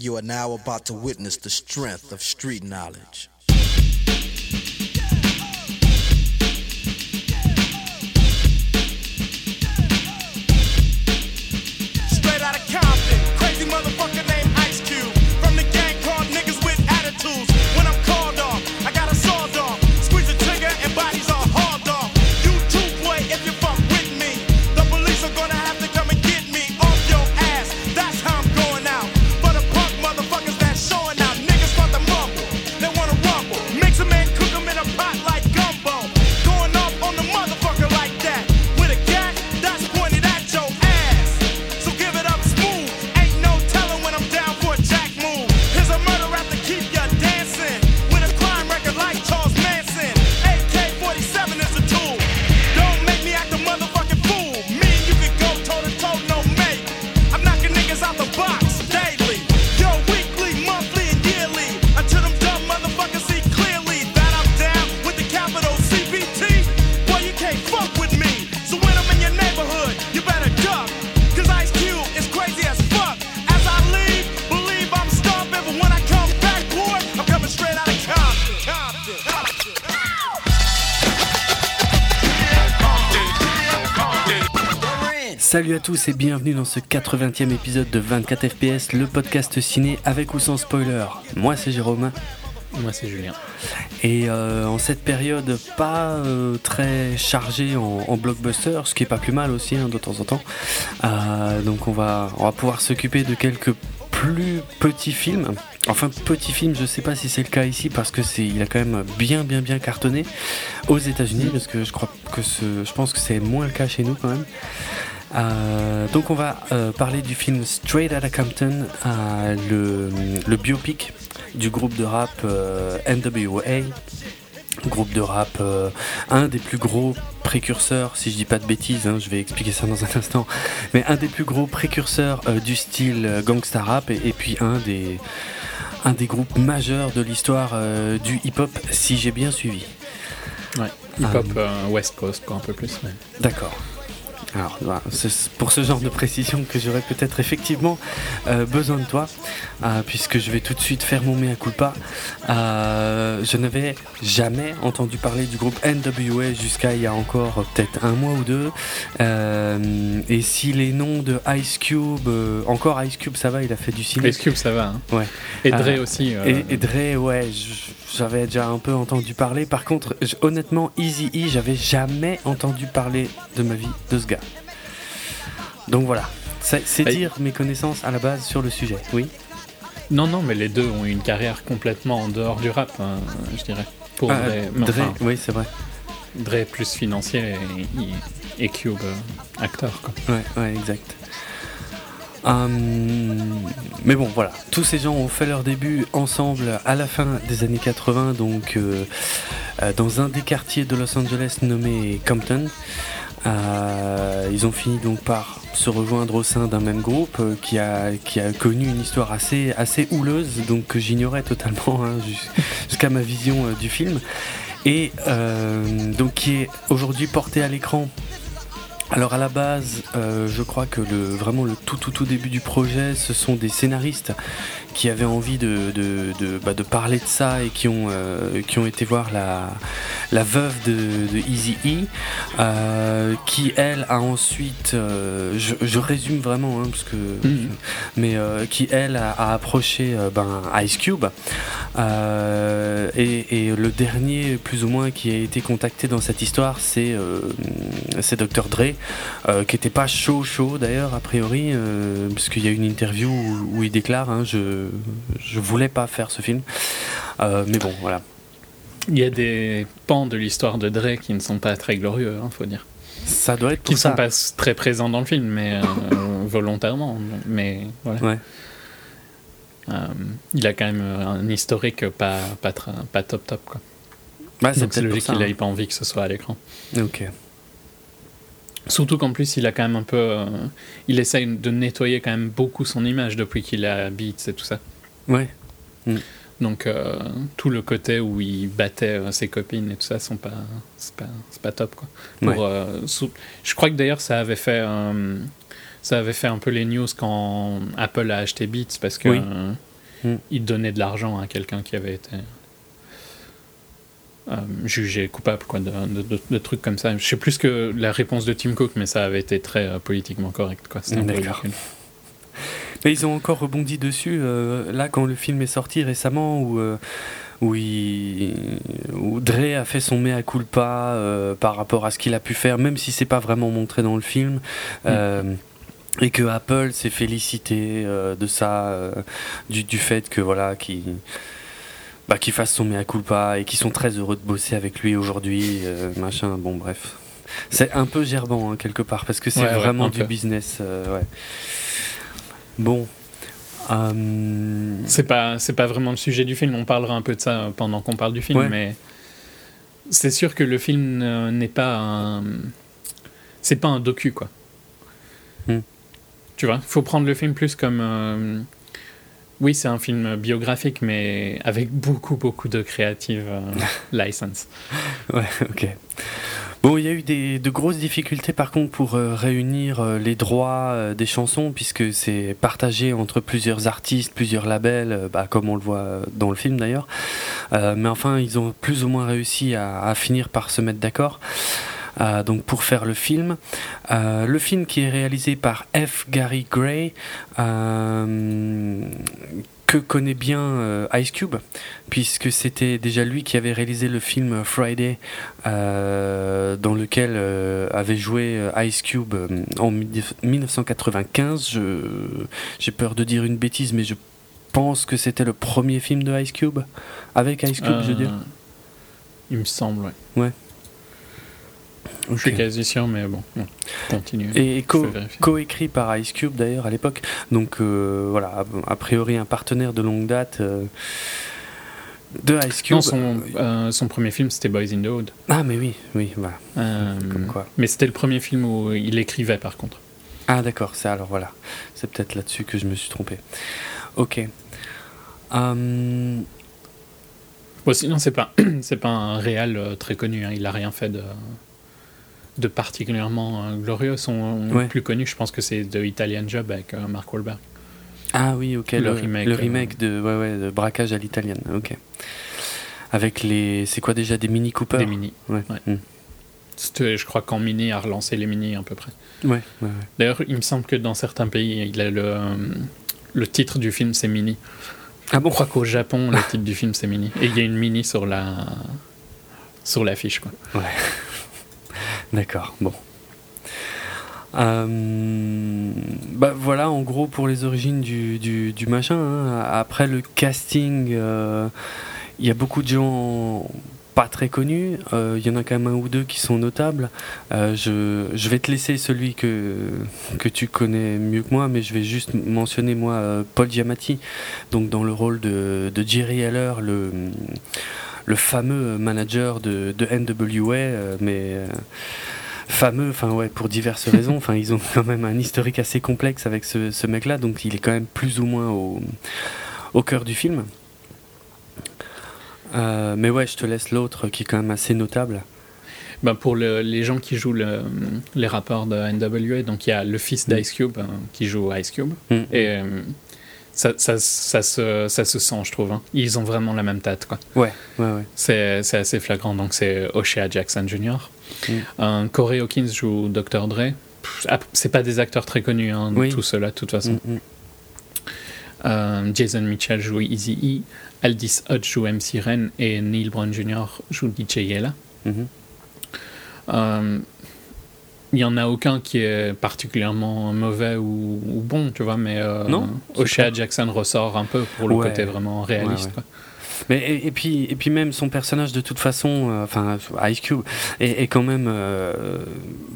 You are now about to witness the strength of street knowledge. Salut à tous et bienvenue dans ce 80e épisode de 24 FPS, le podcast ciné avec ou sans spoiler. Moi c'est Jérôme Moi, c'est Julien. et euh, en cette période pas euh, très chargée en, en blockbuster, ce qui est pas plus mal aussi hein, de temps en temps, euh, donc on va, on va pouvoir s'occuper de quelques plus petits films. Enfin petits films, je sais pas si c'est le cas ici parce que c'est, il a quand même bien bien bien cartonné aux États-Unis parce que je crois que ce, je pense que c'est moins le cas chez nous quand même. Euh, donc on va euh, parler du film Straight Outta Compton, euh, le, le biopic du groupe de rap NWA, groupe de rap, un des plus gros précurseurs, si je dis pas de bêtises, hein, je vais expliquer ça dans un instant, mais un des plus gros précurseurs du style gangsta rap et, et puis un des, un des groupes majeurs de l'histoire euh, du hip-hop, si j'ai bien suivi. Ouais. Hip-hop euh, West Coast, quoi, un peu plus. Mais... D'accord. Alors, voilà, c'est pour ce genre de précision que j'aurais peut-être effectivement euh, besoin de toi, euh, puisque je vais tout de suite faire mon mea culpa. Euh, je n'avais jamais entendu parler du groupe NWA jusqu'à il y a encore peut-être un mois ou deux. Euh, et si les noms de Ice Cube, encore Ice Cube, ça va, il a fait du ciné. Ice Cube, ça va. Hein. Ouais. Et Dre aussi. Et, et Dre, ouais, j'avais déjà un peu entendu parler. Par contre, honnêtement, Easy E, j'avais jamais entendu parler de ma vie de ce gars. Donc voilà, c'est dire mes connaissances à la base sur le sujet. Oui. Non, non, mais les deux ont eu une carrière complètement en dehors du rap, hein, je dirais. Pour Ah, Dre, mais Dre, enfin, oui, c'est vrai. Dre plus financier et, et Cube euh, acteur, quoi. Ouais, ouais, exact. Hum, mais bon, voilà. Tous ces gens ont fait leur début ensemble à la fin des années 80, donc euh, euh, dans un des quartiers de Los Angeles nommé Compton. Euh, ils ont fini donc par se rejoindre au sein d'un même groupe euh, qui, a, qui a connu une histoire assez, assez houleuse, donc que j'ignorais totalement hein, jus- jusqu'à ma vision euh, du film, et donc qui est aujourd'hui porté à l'écran alors à la base, euh, je crois que le, vraiment le tout tout tout début du projet, ce sont des scénaristes qui avaient envie de, de, de, bah, de parler de ça et qui ont, euh, qui ont été voir la, la veuve de, de Easy E, euh, qui elle a ensuite, euh, je, je résume vraiment, hein, parce que, Mhm. mais euh, qui elle a, a approché ben, Ice Cube, euh, et, et le dernier plus ou moins qui a été contacté dans cette histoire, c'est euh, c'est Dr Dre, euh, qui était pas chaud chaud d'ailleurs a priori, euh, parce qu'il y a une interview où, où il déclare, hein, je je voulais pas faire ce film, Euh, mais bon voilà. Il y a des pans de l'histoire de Dre qui ne sont pas très glorieux, hein, faut dire. Ça doit être Qui pour ne sont ça. pas très présents dans le film, mais euh, volontairement. Mais voilà. Ouais. Euh, il a quand même un historique pas, pas, top top, quoi. Bah, c'est logique qu'il ça. n'ait pas envie que ce soit à l'écran. hein. Ok. Surtout qu'en plus, il a quand même un peu. euh, il essaye de nettoyer quand même beaucoup son image depuis qu'il a Beats et tout ça. Ouais. Donc, euh, tout le côté où il battait euh, ses copines et tout ça, sont pas, c'est pas, pas top, quoi. Pour, Ouais. je crois que d'ailleurs, ça avait fait. ça avait fait un peu les news quand Apple a acheté Beats parce que Oui. Mm. il donnait de l'argent à quelqu'un qui avait été euh, jugé coupable, quoi, de, de- de- de trucs comme ça. Je sais plus que la réponse de Tim Cook, mais ça avait été très euh, politiquement correct, quoi. Mais ils ont encore rebondi dessus, euh, là, quand le film est sorti récemment, où, euh, où, il, où Dre a fait son mea culpa euh, par rapport à ce qu'il a pu faire, même si c'est pas vraiment montré dans le film. euh, Et que Apple s'est félicité euh, de ça, euh, du, du fait que voilà, qu'il bah, qu'il fasse son mea culpa et qu'ils sont très heureux de bosser avec lui aujourd'hui, euh, machin. Bon, bref. C'est un peu gerbant hein, quelque part parce que c'est Ouais, vraiment du peu. business. euh, ouais. Bon. Euh, C'est pas, c'est pas vraiment le sujet du film. On parlera un peu de ça pendant qu'on parle du film, mais c'est sûr que le film euh, n'est pas un. C'est pas un docu, quoi. Hmm. Tu vois, faut prendre le film plus comme. Oui, c'est un film biographique, mais avec beaucoup, beaucoup de creative euh, license. Ouais, ok. Bon, il y a eu des, de grosses difficultés par contre pour euh, réunir euh, les droits euh, des chansons, puisque c'est partagé entre plusieurs artistes, plusieurs labels, bah, comme on le voit dans le film d'ailleurs. Mais enfin, ils ont plus ou moins réussi à, à finir par se mettre d'accord. Euh, donc pour faire le film, Euh, le film qui est réalisé par F. Gary Gray, euh, que connaît bien Ice Cube, puisque c'était déjà lui qui avait réalisé le film Friday, euh, dans lequel euh, avait joué Ice Cube en 1995. Je- J'ai peur de dire une bêtise, mais je pense que c'était le premier film de Ice Cube, avec Ice Cube, je veux dire. Il me semble, ouais. Je suis quasi sûr, mais bon, bon, continue. Et co- co-écrit par Ice Cube d'ailleurs à l'époque. Donc euh, voilà, a, priori un partenaire de longue date euh, de Ice Cube. Non, son, euh, son premier film, c'était Boys in the Hood. Ah mais oui, oui, voilà. Comme quoi. Mais c'était le premier film où il écrivait, par contre. Ah d'accord, c'est alors voilà. C'est peut-être là-dessus que je me suis trompé. Ok. Hum, Bon, sinon, c'est pas, pas un réal très connu. hein. Il a rien fait de, de particulièrement euh, glorieux. Son Ouais. plus connu, je pense que c'est The Italian Job avec euh, Mark Wahlberg. Ah oui, ok. Le Le, remake, le euh, remake de, ouais, ouais, de braquage à l'italienne. Ok. Avec les, c'est quoi déjà des Mini Cooper? Des mini. Ouais. Ouais. C'était- Je crois qu'en mini a relancé les mini à peu près. Ouais, ouais, ouais. D'ailleurs, il me semble que dans certains pays, il a le, euh, le titre du film, c'est Mini. Ah bon? Je crois qu'au Japon, le titre du film, c'est Mini. Et il y a une Mini sur la sur l'affiche, quoi. D'accord, bon. Euh, bah voilà en gros pour les origines du, du, machin. hein. Après le casting, euh, il y a beaucoup de gens pas très connus. Euh, Il y en a quand même un ou deux qui sont notables. Euh, je, je vais te laisser celui que, que tu connais mieux que moi, mais je vais juste mentionner moi euh, Paul Giamatti, donc dans le rôle de, de Jerry Heller, le, le fameux manager de, de NWA, euh, mais euh, fameux, enfin ouais, pour diverses raisons. Enfin, ils ont quand même un historique assez complexe avec ce, ce mec-là, donc il est quand même plus ou moins au, au cœur du film. Euh, mais ouais, je te laisse l'autre qui est quand même assez notable. Bah, pour le- les gens qui jouent le- les rappeurs de NWA, donc il y a le fils d'Ice Cube euh, qui joue Ice Cube. Mm. Et euh, ça, ça, ça, se, ça se sent, je trouve. hein. Ils ont vraiment la même tête, quoi. Ouais, ouais, ouais. C'est assez flagrant. Donc c'est O'Shea Jackson Jr. Mm. Euh, Corey Hawkins joue Dr. Dre. C'est pas des acteurs très connus, hein, Oui. tout cela, de toute façon. Mm, mm. Euh, Jason Mitchell joue Easy E. Aldis Hodge joue MC Ren. Et Neil Brown Jr. joue DJ Yella. Mhm. Euh, Il y en a aucun qui est particulièrement mauvais ou, ou bon, tu vois, mais euh, Non, O'Shea. Jackson ressort un peu pour le Ouais. côté vraiment réaliste. Ouais, ouais. quoi. Mais et, et puis et puis même son personnage de toute façon, euh, enfin Ice Cube est, est quand même euh,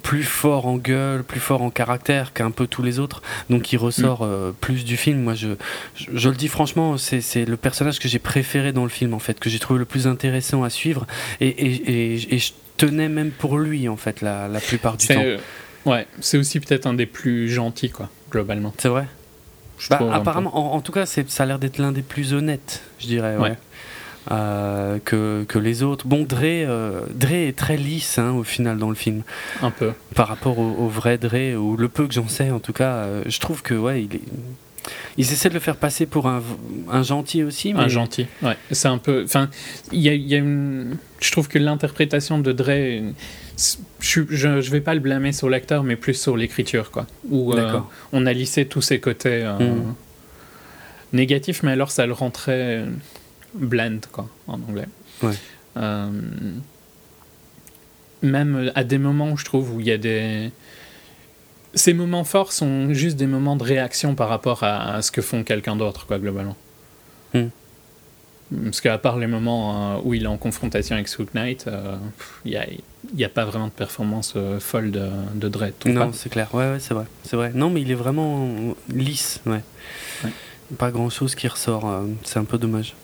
plus fort en gueule, plus fort en caractère qu'un peu tous les autres. Donc il ressort euh, plus du film. Moi je je, je le dis franchement, c'est c'est le personnage que j'ai préféré dans le film en fait, que j'ai trouvé le plus intéressant à suivre et et, et, et je tenais même pour lui en fait la, la plupart du temps. euh, ouais, c'est aussi peut-être un des plus gentils, quoi, globalement. C'est vrai. Bah, apparemment, en, en tout cas, ça a l'air d'être l'un des plus honnêtes, je dirais. ouais. Ouais. Euh, que, que les autres. Bon, Dre, euh, Dre est très lisse hein, au final dans le film un peu. par rapport au, au vrai Dre ou le peu que j'en sais en tout cas. euh, je trouve que ouais, il est, Ils essaient de le faire passer pour un, un gentil aussi. Mais... Un gentil, ouais. C'est un peu. Enfin, il y a, il y a une. Je trouve que l'interprétation de Dre. Je, je, je vais pas le blâmer sur l'acteur, mais plus sur l'écriture, quoi. Où euh, D'accord. on a lissé tous ses côtés euh, Mm. négatifs, mais alors ça le rend très bland, quoi, en anglais. Ouais. Euh, même à des moments où je trouve où il y a des. Ces moments forts sont juste des moments de réaction par rapport à, à ce que font quelqu'un d'autre, quoi, globalement. Hmm. Parce qu'à part les moments euh, où il est en confrontation avec Swoop Knight, euh, il n'y a, il y a pas vraiment de performance euh, folle de, de Dredd. Non, c'est clair. Ouais, ouais, c'est vrai. C'est vrai. Non, mais il est vraiment lisse. Ouais. Ouais. Pas grand chose qui ressort. euh, C'est un peu dommage.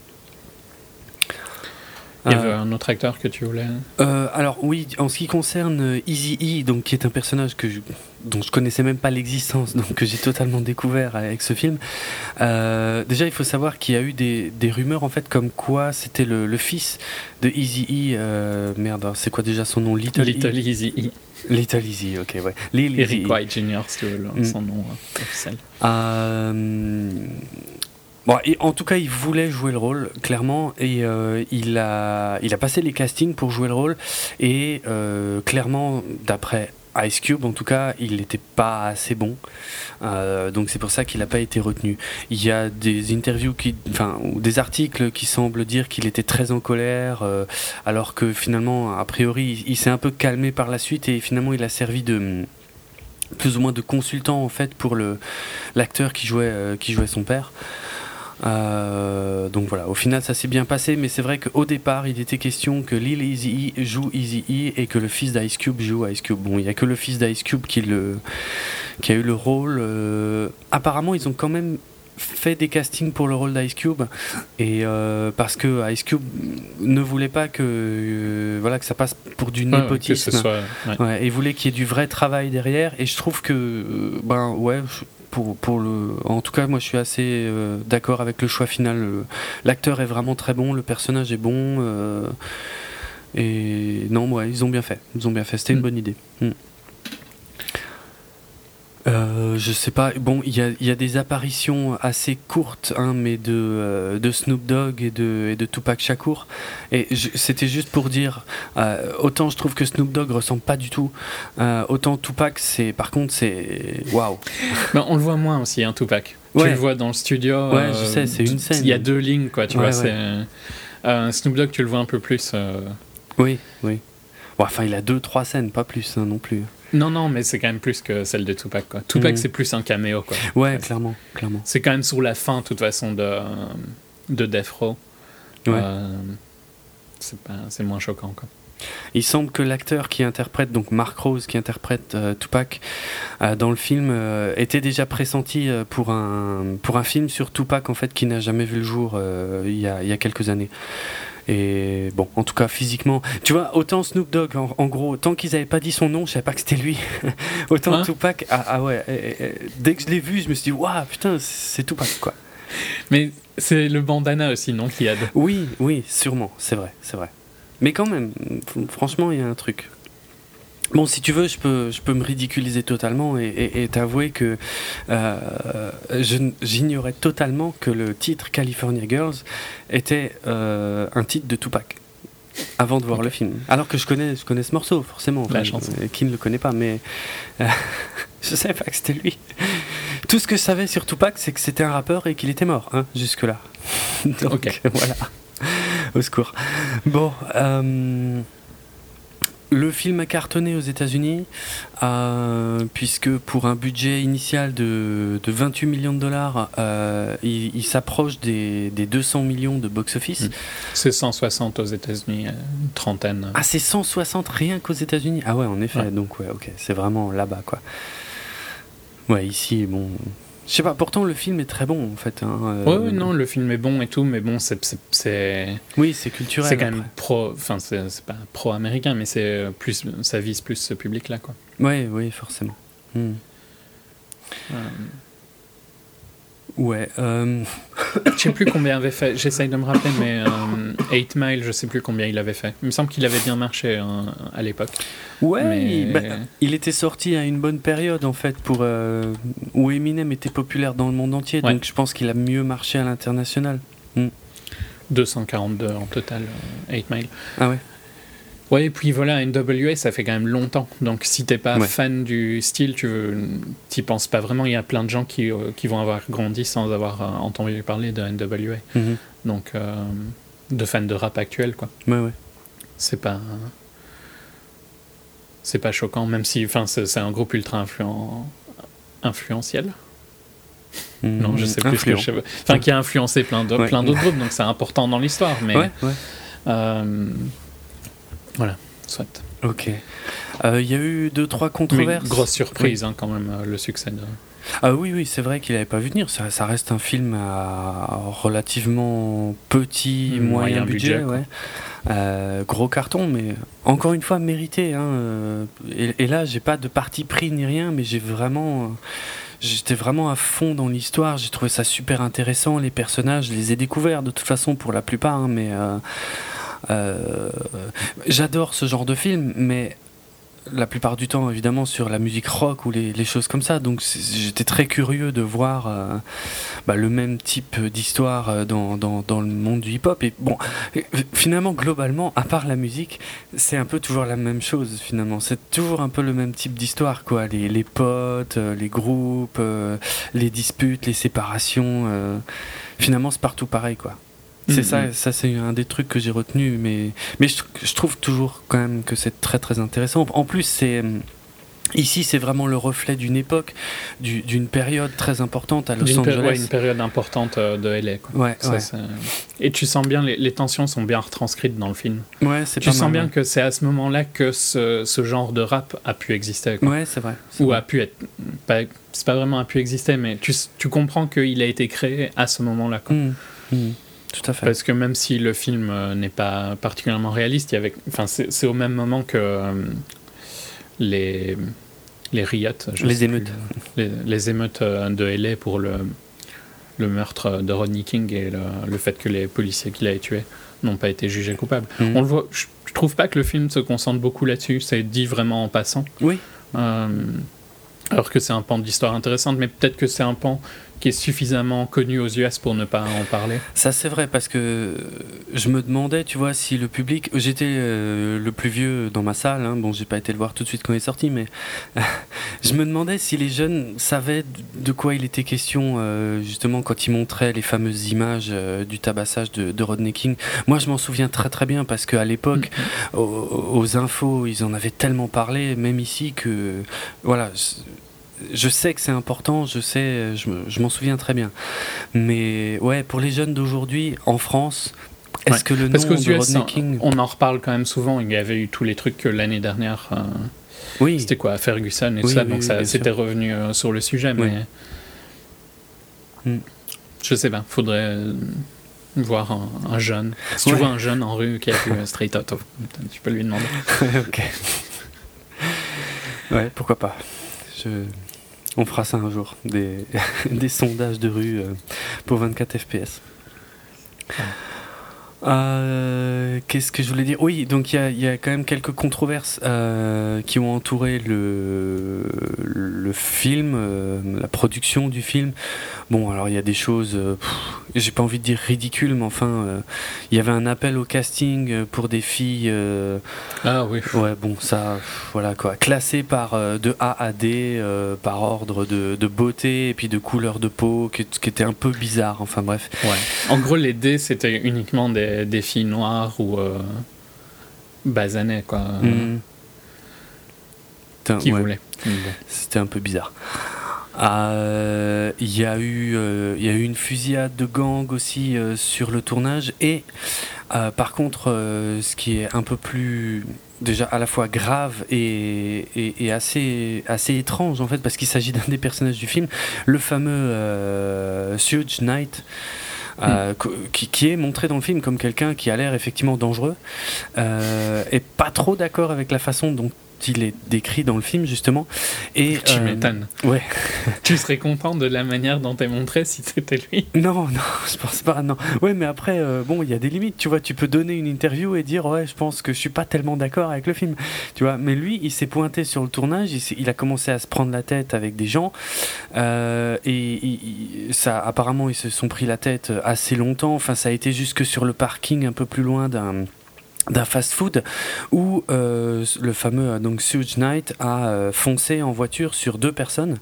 Il y avait un autre acteur que tu voulais. Euh, alors oui, en ce qui concerne euh, Easy E, donc qui est un personnage que je- dont je connaissais même pas l'existence, donc que j'ai totalement découvert avec ce film. euh, déjà, il faut savoir qu'il y a eu des, des rumeurs en fait comme quoi c'était le, le fils de Easy E. euh, merde, c'est quoi déjà son nom? Little, Little E. Easy E. Little Easy, ok, ouais. Lil Easy Eric E. White Jr., le- Mm. son nom officiel. Euh, Bon, en tout cas, il voulait jouer le rôle, clairement, et euh, il, a, il a passé les castings pour jouer le rôle, et euh, clairement, d'après Ice Cube, en tout cas, il n'était pas assez bon, Euh, donc c'est pour ça qu'il n'a pas été retenu. Il y a des interviews, qui, enfin, ou des articles qui semblent dire qu'il était très en colère, alors que finalement, a priori, il, s'est un peu calmé par la suite, et finalement, il a servi de plus ou moins de consultant en fait pour l'acteur qui jouait qui jouait son père. Euh, donc voilà, au final ça s'est bien passé, mais c'est vrai qu'au départ il était question que Lil Easy E joue Easy E et que le fils d'Ice Cube joue Ice Cube. Bon, il y a que le fils d'Ice Cube qui, le, qui a eu le rôle. euh, apparemment ils ont quand même fait des castings pour le rôle d'Ice Cube et euh, parce que Ice Cube ne voulait pas que euh, voilà que ça passe pour du Ouais, ouais, que népotisme. soit. ouais. Et il voulait qu'il y ait du vrai travail derrière. Et je trouve que, ben ouais, je- pour, pour le, en tout cas, moi je suis assez euh, d'accord avec le choix final. L'acteur est vraiment très bon, le personnage est bon. euh, et non, ouais, ils ont bien fait. Ils ont bien fait. C'était une Mm. bonne idée. Mm. Euh, je sais pas. Bon, il y a, il y a des apparitions assez courtes, hein, mais de, euh, de Snoop Dogg et de, et de Tupac Shakur. Et c'était juste pour dire, euh, autant je trouve que Snoop Dogg ressemble pas du tout, autant Tupac, c'est, par contre, c'est waouh. Ben, on le voit moins aussi, hein, Tupac. Tu le vois dans le studio. Ouais, je sais, c'est une scène. Il y a deux lignes, quoi, tu Ouais, vois. ouais. Snoop Dogg, tu le vois un peu plus. Oui, oui. Enfin, il a deux, trois scènes, pas plus hein, non plus. Non, non, mais c'est quand même plus que celle de Tupac, quoi. Tupac, Mhm. c'est plus un caméo, quoi. Ouais, clairement, clairement. C'est quand même sur la fin, de toute façon, de, de Death Row. Ouais. Euh, c'est pas- c'est moins choquant, quoi. Il semble que l'acteur qui interprète, donc Mark Rose, qui interprète euh, Tupac euh, dans le film, euh, était déjà pressenti pour, un, pour un film sur Tupac, en fait, qui n'a jamais vu le jour il, y a, il y a quelques années. Et bon, en tout cas, physiquement, tu vois, autant Snoop Dogg, en, en gros, tant qu'ils n'avaient pas dit son nom, je savais pas que c'était lui. autant Hein Tupac, ah, ah ouais, eh, eh, eh, dès que je l'ai vu, je me suis dit, waouh, putain, c'est Tupac, quoi. Mais c'est le bandana aussi, non, qui aide. Oui, oui, sûrement, c'est vrai, c'est vrai. Mais quand même, franchement, il y a un truc. Bon, si tu veux, je peux, je peux me ridiculiser totalement et, et- et t'avouer que euh, j'ignorais totalement que le titre California Girls était euh, un titre de Tupac avant de voir le film. Alors que je connais, je connais ce morceau, forcément. La chanson. euh, qui ne le connaît pas, mais euh, je savais pas que c'était lui. Tout ce que je savais sur Tupac, c'est que c'était un rappeur et qu'il était mort, hein, jusque-là. Donc, voilà. Au secours. Bon, euh, le film a cartonné aux États-Unis, euh, puisque pour un budget initial de, de 28 millions de dollars, euh, il, il s'approche des, des 200 millions de box-office. Mm. C'est 160 aux États-Unis, euh, une trentaine. Ah, c'est 160 rien qu'aux États-Unis Ah ouais, en effet. Ouais. Donc, ouais, ok, c'est vraiment là-bas, quoi. Ouais, ici, bon. Je sais pas, pourtant le film est très bon, en fait. Hein, euh, Ouais, ouais, non, le film est bon et tout, mais bon, c'est Oui, c'est culturel. c'est quand même pro, enfin c'est pas pro-américain, mais c'est euh, plus, ça vise plus ce public-là, quoi. Ouais, oui, forcément. Hmm. Euh, Ouais. euh, Je sais plus combien il avait fait. J'essaye de me rappeler, mais euh, 8 Mile, je sais plus combien il avait fait. Il me semble qu'il avait bien marché hein, à l'époque. Ouais, Mais- il, bah, il était sorti à une bonne période en fait pour euh, où Eminem était populaire dans le monde entier, Ouais. donc je pense qu'il a mieux marché à l'international. 242 en total, euh, 8 Mile. Ah ouais. Ouais, et puis voilà, NWA, ça fait quand même longtemps. Donc si t'es pas Ouais. fan du style, tu t'y penses pas vraiment. Il y a plein de gens qui, euh, qui vont avoir grandi sans avoir euh, entendu parler de NWA. Mhm. Donc, euh, de fans de rap actuel, quoi. Ouais, ouais. C'est pas. C'est pas choquant, même si enfin, c'est un groupe ultra influent, influentiel. Non, je sais plus ce que je. Enfin, qui a influencé plein d'autres Ouais. plein d'autres groupes, donc c'est important dans l'histoire. Mais Ouais, ouais. euh, voilà, soit. Ok. Euh, Il y a eu deux trois Mais controverses. grosse surprise, hein, quand même, euh, le succès de. Ah oui, oui, c'est vrai qu'il n'avait pas vu venir. Ça, ça reste un film à relativement petit, Mm, moyen, moyen budget. budget, quoi. ouais. Euh, gros carton, mais encore une fois mérité. hein, Et, et là, j'ai pas de parti pris ni rien, mais j'ai vraiment. J'étais vraiment à fond dans l'histoire, j'ai trouvé ça super intéressant, les personnages, je les ai découverts de toute façon pour la plupart, hein, mais euh, j'adore ce genre de film, mais la plupart du temps évidemment sur la musique rock ou les, choses comme ça. Donc j'étais très curieux de voir euh, bah, le même type d'histoire euh, dans, le monde du hip-hop. Et bon, euh, finalement globalement, à part la musique, c'est un peu toujours la même chose finalement. C'est toujours un peu le même type d'histoire quoi. Les, potes, euh, les groupes, euh, les disputes, les séparations. euh, finalement c'est partout pareil quoi. C'est Mhm. ça, ça c'est un des trucs que j'ai retenu, mais, mais je, je trouve toujours quand même que c'est très très intéressant. En plus, c'est hum, ici c'est vraiment le reflet d'une époque, du- d'une période très importante à Los péri- Angeles. ouais, une période importante euh, de LA. Quoi. Ouais, Ça, ouais. c'est- Et tu sens bien, les, les tensions sont bien retranscrites dans le film. Ouais, c'est Tu pas sens mal, bien ouais. que c'est à ce moment-là que ce, ce genre de rap a pu exister. quoi. Ouais, c'est vrai. Ou vrai. a pu être. C'est pas vraiment a pu exister, mais tu, tu comprends qu'il a été créé à ce moment-là. Tout à fait. Parce que même si le film euh, n'est pas particulièrement réaliste, il y avait, enfin, c'est au même moment que euh, les, les riots, Les émeutes. plus, les, les émeutes de LA pour le, le meurtre de Rodney King et le, le fait que les policiers qui l'avaient tué n'ont pas été jugés coupables. Hum. On le voit, je, je trouve pas que le film se concentre beaucoup là-dessus, c'est dit vraiment en passant. Oui. Euh, alors que c'est un pan d'histoire intéressante, mais peut-être que c'est un pan qui est suffisamment connu aux US pour ne pas en parler. Ça c'est vrai parce que je me demandais, tu vois, si le public, j'étais euh, le plus vieux dans ma salle, hein. bon j'ai pas été le voir tout de suite quand il est sorti, mais je me demandais si les jeunes savaient de quoi il était question euh, justement quand ils montraient les fameuses images euh, du tabassage de, de Rodney King. Moi je m'en souviens très très bien parce qu'à l'époque, aux, aux infos, ils en avaient tellement parlé, même ici que voilà. Je- sais que c'est important, je sais, je, me- je m'en souviens très bien. Mais ouais, pour les jeunes d'aujourd'hui, en France, est-ce Ouais. que le Parce nom qu'aux de US, Rodney King... on en reparle quand même souvent. Il y avait eu tous les trucs que l'année dernière. euh, Oui, C'était quoi, Ferguson et tout ça, oui, donc ça c'était revenu euh, sur le sujet, mais. Mm. Je sais pas, faudrait euh, voir un, un jeune. Si tu Ouais. vois un jeune en rue qui a vu Straight Out of. Tu peux lui demander. ok. Ouais, pourquoi pas. Je... On fera ça un jour, des, sondages de rue euh, pour 24 FPS. Euh, Qu'est-ce que je voulais dire? Oui, donc il y a, il y a quand même quelques controverses euh, qui ont entouré le, le film, euh, la production du film. Bon, alors il y a des choses, j'ai pas envie de dire ridicules, mais enfin, il y avait un appel au casting pour des filles. Ah oui. Ouais, bon, ça, pff, voilà quoi. Classé par de A à D, par ordre de, de beauté et puis de couleur de peau, qui, qui était un peu bizarre. Enfin bref. Ouais. En gros, les dés, c'était uniquement des, des filles noires ou euh, basanées, quoi, Mm. Putain, qui ouais, voulaient. C'était un peu bizarre. Euh, Il y, a eu, euh, y a eu une fusillade de gang aussi euh, sur le tournage. Et par contre, ce qui est un peu plus déjà à la fois grave et, et- et assez, assez étrange en fait, parce qu'il s'agit d'un des personnages du film, le fameux Suge Knight. Qui, qui est montré dans le film comme quelqu'un qui a l'air effectivement dangereux euh, et pas trop d'accord avec la façon dont il est décrit dans le film justement. Et Tu euh, m'étonnes. Ouais. Tu serais content de la manière dont t'es montré si c'était lui. Non, non, je pense pas. Non. Ouais, mais après, euh, bon, il y a des limites. Tu vois, tu peux donner une interview et dire ouais, je pense que je suis pas tellement d'accord avec le film. Tu vois, mais lui, il s'est pointé sur le tournage. Il, a commencé à se prendre la tête avec des gens euh, et il- ça, apparemment, ils se sont pris la tête assez longtemps. Enfin, ça a été jusque sur le parking, un peu plus loin d'un d'un fast-food où euh, le fameux euh, donc Suge Knight a euh, foncé en voiture sur deux personnes,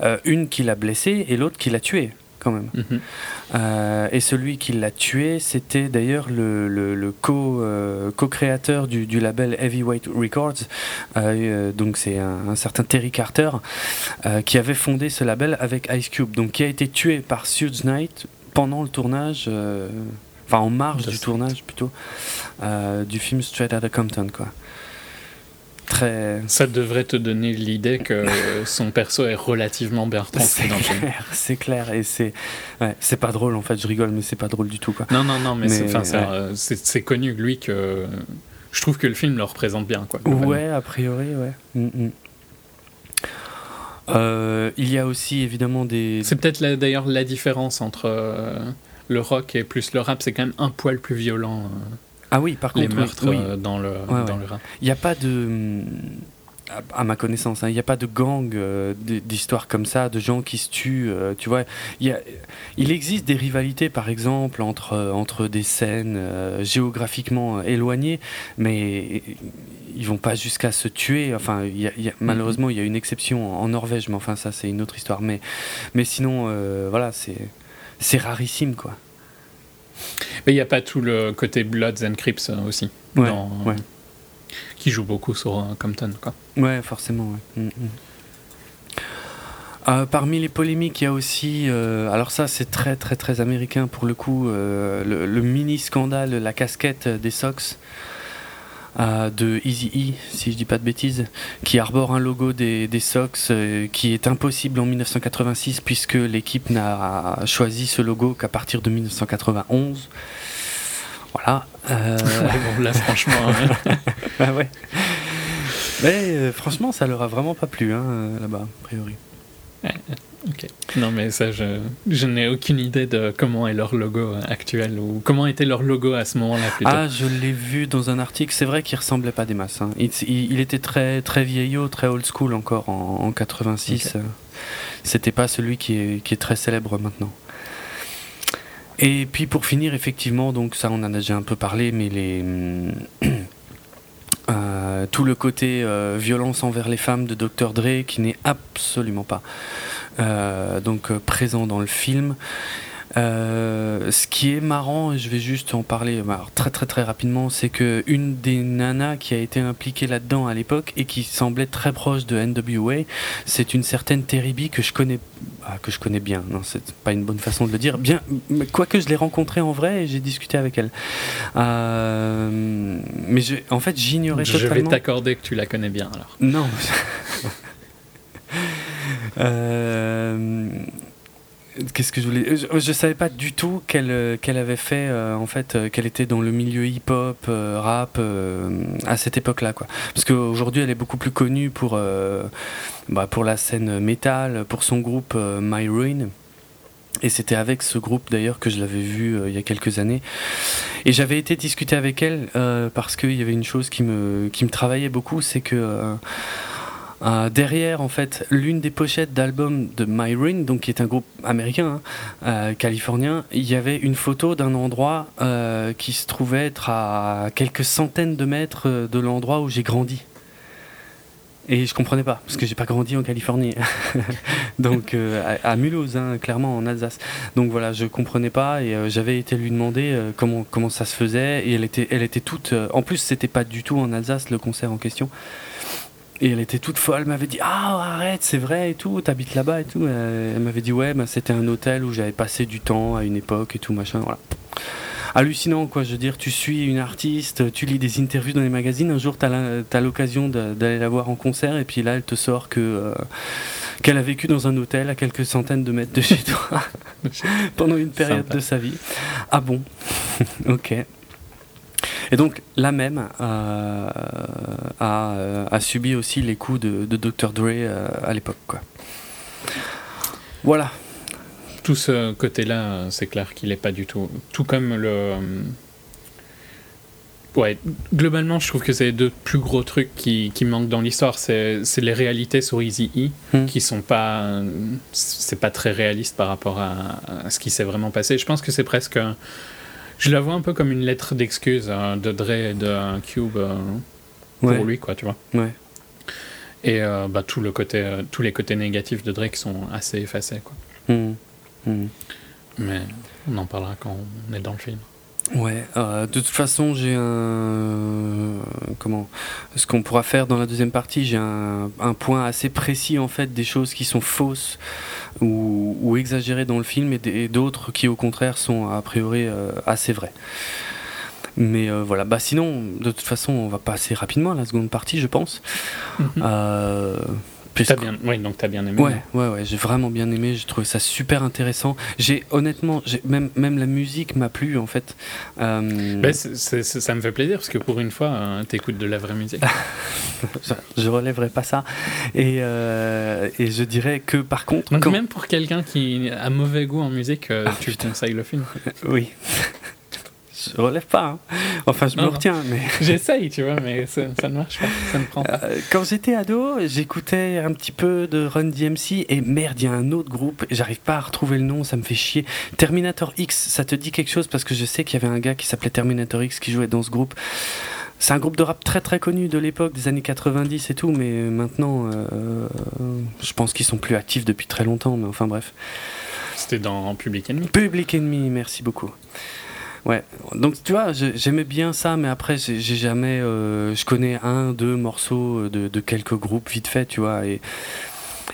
Euh, une qui l'a blessé et l'autre qui l'a tué quand même. Mhm. Et celui qui l'a tué, c'était d'ailleurs le, le, le co, co-créateur du, du label Heavyweight Records. Donc c'est un, un certain Terry Carter qui avait fondé ce label avec Ice Cube. Donc qui a été tué par Suge Knight pendant le tournage. Enfin, en marge du tournage plutôt euh, du film Straight Outta Compton, quoi. Très. Ça devrait te donner l'idée que son perso est relativement bien retranscrit C'est dans le film. clair, c'est clair, et c'est, ouais, c'est pas drôle en fait. Je rigole, mais c'est pas drôle du tout, quoi. Non, non, non, mais, c'est- Mais, enfin, c'est, ouais. euh, c'est c'est connu, lui, que. Je trouve que le film le représente bien, quoi. Ouais, a priori, ouais. Mm, mm. Euh, il y a aussi évidemment des. C'est peut-être d'ailleurs la différence entre euh, le rock et plus le rap, c'est quand même un poil plus violent, euh, Ah oui, par les contre, oui, meurtres oui. euh, dans, le, Ouais, dans ouais. le rap. Il n'y a pas de. à- ma connaissance, hein, il n'y a pas de gang euh, d'histoires comme ça, de gens qui se tuent. euh, tu vois, il, y a- il existe des rivalités, par exemple, entre, euh, entre des scènes géographiquement éloignées, mais ils vont pas jusqu'à se tuer. Enfin, il y a- il y a- malheureusement, il y a une exception en Norvège, mais enfin, ça, c'est une autre histoire. Mais, mais sinon, voilà, c'est c'est rarissime, quoi. Mais il n'y a pas tout le côté Bloods and Crips euh, aussi, Ouais, dans- ouais. qui joue beaucoup sur euh, Compton, quoi. Ouais, forcément. ouais. Mm, mm. Euh, parmi les polémiques, il y a aussi, euh, alors ça c'est très très très américain pour le coup, euh, le, le mini scandale, la casquette des Sox euh, de Easy E, si je dis pas de bêtises, qui arbore un logo des, des Sox euh, qui est impossible en 1986 puisque l'équipe n'a choisi ce logo qu'à partir de 1991. Voilà. Euh, bon, là, franchement, hein. ah ouais. Mais euh, franchement, ça leur a vraiment pas plu hein, là-bas, a priori. Ok. Non, mais ça, je, je n'ai aucune idée de comment est leur logo euh, actuel ou comment était leur logo à ce moment-là. Ah, je l'ai vu dans un article. C'est vrai qu'il ressemblait pas des masses. hein. Il, était très très vieillot, très old school encore en, en 86. Ok. euh. C'était pas celui qui est, qui est très célèbre maintenant. Et puis pour finir, effectivement, donc ça on en a déjà un peu parlé, mais les hum, euh, tout le côté euh, violence envers les femmes de Dr Dre qui n'est absolument pas euh, donc présent dans le film. Euh, ce qui est marrant, et je vais juste en parler bah, alors, très très très rapidement, c'est que une des nanas qui a été impliquée là-dedans à l'époque et qui semblait très proche de NWA, c'est une certaine Terry B que je connais, ah, que je connais bien. Non, c'est pas une bonne façon de le dire. Bien, quoique je l'ai rencontrée en vrai et j'ai discuté avec elle. Euh, mais je- en fait, j'ignorais je vais totalement. t'accorder que tu la connais bien alors. Non. Euh, Qu'est-ce que je voulais je, savais pas du tout qu'elle euh, qu'elle avait fait euh, en fait euh, qu'elle était dans le milieu hip-hop, rap à cette époque-là quoi. Parce qu'aujourd'hui elle est beaucoup plus connue pour bah, pour la scène métal, pour son groupe My Ruin. Et c'était avec ce groupe d'ailleurs que je l'avais vu euh, il y a quelques années. Et j'avais été discuter avec elle parce qu'il y avait une chose qui me, qui me travaillait beaucoup, c'est que euh, derrière, en fait, l'une des pochettes d'album de My Ring, donc qui est un groupe américain, hein, euh, californien, il y avait une photo d'un endroit euh, qui se trouvait être à quelques centaines de mètres de l'endroit où j'ai grandi. Et je comprenais pas, parce que j'ai pas grandi en Californie. Donc à, Mulhouse, hein, clairement en Alsace. Donc voilà, je comprenais pas et j'avais été lui demander comment comment ça se faisait et elle était elle était toute. en plus, c'était pas du tout en Alsace le concert en question. Et elle était toute folle, elle m'avait dit Ah, arrête, c'est vrai et tout, t'habites là-bas et tout. Elle m'avait dit Ouais, bah, c'était un hôtel où j'avais passé du temps à une époque et tout, machin. Voilà. Hallucinant, quoi. Je veux dire, tu suis une artiste, tu lis des interviews dans les magazines, un jour t'as l'occasion d'aller la voir en concert et puis là, elle te sort que. euh, qu'elle a vécu dans un hôtel à quelques centaines de mètres de chez toi pendant une période Sympa. de sa vie. Ah bon? Ok. Et donc, la même euh, a, euh, a subi aussi les coups de, de Dr. Dre euh, à l'époque. Voilà. Tout ce côté-là, c'est clair qu'il est pas du tout. Tout comme le. Ouais, globalement, je trouve que c'est les deux plus gros trucs qui, qui manquent dans l'histoire. C'est les réalités sur Easy E Hmm. qui sont pas. C'est pas très réaliste par rapport à, à ce qui s'est vraiment passé. Je pense que c'est presque. Je la vois un peu comme une lettre d'excuse euh, de Dre et de euh, Cube euh, pour Ouais. lui, quoi, tu vois. Ouais. Et euh, bah, tout le côté, tous les côtés négatifs de Drake sont assez effacés, quoi. Mhm. Mhm. Mais on en parlera quand on est dans le film. Ouais, euh, de toute façon, j'ai un. Comment Ce qu'on pourra faire dans la deuxième partie, j'ai un, un point assez précis en fait des choses qui sont fausses ou, ou exagérées dans le film et d'autres qui au contraire sont a priori euh, assez vraies. Mais euh, voilà, bah sinon, de toute façon, on va passer rapidement à la seconde partie, je pense. T'as puisque- bien, oui, donc t'as bien aimé. Ouais, ouais, ouais, j'ai vraiment bien aimé, j'ai trouvé ça super intéressant. J'ai honnêtement, j'ai- même, même la musique m'a plu en fait. Euh, Bah, c'est- ça me fait plaisir parce que pour une fois, euh, t'écoutes de la vraie musique. je, je relèverai pas ça. Et, euh, et je dirais que par contre, Donc quand- même pour quelqu'un qui a mauvais goût en musique, euh, Ah, tu putain. conseilles le film. oui, je relève pas. hein. Enfin, je Non, me non. retiens, mais J'essaye, tu vois, mais ça, ça ne marche pas, ça ne prend pas. Euh, quand j'étais ado, j'écoutais un petit peu de Run DMC et merde, il y a un autre groupe, j'arrive pas à retrouver le nom, ça me fait chier. Terminator X, ça te dit quelque chose? Parce que je sais qu'il y avait un gars qui s'appelait Terminator X qui jouait dans ce groupe. C'est un groupe de rap très très connu de l'époque, des années 90 et tout, mais maintenant, euh, je pense qu'ils sont plus actifs depuis très longtemps, mais enfin bref. C'était dans Public Enemy. Public Enemy, merci beaucoup. Ouais, donc tu vois, j'aimais bien ça, mais après, j'ai jamais. euh, je connais un, deux morceaux de, de quelques groupes vite fait, tu vois. Et,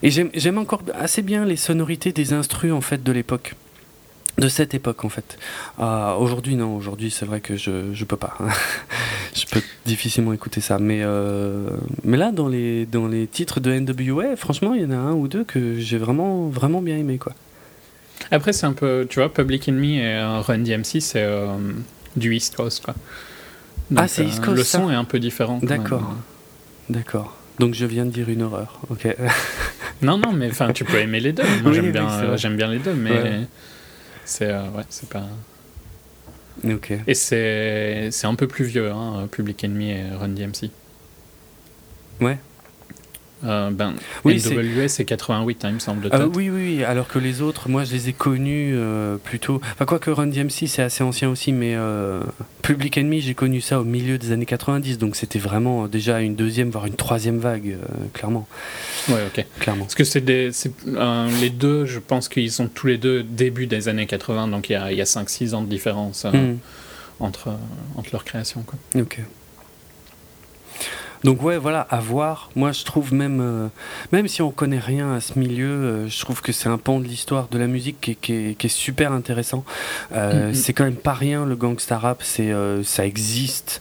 et j'aime j'aime encore assez bien les sonorités des instrus, en fait, de l'époque. De cette époque, en fait. Ah, aujourd'hui, non, aujourd'hui, c'est vrai que je, je peux pas. je peux difficilement écouter ça. Mais, euh, mais là, dans les, dans les titres de NWA, franchement, il y en a un ou deux que j'ai vraiment, vraiment bien aimé, quoi. Après, c'est un peu, tu vois, Public Enemy et euh, Run DMC, c'est euh, du East Coast, quoi. Ah, c'est East Coast, Le ça son est un peu différent. D'accord. D'accord. Donc je viens de dire une horreur. Ok. Non, non, mais enfin, tu peux aimer les deux. Moi, Oui, j'aime oui, bien, euh, j'aime bien les deux, mais Ouais. c'est, euh, ouais, c'est pas. ok. Et c'est, c'est un peu plus vieux, hein, Public Enemy et Run DMC. Ouais. Euh, ben, Oui, c'est- NWA, c'est 88, hein, il me semble, Euh, tête. oui, oui, alors que les autres, moi je les ai connus euh, plutôt. Enfin, quoique Run DMC c'est assez ancien aussi, mais euh, Public Enemy, j'ai connu ça au milieu des années 90, donc c'était vraiment déjà une deuxième, voire une troisième vague, euh, clairement. Ouais, ok. clairement. Parce que c'est les deux, je pense qu'ils sont tous les deux début des années 80, donc il y a, a 5-6 ans de différence Hmm, entre, entre leur création. Quoi. Ok. Donc ouais, voilà, à voir. Moi, je trouve même, euh, même si on connaît rien à ce milieu, euh, je trouve que c'est un pan de l'histoire de la musique qui est, qui est- qui est super intéressant. Euh, Mhm. C'est quand même pas rien le gangsta rap. C'est, ça existe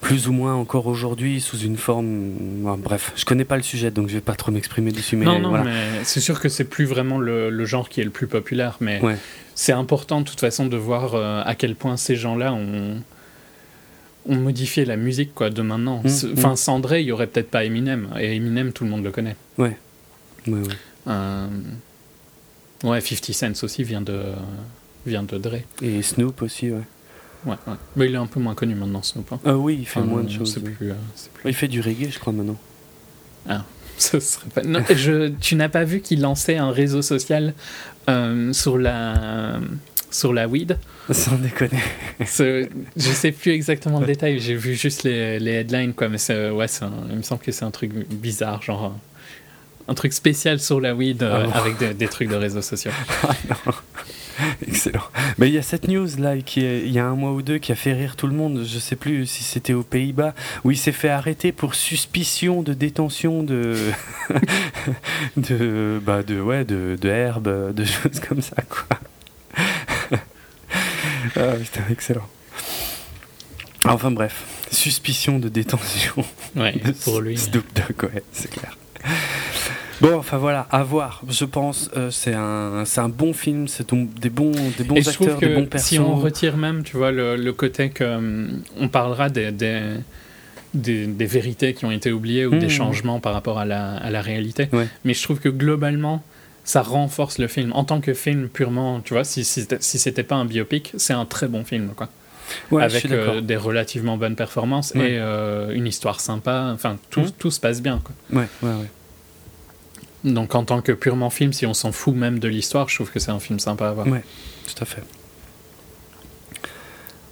plus ou moins encore aujourd'hui sous une forme. bon, bref, je connais pas le sujet, donc je vais pas trop m'exprimer dessus. Mais non, non, voilà. mais c'est sûr que c'est plus vraiment le, le genre qui est le plus populaire, mais Ouais. c'est important de toute façon de voir à quel point ces gens-là ont, ont modifié la musique quoi, de maintenant. Mhm. C'est- Enfin, sans Dre, il y aurait peut-être pas Eminem, et Eminem, tout le monde le connaît. Ouais, ouais. Euh, Ouais, 50 Cent aussi vient de, vient de Dre. Et Snoop aussi, ouais. Ouais, ouais. Mais il est un peu moins connu maintenant, Snoop. hein. Ah oui, il fait Enfin, moins de choses. ouais. plus, euh, plus- Il fait du reggae, je crois, maintenant. Ce serait pas- Non, je... Tu n'as pas vu qu'il lançait un réseau social euh, sur la sur la weed Sans déconner. Je sais plus exactement le détail. J'ai vu juste les, les headlines quoi, mais c'est ouais, un- il me semble que c'est un truc bizarre, genre un truc spécial sur la weed euh, Ah bon avec des, des trucs de réseaux sociaux. Excellent. Mais il y a cette news là qui est, il y a un mois ou deux qui a fait rire tout le monde. Je sais plus si c'était aux Pays-Bas où il s'est fait arrêter pour suspicion de détention de de bah de ouais de, de herbe, de choses comme ça quoi. Ah putain excellent. Enfin bref, suspicion de détention Ouais, de pour lui. Snoop Dogg ouais c'est clair. Bon, enfin voilà, à voir. Je pense, euh, c'est un, c'est un bon film, c'est des bons, des bons Et acteurs, des bons que persos. si on retire même, tu vois, le, le côté que hum, on parlera des, des, des, des vérités qui ont été oubliées ou des changements par rapport à la, à la réalité. Ouais. Mais je trouve que globalement, ça renforce le film. En tant que film purement, tu vois, si, si, c'était- si c'était pas un biopic, c'est un très bon film, quoi. Ouais, Avec euh, des relativement bonnes performances Ouais. et euh, une histoire sympa. Enfin, tout, Mhm. tout se passe bien, quoi. Ouais, ouais, ouais. Donc en tant que purement film, si on s'en fout même de l'histoire, je trouve que c'est un film sympa à voir. Ouais. Tout à fait.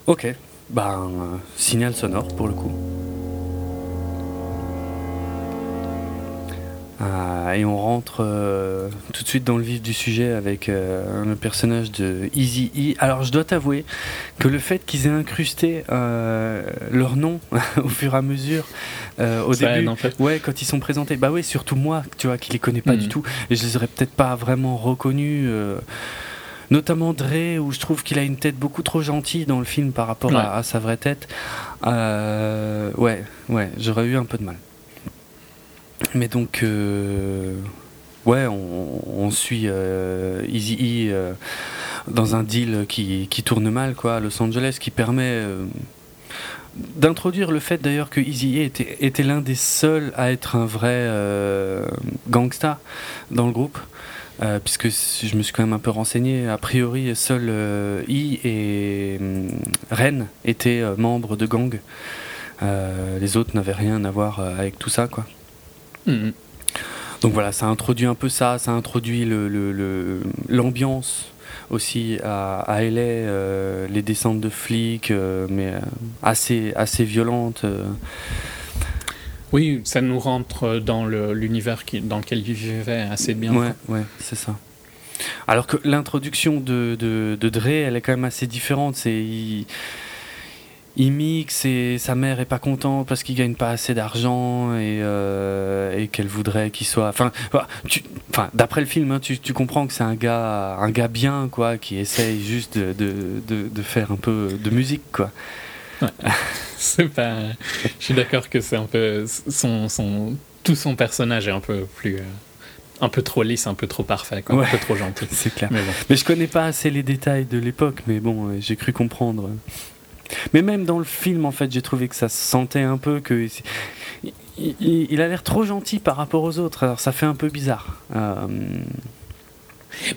Ok. Ben, euh, signal sonore pour le coup. Et on rentre euh, tout de suite dans le vif du sujet avec euh, le personnage de Easy E. Alors je dois t'avouer que le fait qu'ils aient incrusté euh, leur nom au fur et à mesure euh, au Ça début, en fait. Ouais, quand ils sont présentés. Bah oui, surtout moi, tu vois, qui les connais pas Mhm. du tout. Et je les aurais peut-être pas vraiment reconnus. euh, notamment Dre, où je trouve qu'il a une tête beaucoup trop gentille dans le film par rapport Ouais. à, à sa vraie tête. Euh, ouais, ouais, j'aurais eu un peu de mal. Mais donc, euh, ouais, on, suit euh, Easy E dans un deal qui, qui tourne mal, quoi, à Los Angeles, qui permet euh, d'introduire le fait d'ailleurs que Easy était, était l'un des seuls à être un vrai euh, gangsta dans le groupe. Euh, puisque je me suis quand même un peu renseigné, a priori seul euh, I et hum, Ren étaient euh, membres de gang. Euh, les autres n'avaient rien à voir euh, avec tout ça, quoi. Mhm. Donc voilà, ça introduit un peu ça, ça introduit le- le- le- l'ambiance aussi à, à LA, euh, les descentes de flics, euh, mais euh, assez, assez violentes. Oui, ça nous rentre dans l'univers dans lequel il vivait assez bien. Ouais, ouais, c'est ça. Alors que l'introduction de, de, de Dre, elle est quand même assez différente. C'est il, mixe et sa mère est pas contente parce qu'il gagne pas assez d'argent et, euh, et qu'elle voudrait qu'il soit. Enfin, tu- enfin, d'après le film, hein, tu, tu comprends que c'est un gars, un gars bien, quoi, qui essaye juste de, de, de, de faire un peu de musique, quoi. C'est pas. Je suis d'accord que c'est un peu son, son tout son personnage est un peu plus euh, un peu trop lisse, un peu trop parfait, quoi, Ouais. un peu trop gentil. C'est clair. Mais bon. Mais je connais pas assez les détails de l'époque, mais bon, j'ai cru comprendre. Mais même dans le film, en fait, j'ai trouvé que ça se sentait un peu que. Il, il- a l'air trop gentil par rapport aux autres, alors ça fait un peu bizarre. Euh,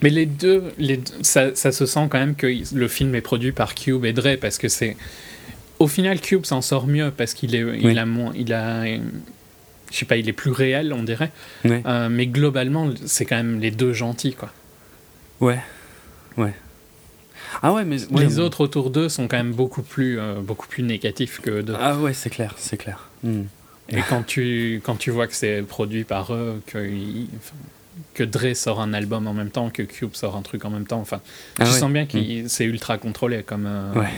Mais les deux, les deux- ça, ça se sent quand même que le film est produit par Cube et Dre parce que c'est. Au final, Cube s'en sort mieux parce qu'il est, il Oui. a moins, il a, je sais pas, il est plus réel, on dirait. Euh, mais globalement, c'est quand même les deux gentils, quoi. ouais. Ouais. Ah ouais, mais. ouais, les autres autour d'eux sont quand même beaucoup plus, euh, beaucoup plus négatifs que deux. Ah ouais, c'est clair, c'est clair. Hmm. Et quand tu, quand tu vois que c'est produit par eux, que, que Dre sort un album en même temps, que Cube sort un truc en même temps, enfin, Ah tu ouais. sens bien que c'est ultra contrôlé comme. euh, Ouais.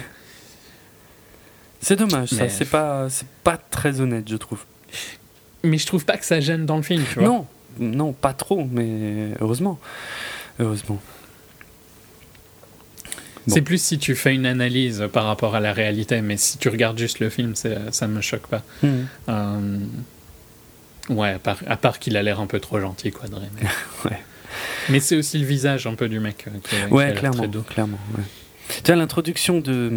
C'est dommage, ça. C'est pas, c'est pas très honnête, je trouve. Mais je trouve pas que ça gêne dans le film, tu vois. Non, non, pas trop, mais heureusement. Heureusement. C'est plus si tu fais une analyse par rapport à la réalité, mais si tu regardes juste le film, ça me choque pas. Hmm. Euh, Ouais, à part, qu'il a l'air un peu trop gentil, quoi, Dre. Mais, Ouais. mais c'est aussi le visage un peu du mec euh, qui, qui Ouais, l'air clairement, très doux. clairement. ouais. Tiens, l'introduction de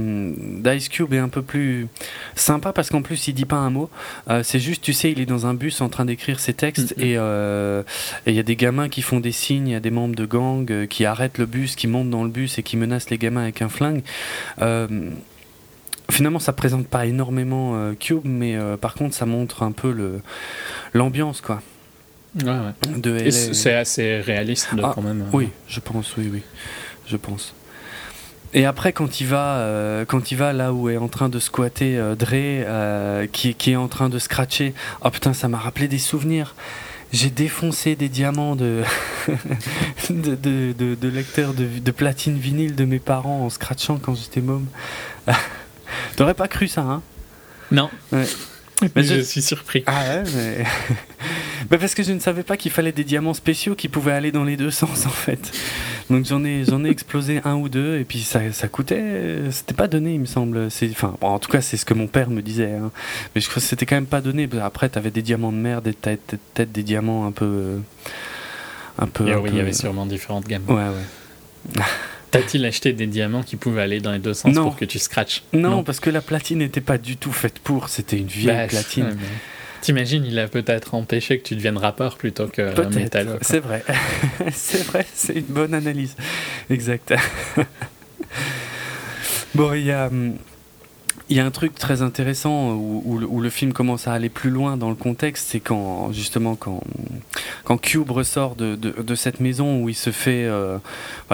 d'Ice Cube est un peu plus sympa parce qu'en plus il dit pas un mot. Euh, c'est juste, tu sais, il est dans un bus en train d'écrire ses textes Mhm. et euh, et il y a des gamins qui font des signes, il y a des membres de gang euh, qui arrêtent le bus, qui montent dans le bus et qui menacent les gamins avec un flingue. Euh, finalement, ça présente pas énormément Cube, mais par contre, ça montre un peu l'ambiance quoi. Ouais, c'est assez réaliste Ah, quand même. Oui, je pense, oui, oui, je pense. Et après, quand il va, euh, quand il va là où est en train de squatter euh, Dre, euh, qui, qui est en train de scratcher, oh putain, ça m'a rappelé des souvenirs. J'ai défoncé des diamants de, de, de, de- de lecteurs de, de platine vinyle de mes parents en scratchant quand j'étais môme. T'aurais pas cru ça, hein? Non, Ouais. Mais je je- suis surpris. Ah ouais, mais... Bah, parce que je ne savais pas qu'il fallait des diamants spéciaux qui pouvaient aller dans les deux sens en fait. Donc j'en ai, j'en ai explosé un ou deux, et puis ça, ça coûtait. C'était pas donné, il me semble. C'est, enfin, bon, en tout cas, c'est ce que mon père me disait. hein. Mais je crois que c'était quand même pas donné. Après, t'avais des diamants de merde et peut-être des diamants un peu. Un peu. Et un oui, peu- il y avait sûrement différentes gammes. Ouais, ouais. T'as-il acheté des diamants qui pouvaient aller dans les deux sens Non. pour que tu scratches Non, parce que la platine n'était pas du tout faite pour. C'était une vieille Bah, platine. ouais, mais T'imagines, il a peut-être empêché que tu deviennes rappeur plutôt que Peut-être, métalleux. c'est vrai. c'est vrai, c'est une bonne analyse. Exact. bon, il y a, hum, il y a un truc très intéressant où, le- film commence à aller plus loin dans le contexte, c'est quand, justement, quand, quand Cube ressort de, de, cette maison où il se fait, euh,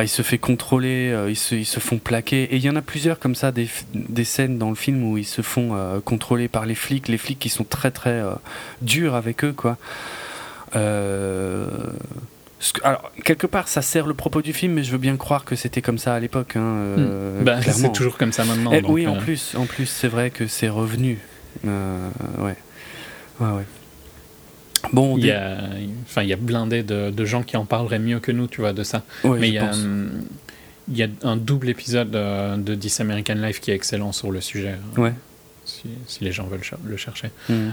il se fait contrôler, euh, ils, se, ils se font plaquer. Et il y en a plusieurs comme ça, des, des scènes dans le film où ils se font euh, contrôler par les flics, les flics qui sont très très durs avec eux, quoi. Euh, alors, quelque part, ça sert le propos du film, mais je veux bien croire que c'était comme ça à l'époque. Hein, euh, Bah, clairement. c'est toujours comme ça maintenant. Eh donc, oui, en euh, plus, en plus, c'est vrai que c'est revenu. Euh, ouais, ouais, ouais. Bon, Il y a, enfin, il y a blindé de, de gens qui en parleraient mieux que nous, tu vois, de ça. ouais, Mais il y, a, hum, il y a un double épisode euh, de This American Life qui est excellent sur le sujet, euh, Ouais. si, si les gens veulent le chercher. Mhm.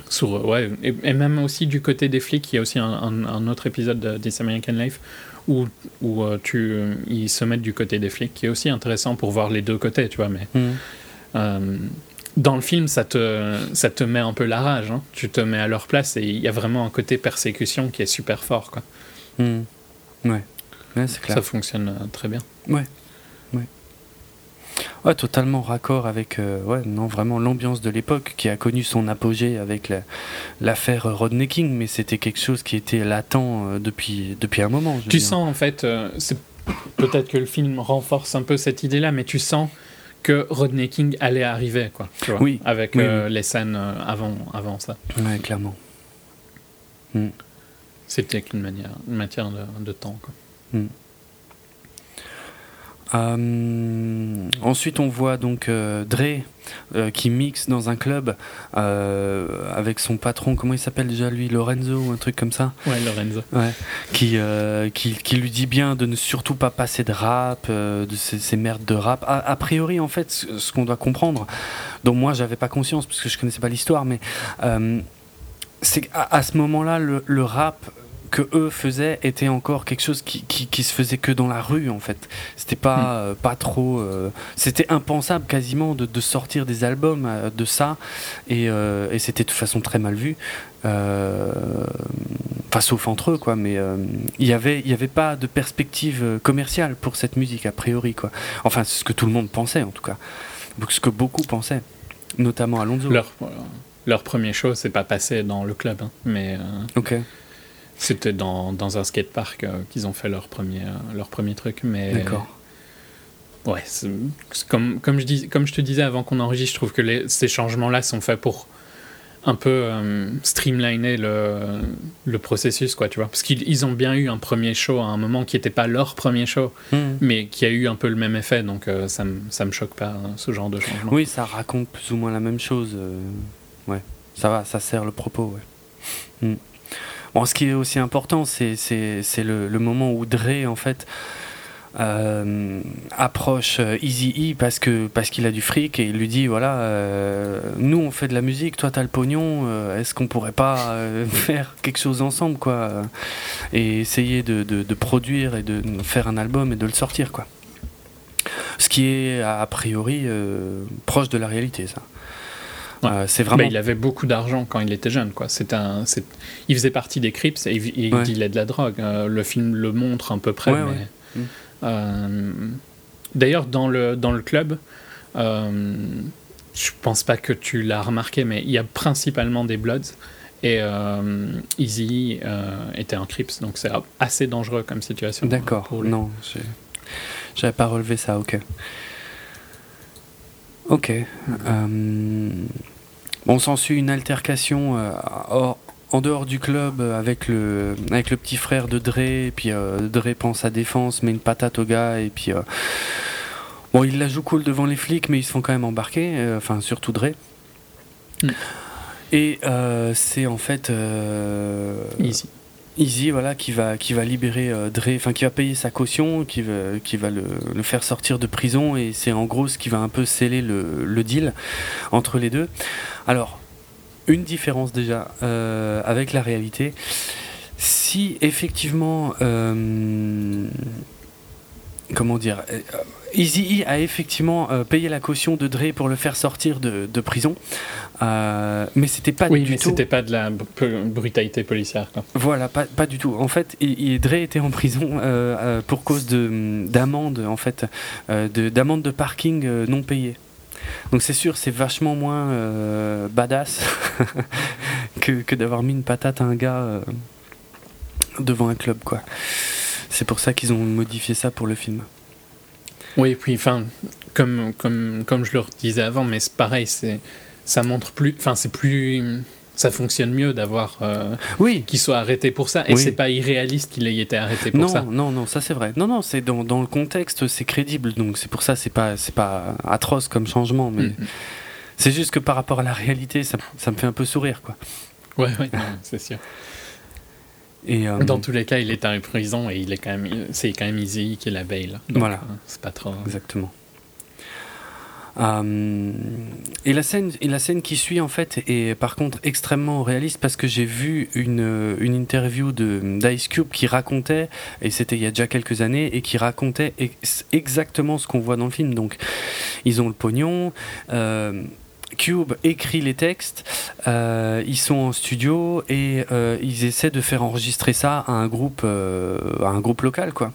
Euh, sur, ouais, et, et même aussi du côté des flics, il y a aussi un, un- un autre épisode de This American Life où, où euh, tu, ils se mettent du côté des flics, qui est aussi intéressant pour voir les deux côtés, tu vois. Mais euh, dans le film, ça te, ça te met un peu la rage. hein. Tu te mets à leur place et il y a vraiment un côté persécution qui est super fort. Quoi. Mhm. Ouais. Ouais, c'est clair. Ça fonctionne euh, très bien. Ouais, totalement raccord avec, euh, ouais, non, vraiment l'ambiance de l'époque qui a connu son apogée avec la- l'affaire Rodney King, mais c'était quelque chose qui était latent euh, depuis, depuis un moment. Tu dire. sens en fait, euh, c'est peut-être que le film renforce un peu cette idée-là, mais tu sens que Rodney King allait arriver, quoi. Tu vois, Oui, avec oui, euh, les scènes avant, avant ça. Ouais, clairement. C'était qu'une manière, une matière de, de temps. Quoi. Euh, ensuite, on voit donc euh, Dre euh, qui mixe dans un club avec son patron, comment il s'appelle déjà lui, Lorenzo ou un truc comme ça, Ouais, Lorenzo. ouais, qui, qui, qui lui dit bien de ne surtout pas passer de rap, de ces, ces merdes de rap. A, a priori, en fait, ce, ce qu'on doit comprendre, dont moi j'avais pas conscience parce que je connaissais pas l'histoire, mais c'est qu'à à ce moment-là, le, le rap que eux faisaient était encore quelque chose qui, qui, qui se faisait que dans la rue en fait. C'était pas, euh, pas trop. euh, c'était impensable quasiment de, de sortir des albums euh, de ça et, et c'était de toute façon très mal vu. Enfin, sauf entre eux, quoi, mais il y avait, il y avait pas de perspective commerciale pour cette musique, a priori, quoi. Enfin, c'est ce que tout le monde pensait, en tout cas. Ce que beaucoup pensaient, notamment Alonso. Leur, leur premier show, c'est pas passé dans le club, hein, mais Ok, c'était dans, dans un skatepark euh, qu'ils ont fait leur premier, euh, leur premier truc. Mais d'accord. Ouais, comme, comme, je dis, comme je te disais avant qu'on enregistre, je trouve que les- ces changements-là sont faits pour un peu euh, streamliner le, le processus, quoi, tu vois. Parce qu'ils ils ont bien eu un premier show à un moment qui n'était pas leur premier show, Hmm. mais qui a eu un peu le même effet, donc euh, ça me ça me choque pas, hein, ce genre de changement. Oui, ça raconte plus ou moins la même chose. euh, ouais, ça va, ça sert le propos. Ouais. Hmm. Bon, ce qui est aussi important, c'est le, moment où Dre, en fait, euh, approche euh, Easy E parce parce qu'il a du fric et il lui dit voilà, euh, nous on fait de la musique, toi t'as le pognon, est-ce qu'on pourrait pas faire quelque chose ensemble, quoi, et essayer de, de- produire et de faire un album et de le sortir, quoi. Ce qui est a priori proche de la réalité, ça. Ouais. Euh, c'est Bah, il avait beaucoup d'argent quand il était jeune, quoi. C'est un, c'est- il faisait partie des Crips et il, il Ouais. dealait de la drogue. Euh, le film le montre à peu près. Ouais, mais- ouais. Mm. Euh, D'ailleurs, dans le, dans le club, je pense pas que tu l'as remarqué, mais il y a principalement des Bloods. Et Easy était un Crips, donc c'est assez dangereux comme situation. D'accord. pour lui. Non, j'ai- j'avais pas relevé ça. Ok. Ok. Euh, On s'ensuit une altercation euh, hors- en dehors du club euh, avec le, avec le petit frère de Dre. Et puis euh, Dre prend sa défense, met une patate au gars. Et puis. bon, il la joue cool devant les flics, mais ils se font quand même embarquer. Enfin, surtout Dre. Mm. Et c'est en fait. Easy. Easy, voilà, qui va, qui va libérer euh, Dre, enfin qui va payer sa caution, qui va, le, faire sortir de prison, et c'est en gros ce qui va un peu sceller le, deal entre les deux. Alors, une différence déjà euh, avec la réalité. Si effectivement, euh, comment dire, Easy E a effectivement euh, payé la caution de Dre pour le faire sortir de, de prison, euh, mais c'était pas Oui, du mais tout. c'était pas de la brutalité policière. Quoi. Voilà, pas, pas du tout. En fait, il, il- Dre était en prison euh, pour cause de d'amende en fait, de d'amende de parking non payée. Donc c'est sûr, c'est vachement moins badass que, que d'avoir mis une patate à un gars devant un club, quoi. C'est pour ça qu'ils ont modifié ça pour le film. Oui, puis enfin, comme, comme, comme je le disais avant, mais c'est pareil, c'est ça montre plus, enfin c'est plus, ça fonctionne mieux d'avoir euh, Oui. qu'il soit arrêté pour ça, et Oui. c'est pas irréaliste qu'il ait été arrêté pour Non, ça. non, non, ça c'est vrai. Non, non, c'est dans, dans le contexte, c'est crédible, donc c'est pour ça, c'est pas, c'est pas atroce comme changement, mais Mm. c'est juste que par rapport à la réalité, ça, ça me fait un peu sourire, quoi. Ouais, ouais, c'est sûr. Et euh, Dans tous les cas, il est en prison et il est quand même, c'est quand même Easy qui la veille. Là. Donc, Voilà. euh, c'est pas trop. exactement. Euh, et la scène, et la scène qui suit en fait est par contre extrêmement réaliste parce que j'ai vu une, une interview d'Ice Cube qui racontait et c'était il y a déjà quelques années et qui racontait ex- exactement ce qu'on voit dans le film. Donc ils ont le pognon. euh, Cube écrit les textes, euh, ils sont en studio et euh, ils essaient de faire enregistrer ça à un groupe, euh, à un groupe local quoi.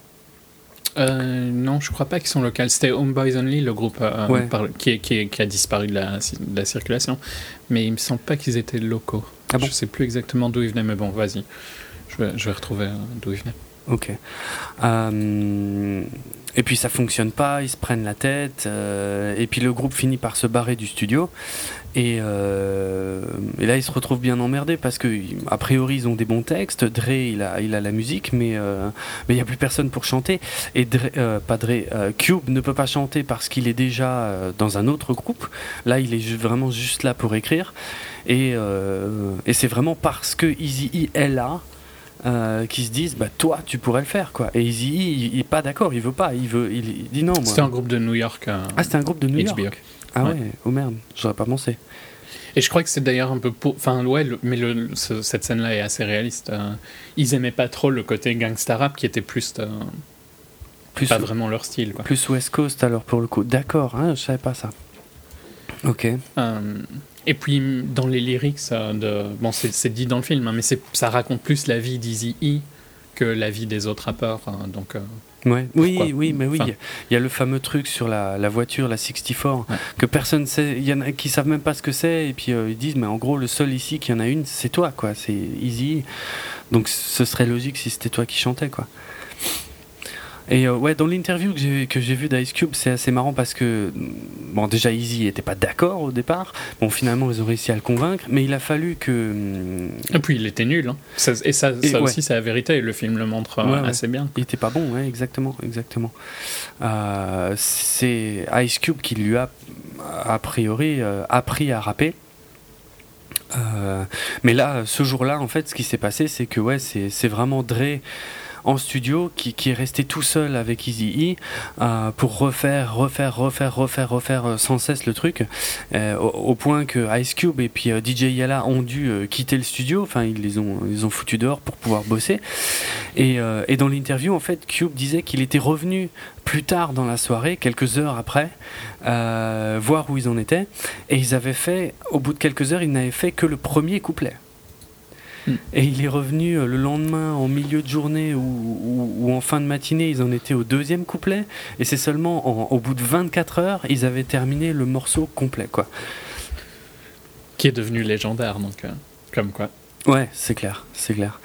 Non, je crois pas qu'ils sont locaux. C'était Homeboys Only, le groupe Ouais. par- qui, qui- qui a disparu de la, de la circulation. Mais il me semble pas qu'ils étaient locaux. Ah bon je sais plus exactement d'où ils venaient, mais bon, vas-y. Je vais, je vais retrouver d'où ils venaient. Ok. Euh, et puis ça fonctionne pas, ils se prennent la tête, euh, et puis le groupe finit par se barrer du studio. Et, euh, et là, ils se retrouvent bien emmerdés parce que, a priori, ils ont des bons textes. Dre, il a, il a la musique, mais euh, il n'y a plus personne pour chanter. Et Dre, euh, pas Dre, Cube ne peut pas chanter parce qu'il est déjà dans un autre groupe. Là, il est vraiment juste là pour écrire. Et, et c'est vraiment parce que Easy E est là euh, qui se disent bah toi tu pourrais le faire quoi et Easy il, il est pas d'accord il veut pas il veut il, il dit non C'était un groupe de New York. euh, ah c'était un groupe de New HBO. York ah ouais. Ouais. oh merde j'aurais pas pensé Et je crois que c'est d'ailleurs un peu pour. Enfin, ouais, le- mais le- ce- cette scène-là est assez réaliste. euh, ils aimaient pas trop le côté gangsta rap qui était plus. plus pas vraiment leur style, quoi. plus West Coast alors pour le coup d'accord hein, je savais pas ça ok et puis dans les lyrics de bon c'est dit dans le film hein, mais ça raconte plus la vie d'Easy E que la vie des autres rappeurs hein, donc euh, Ouais. Oui, oui, mais oui, il Enfin. y a- il y a le fameux truc sur la, la voiture, la 64, Ouais. que personne sait. Il y en a qui savent même pas ce que c'est, et puis euh, ils disent, mais en gros, le seul ici qui en a une, c'est toi, quoi. C'est easy. Donc ce serait logique si c'était toi qui chantais, quoi. Et euh, ouais, dans l'interview que j'ai que j'ai vu d'Ice Cube, c'est assez marrant parce que bon, déjà Easy était pas d'accord au départ. Bon, finalement, ils ont réussi à le convaincre, mais il a fallu que hum, et puis il était nul hein. Ça- et ça, Et ça ouais. aussi c'est la vérité le film le montre euh, Ouais, ouais. assez bien Il était pas bon, ouais, exactement, exactement. Euh, c'est Ice Cube qui lui a, a priori, euh, appris à rapper. Mais là, ce jour-là, en fait, ce qui s'est passé, c'est que ouais, c'est c'est vraiment Dre en studio qui, est resté tout seul avec Easy E euh, pour refaire, refaire, refaire, refaire, refaire euh, sans cesse le truc, euh, au, point que Ice Cube et puis DJ Yala ont dû quitter le studio. Enfin, ils les ont, ils ont foutus dehors pour pouvoir bosser. Et, dans l'interview, en fait, Cube disait qu'il était revenu plus tard dans la soirée, quelques heures après, voir où ils en étaient. Et ils avaient fait, au bout de quelques heures, ils n'avaient fait que le premier couplet. Et il est revenu euh, le lendemain, en milieu de journée ou, ou- ou en fin de matinée, ils en étaient au deuxième couplet. Et c'est seulement en- au bout de 24 heures, ils avaient terminé le morceau complet, quoi. qui est devenu légendaire donc euh, comme quoi Ouais, c'est clair, c'est clair.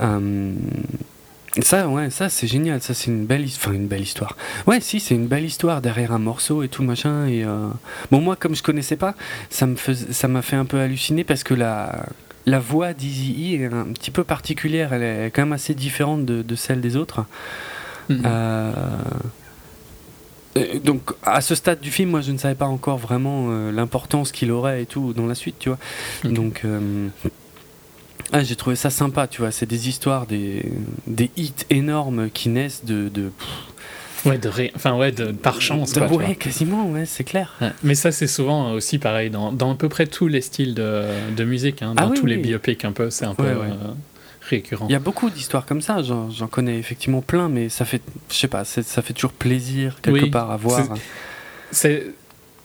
Euh, ça, ouais, ça c'est génial. Ça c'est une belle, enfin une belle histoire. Ouais, si, c'est une belle histoire derrière un morceau et tout machin. Et euh, bon, moi, comme je connaissais pas, ça me faisait, ça m'a fait un peu halluciner parce que la la voix d'Easy E est un petit peu particulière. Elle est quand même assez différente de, de celle des autres. Mhm. Euh, euh, donc à ce stade du film, moi je ne savais pas encore vraiment euh, l'importance qu'il aurait et tout dans la suite, tu vois. Ok. Donc euh, Ah, j'ai trouvé ça sympa, tu vois. C'est des histoires, des, des hits énormes qui naissent de. de Ouais, de ré... enfin, ouais, de... par chance. de- quoi, ouais, quasiment, ouais, c'est clair. Ouais. Mais ça, c'est souvent aussi pareil dans, dans à peu près tous les styles de, de musique, hein, Ah dans oui, tous les biopics un peu, c'est un peu euh, récurrent. Il y a beaucoup d'histoires comme ça, j'en connais effectivement plein, mais ça fait, je sais pas, ça fait toujours plaisir quelque Oui, part à voir. C'est,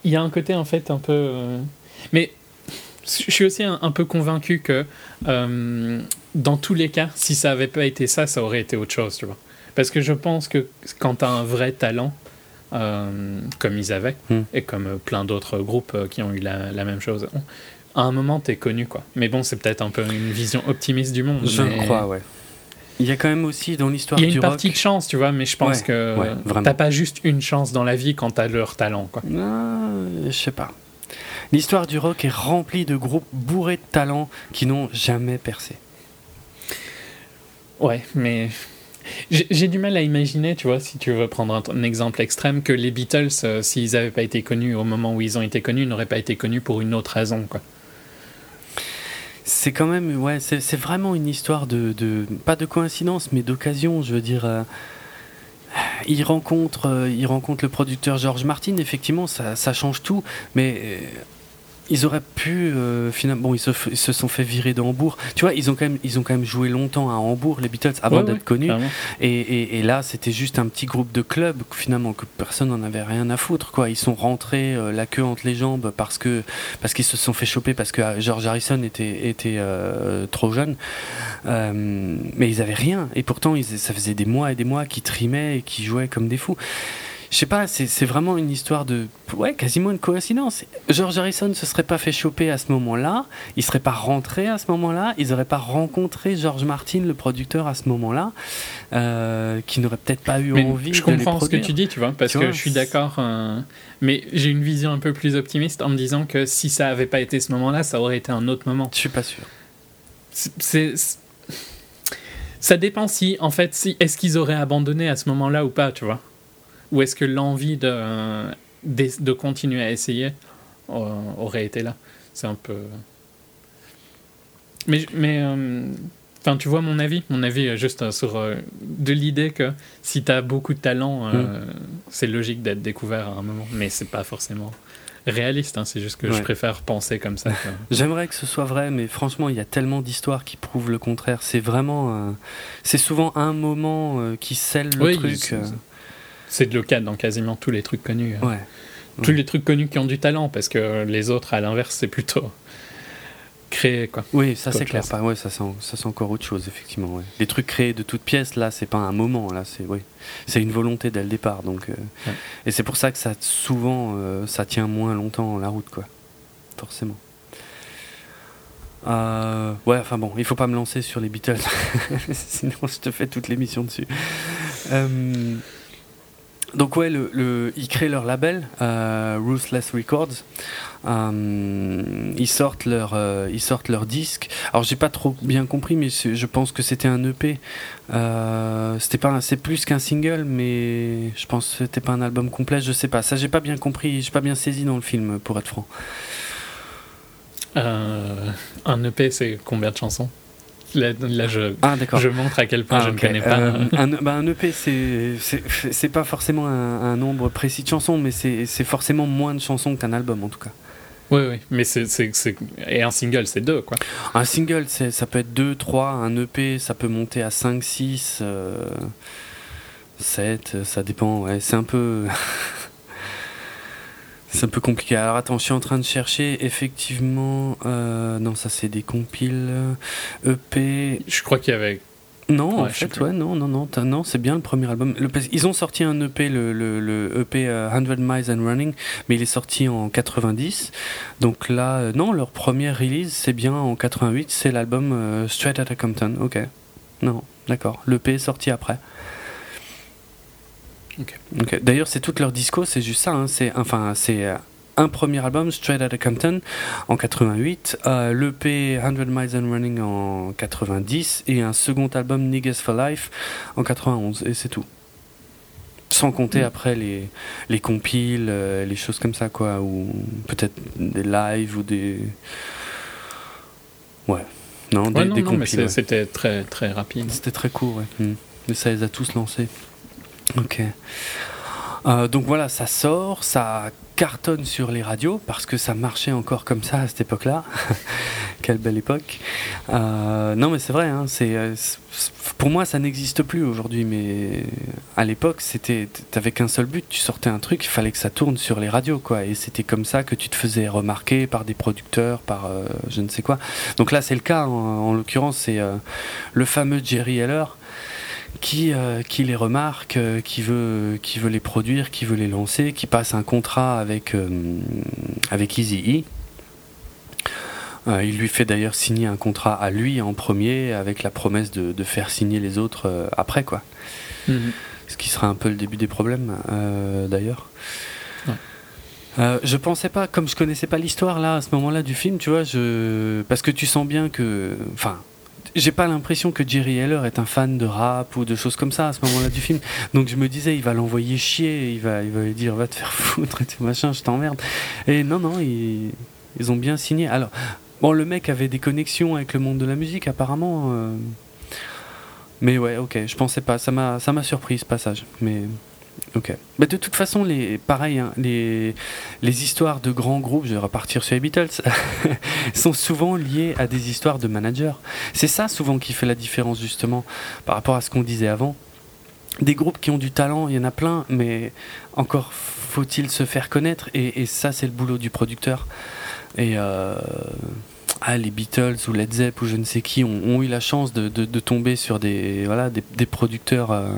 il y a un côté en fait un peu, euh, mais je suis aussi un, un peu convaincu que euh, dans tous les cas, si ça avait pas été ça, ça aurait été autre chose, tu vois. Parce que je pense que quand tu as un vrai talent, euh, comme ils avaient, Hmm. et comme euh, plein d'autres groupes euh, qui ont eu la, la même chose, à un moment, tu es connu, quoi. Mais bon, c'est peut-être un peu une vision optimiste du monde. Je mais- crois, ouais. Il y a quand même aussi dans l'histoire Il y a du une rock. partie de chance, tu vois, mais je pense Ouais, que ouais, t'as pas juste une chance dans la vie quand t'as leur talent, quoi. Ah, je sais pas. L'histoire du rock est remplie de groupes bourrés de talents qui n'ont jamais percé. Ouais, mais j'ai du mal à imaginer, tu vois, si tu veux prendre un, exemple extrême, que les Beatles, euh, s'ils n'avaient pas été connus au moment où ils ont été connus, n'auraient pas été connus pour une autre raison. C'est quand même, ouais, c'est vraiment une histoire de, pas de coïncidence, mais d'occasion. Je veux dire, euh, il rencontre, euh, le producteur George Martin. Effectivement, ça, ça change tout, mais euh, ils auraient pu euh, finalement, bon, ils se, ils se sont fait virer de Hambourg. Tu vois, ils ont quand même, ils ont quand même joué longtemps à Hambourg, les Beatles, avant Ouais, d'être ouais, connus. Et, et- et là, c'était juste un petit groupe de clubs finalement que personne n'en avait rien à foutre. Quoi. Ils sont rentrés euh, la queue entre les jambes parce que parce qu'ils se sont fait choper parce que euh, George Harrison était était euh, trop jeune. Euh, mais ils avaient rien. Et pourtant, ils, ça faisait des mois et des mois qu'ils trimaient et qu'ils jouaient comme des fous. Je sais pas, c'est vraiment une histoire de. Ouais, quasiment une coïncidence. George Harrison se serait pas fait choper à ce moment-là, il serait pas rentré à ce moment-là, ils auraient pas rencontré George Martin, le producteur, à ce moment-là, euh, qui n'aurait peut-être pas eu Mais envie je de les comprends ce que tu dis, tu vois, parce Tu que vois, je suis d'accord. euh, mais j'ai une vision un peu plus optimiste en me disant que si ça avait pas été ce moment-là, ça aurait été un autre moment. Je suis pas sûr. C'est- ça dépend si en fait si est-ce qu'ils auraient abandonné à ce moment-là ou pas tu vois ou est-ce que l'envie de, de continuer à essayer euh, aurait été là? C'est un peu mais mais euh, enfin tu vois mon avis? Mon avis euh, juste sur euh, de l'idée que si tu as beaucoup de talent euh, c'est logique d'être découvert à un moment mais c'est pas forcément réaliste hein, c'est juste que je préfère penser comme ça J'aimerais que ce soit vrai, mais franchement, il y a tellement d'histoires qui prouvent le contraire. C'est vraiment. euh, c'est souvent un moment qui scelle le Oui, truc. C'est- euh, le cas dans quasiment tous les trucs connus hein. ouais. tous les trucs connus qui ont du talent, parce que les autres, à l'inverse, c'est plutôt créé, quoi. Oui, ça c'est clair. Pas, ouais, ça en- ça c'est encore autre chose, effectivement. ouais. Les trucs créés de toutes pièces, là, c'est pas un moment, là, c'est oui, c'est une volonté dès le départ. Donc, euh, Ouais. et c'est pour ça que ça souvent, euh, ça tient moins longtemps la route, quoi. Forcément. Euh, ouais, enfin bon, il faut pas me lancer sur les Beatles, sinon je te fais toute l'émission dessus. Donc ouais, ils créent leur label, euh, Ruthless Records. Euh, ils sortent leur, euh, ils sortent leur disque. Alors j'ai pas trop bien compris, mais je pense que c'était un EP. C'était pas, c'est plus qu'un single, mais je pense que c'était pas un album complet. Je sais pas. Ça j'ai pas bien compris, j'ai pas bien saisi dans le film, pour être franc. Un EP, c'est combien de chansons? Là, là, je, Ah je montre à quel point Ah, je ne connais pas. Euh, un, bah, un EP, c'est pas forcément un, un nombre précis de chansons, mais c'est forcément moins de chansons qu'un album en tout cas. Oui, oui, mais c'est, Et un single, c'est deux, quoi. Un single, ça peut être 2, 3, un EP, ça peut monter à 5, 6, 7, ça dépend, ouais, c'est un peu... c'est un peu compliqué. Alors attends, je suis en train de chercher, effectivement... euh, non, ça c'est des compiles, EP... Je crois qu'il y avait. Non, en Ouais, fait, ouais, non, non, non, non, c'est bien le premier album. Le- ils ont sorti un EP, le, le, le EP euh, 100 Miles and Running, mais il est sorti en 90. Donc là, euh, non, leur première release, c'est bien en 88, c'est l'album euh, Straight Outta Compton. Ok. Non, d'accord. L'EP est sorti après. Ok. Ok. D'ailleurs, c'est toute leur disco, c'est juste ça. hein, C'est enfin, c'est euh, un premier album, Straight Outta Compton, en 88, euh, l'EP 100 Miles and Running en 90 et un second album, Niggas for Life, en 91. Et c'est tout. Sans compter Mm. après les, les compiles, euh, les choses comme ça, quoi, ou peut-être des lives ou des. Ouais. Non, Ouais, des, non, des non, mais compiles, ouais. c'était très, très rapide. C'était très court, ouais. Hmm. Mais ça les a tous lancés. Ok. Euh, donc voilà, ça sort, ça cartonne sur les radios parce que ça marchait encore comme ça à cette époque-là. Quelle belle époque. Euh, non, mais c'est vrai. hein, euh, pour moi, ça n'existe plus aujourd'hui, mais à l'époque, c'était, t'avais qu'un seul but. Tu sortais un truc, il fallait que ça tourne sur les radios, quoi. Et c'était comme ça que tu te faisais remarquer par des producteurs, par je ne sais quoi. Donc là, c'est le cas. En, en l'occurrence, c'est le fameux Jerry Heller qui, euh, qui les remarque, euh, qui, veut, qui veut les produire, qui veut les lancer, qui passe un contrat avec, euh, avec Easy il lui fait d'ailleurs signer un contrat à lui en premier avec la promesse de, de faire signer les autres après quoi. Mhm. Ce qui sera un peu le début des problèmes d'ailleurs. Ouais. Euh, je pensais pas, comme je connaissais pas l'histoire là à ce moment-là du film, tu vois, je parce que tu sens bien que, enfin, j'ai pas l'impression que Jerry Heller est un fan de rap ou de choses comme ça à ce moment-là du film. Donc je me disais, il va l'envoyer chier, il va, il va lui dire va te faire foutre et tout machin, je t'emmerde. Et non, non, ils, ils ont bien signé. Alors, bon, le mec avait des connexions avec le monde de la musique apparemment. euh, Mais ouais, ok, je pensais pas. Ça m'a, surpris ce passage. Mais ok. De toute façon, les, pareil, hein, les, les histoires de grands groupes, je vais repartir sur les Beatles, sont souvent liées à des histoires de managers. C'est ça souvent qui fait la différence justement par rapport à ce qu'on disait avant. Des groupes qui ont du talent, il y en a plein, mais encore faut-il se faire connaître, et, ça c'est le boulot du producteur. Et euh, ah, les Beatles ou Led Zepp ou je ne sais qui ont, eu la chance de, tomber sur des, voilà, des producteurs euh,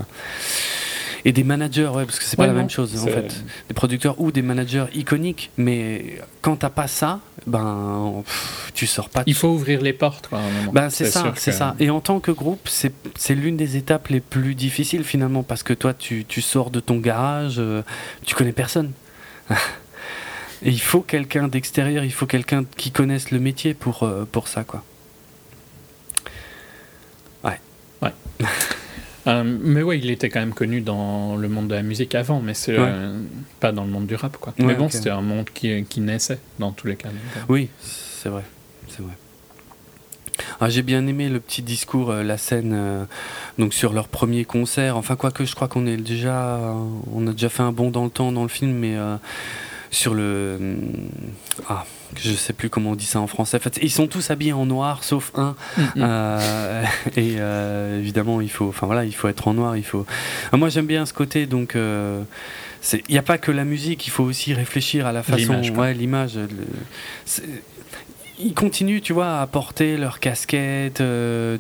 et des managers, ouais, parce que c'est pas Ouais, la non, même chose en fait. Des producteurs ou des managers iconiques, mais quand t'as pas ça, ben pff, tu sors pas. Il faut ouvrir les portes, quoi. Ben, c'est ça, c'est que- ça. Et en tant que groupe, c'est c'est l'une des étapes les plus difficiles finalement, parce que toi, tu, tu sors de ton garage, euh, tu connais personne. Et il faut quelqu'un d'extérieur, il faut quelqu'un qui connaisse le métier pour, euh, pour ça, quoi. Euh, mais ouais, il était quand même connu dans le monde de la musique avant, mais c'est Ouais. euh, pas dans le monde du rap, quoi. Ouais, mais bon, c'était un monde qui, qui naissait dans tous les cas. euh. Oui, c'est vrai, c'est vrai. Ah, J'ai bien aimé le petit discours, euh, la scène, donc sur leur premier concert. Enfin, quoique, je crois qu'on est déjà, on a déjà fait un bond dans le temps dans le film, mais sur le, ah, je sais plus comment on dit ça en français. En fait, ils sont tous habillés en noir, sauf un. Mm, mm. Euh, et euh, évidemment, il faut, enfin voilà, il faut être en noir. Il faut. Ah, moi, j'aime bien ce côté. Donc, euh, il n'y a pas que la musique. Il faut aussi réfléchir à la façon, ouais, l'image. le- Ils continuent, tu vois, à porter leur casquette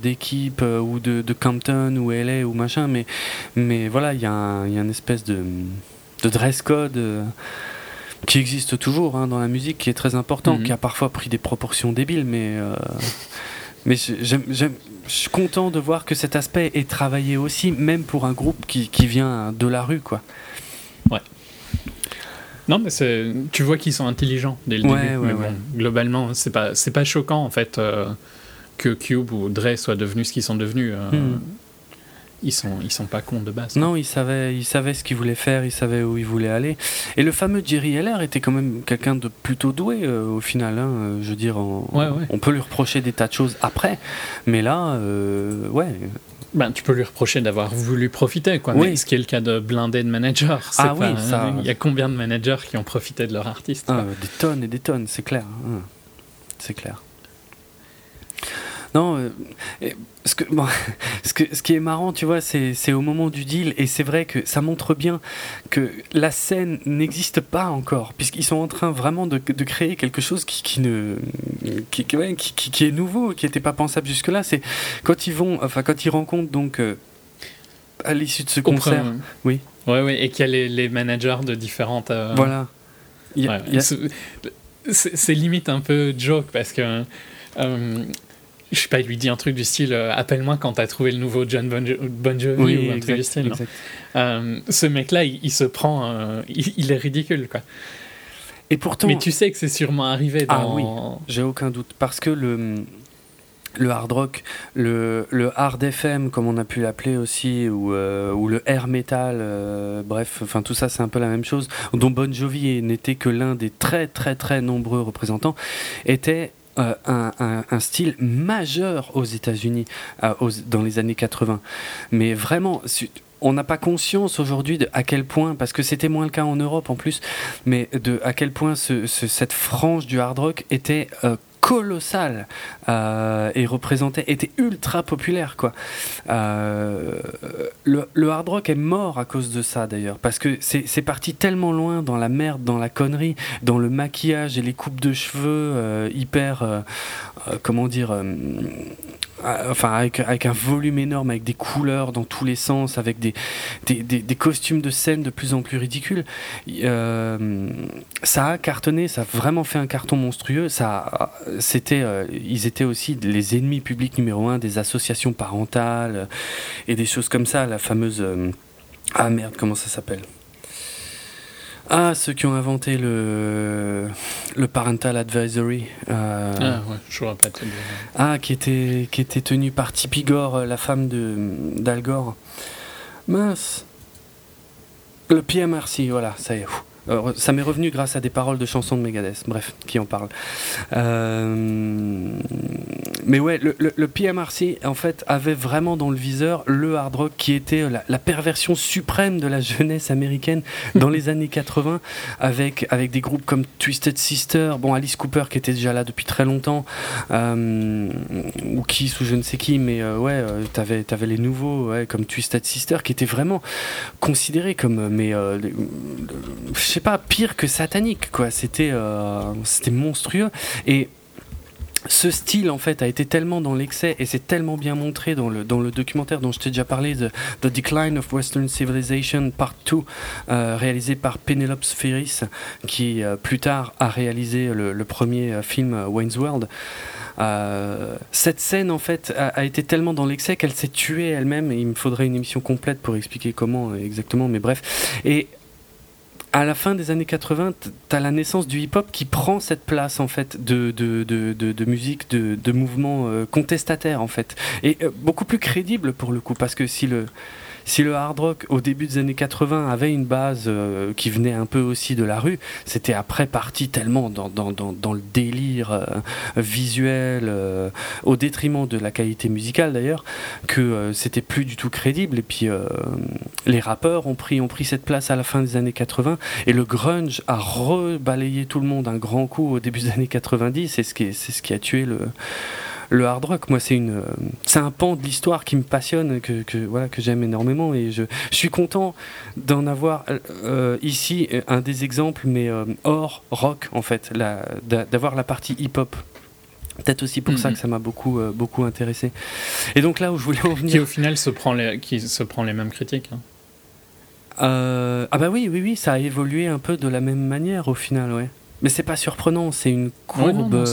d'équipe ou de, de Campton ou LA ou machin, mais, mais voilà, il y, y a une espèce de, de dress code qui existe toujours hein, dans la musique, qui est très important, Mhm. qui a parfois pris des proportions débiles, mais, euh, mais je- suis content de voir que cet aspect est travaillé aussi, même pour un groupe qui, qui vient de la rue, quoi. Non, mais tu vois qu'ils sont intelligents dès le Ouais, début. ouais, mais ouais. globalement, c'est pas, pas choquant en fait euh, que Cube ou Dre soient devenus ce qu'ils sont devenus. euh, Mhm. Ils sont, ils sont pas cons de base. Non, il savait, il savait ce qu'il voulait faire, il savait où il voulait aller. Et le fameux Jerry Heller était quand même quelqu'un de plutôt doué euh, au final. hein, euh, je veux dire, en- Ouais, ouais. on peut lui reprocher des tas de choses après, mais là, euh, ouais. Ben, tu peux lui reprocher d'avoir voulu profiter, quoi. Oui. Mais ce qui est le cas de blindé de managers. c'est Ah pas- oui, ça- Il y a combien de managers qui ont profité de leur artiste Ah, des tonnes et des tonnes, c'est clair. hein. C'est clair. Non, euh, ce, que, bon, ce, que, ce qui est marrant, tu vois, c'est au moment du deal, et c'est vrai que ça montre bien que la scène n'existe pas encore, puisqu'ils sont en train vraiment de, de créer quelque chose qui, qui ne, qui, qui- ouais, qui, qui- qui est nouveau, qui n'était pas pensable jusque-là. C'est quand ils vont, enfin quand ils rencontrent donc euh, à l'issue de ce concert, premier- oui. Ouais, ouais, et qu'il y a les, les managers de différentes. euh, voilà. Ouais, a- c'est limite un peu joke parce que. euh, je sais pas, il lui dit un truc du style euh, Appelle-moi quand t'as trouvé le nouveau John Bon, Jo- Bon Jovi oui, ou un truc du style. Euh, ce mec-là, il, il se prend. euh, il, il est ridicule, quoi. Et pourtant, Mais tu sais que c'est sûrement arrivé Ah dans. oui. J'ai aucun doute. Parce que le, le hard rock, le, le hard FM, comme on a pu l'appeler aussi, ou, euh, ou le air metal, bref, enfin tout ça c'est un peu la même chose, dont Bon Jovi n'était que l'un des très très très nombreux représentants, était euh, un, style majeur aux États-Unis euh, dans les années 80. Mais vraiment, on n'a pas conscience aujourd'hui de à quel point, parce que c'était moins le cas en Europe en plus, mais de à quel point ce- ce- cette frange du hard rock était euh, colossale euh, et représentait, était ultra populaire quoi. Euh, le, le hard rock est mort à cause de ça d'ailleurs, parce que c'est parti tellement loin dans la merde, dans la connerie, dans le maquillage et les coupes de cheveux euh, hyper, euh, euh, comment dire, enfin avec, un volume énorme, avec des couleurs dans tous les sens, avec des, costumes de scène de plus en plus ridicules. Euh, ça a cartonné, ça a vraiment fait un carton monstrueux. Ça, c'était, euh, ils étaient aussi les ennemis publics numéro un des associations parentales euh, et des choses comme ça. La fameuse euh, ah merde, comment ça s'appelle? Ah, ceux qui ont inventé le le parental advisory. euh, Ah ouais, je pourrais pas ah, qui était, qui était tenue par Tippi Gore, euh, la femme de d'Al Gore. Mince. Le PMRC, voilà, ça y est. Ouh. Euh, ça m'est revenu grâce à des paroles de chansons de Megadeth. Bref, qui en parle. Euh, Mais ouais, le, le- le PMRC, en fait, avait vraiment dans le viseur le hard rock qui était la, la perversion suprême de la jeunesse américaine dans les années 80, avec, avec des groupes comme Twisted Sister, bon, Alice Cooper qui était déjà là depuis très longtemps, euh, ou Kiss ou je ne sais qui, mais euh, ouais, t'avais avais les nouveaux, ouais, comme Twisted Sister, qui étaient vraiment considérés comme, mais je sais pas, pire que satanique, quoi. C'était euh, c'était monstrueux. Et ce style en fait a été tellement dans l'excès et c'est tellement bien montré dans le, dans le documentaire dont je t'ai déjà parlé de The Decline of Western Civilization Part 2 euh, réalisé par Penelope Ferris qui euh, plus tard a réalisé le, premier film Wayne's World cette scène en fait a, été tellement dans l'excès qu'elle s'est tuée elle-même il me faudrait une émission complète pour expliquer comment exactement mais bref et à la fin des années 80, t- t'as la naissance du hip-hop qui prend cette place en fait de, de, de, de, de musique, de, de mouvement euh, contestataire en fait, et euh, beaucoup plus crédible pour le coup, parce que si le si le hard rock au début des années 80 avait une base euh, qui venait un peu aussi de la rue, c'était après parti tellement dans, le délire euh, visuel, euh, au détriment de la qualité musicale d'ailleurs, que c'était plus du tout crédible. Et puis les rappeurs ont pris, cette place à la fin des années 80 et le grunge a rebalayé tout le monde un grand coup au début des années 90. C'est ce qui, est- c'est ce qui a tué le, le hard rock. Moi, c'est une, euh, c'est un pan de l'histoire qui me passionne, que, que voilà, que j'aime énormément et je, je suis content d'en avoir euh, ici euh, un des exemples, mais euh, hors rock en fait, d'avoir la partie hip-hop. Peut-être aussi pour ça Mhm. que ça m'a beaucoup, euh, beaucoup intéressé. Et donc là où je voulais en Qui venir. au final se prend les, qui se prend les mêmes critiques. hein. Euh, ah bah oui, oui, oui, ça a évolué un peu de la même manière au final, ouais. Mais c'est pas surprenant, c'est une courbe. non, non,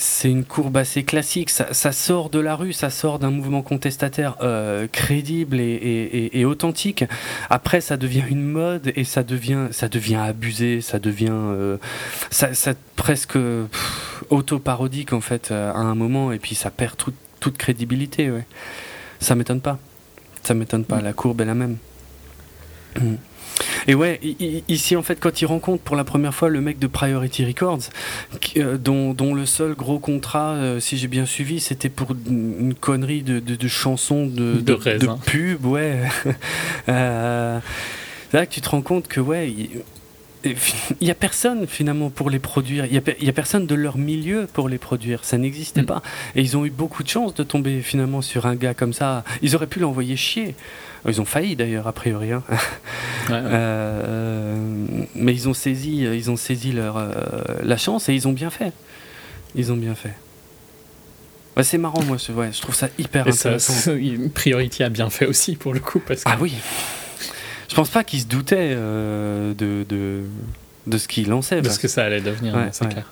c'est- une courbe assez classique. Ça, ça sort de la rue, ça sort d'un mouvement contestataire euh, crédible et, et- et- et authentique. Après, ça devient une mode et ça devient, ça devient abusé, ça devient, euh, ça, ça presque auto-parodique en fait euh, à un moment et puis ça perd toute, toute crédibilité. Ouais. Ça m'étonne pas. Ça m'étonne pas. La courbe est la même. Et ouais, ici en fait, quand il rencontre pour la première fois le mec de Priority Records, euh, dont, dont le seul gros contrat, euh, si j'ai bien suivi, c'était pour une connerie de, de, de chansons de, De raisin. pub, ouais. euh, c'est là que tu te rends compte que ouais, il il y a personne finalement pour les produire. Il y a, pe- il y a personne de leur milieu pour les produire. Ça n'existait Mm. pas. Et ils ont eu beaucoup de chance de tomber finalement sur un gars comme ça. Ils auraient pu l'envoyer chier. Ils ont failli d'ailleurs a priori. hein. ouais, ouais. Euh, mais ils ont saisi, ils ont saisi leur euh, la chance et ils ont bien fait. Ils ont bien fait. Ouais, c'est marrant, moi. Je, je trouve ça hyper Et intéressant. ça, Priority a bien fait aussi pour le coup parce que Ah oui. Je pense pas qu'ils se doutaient euh, de, de de ce qu'ils lançaient. de parce ce que ça allait devenir, Ouais, c'est clair.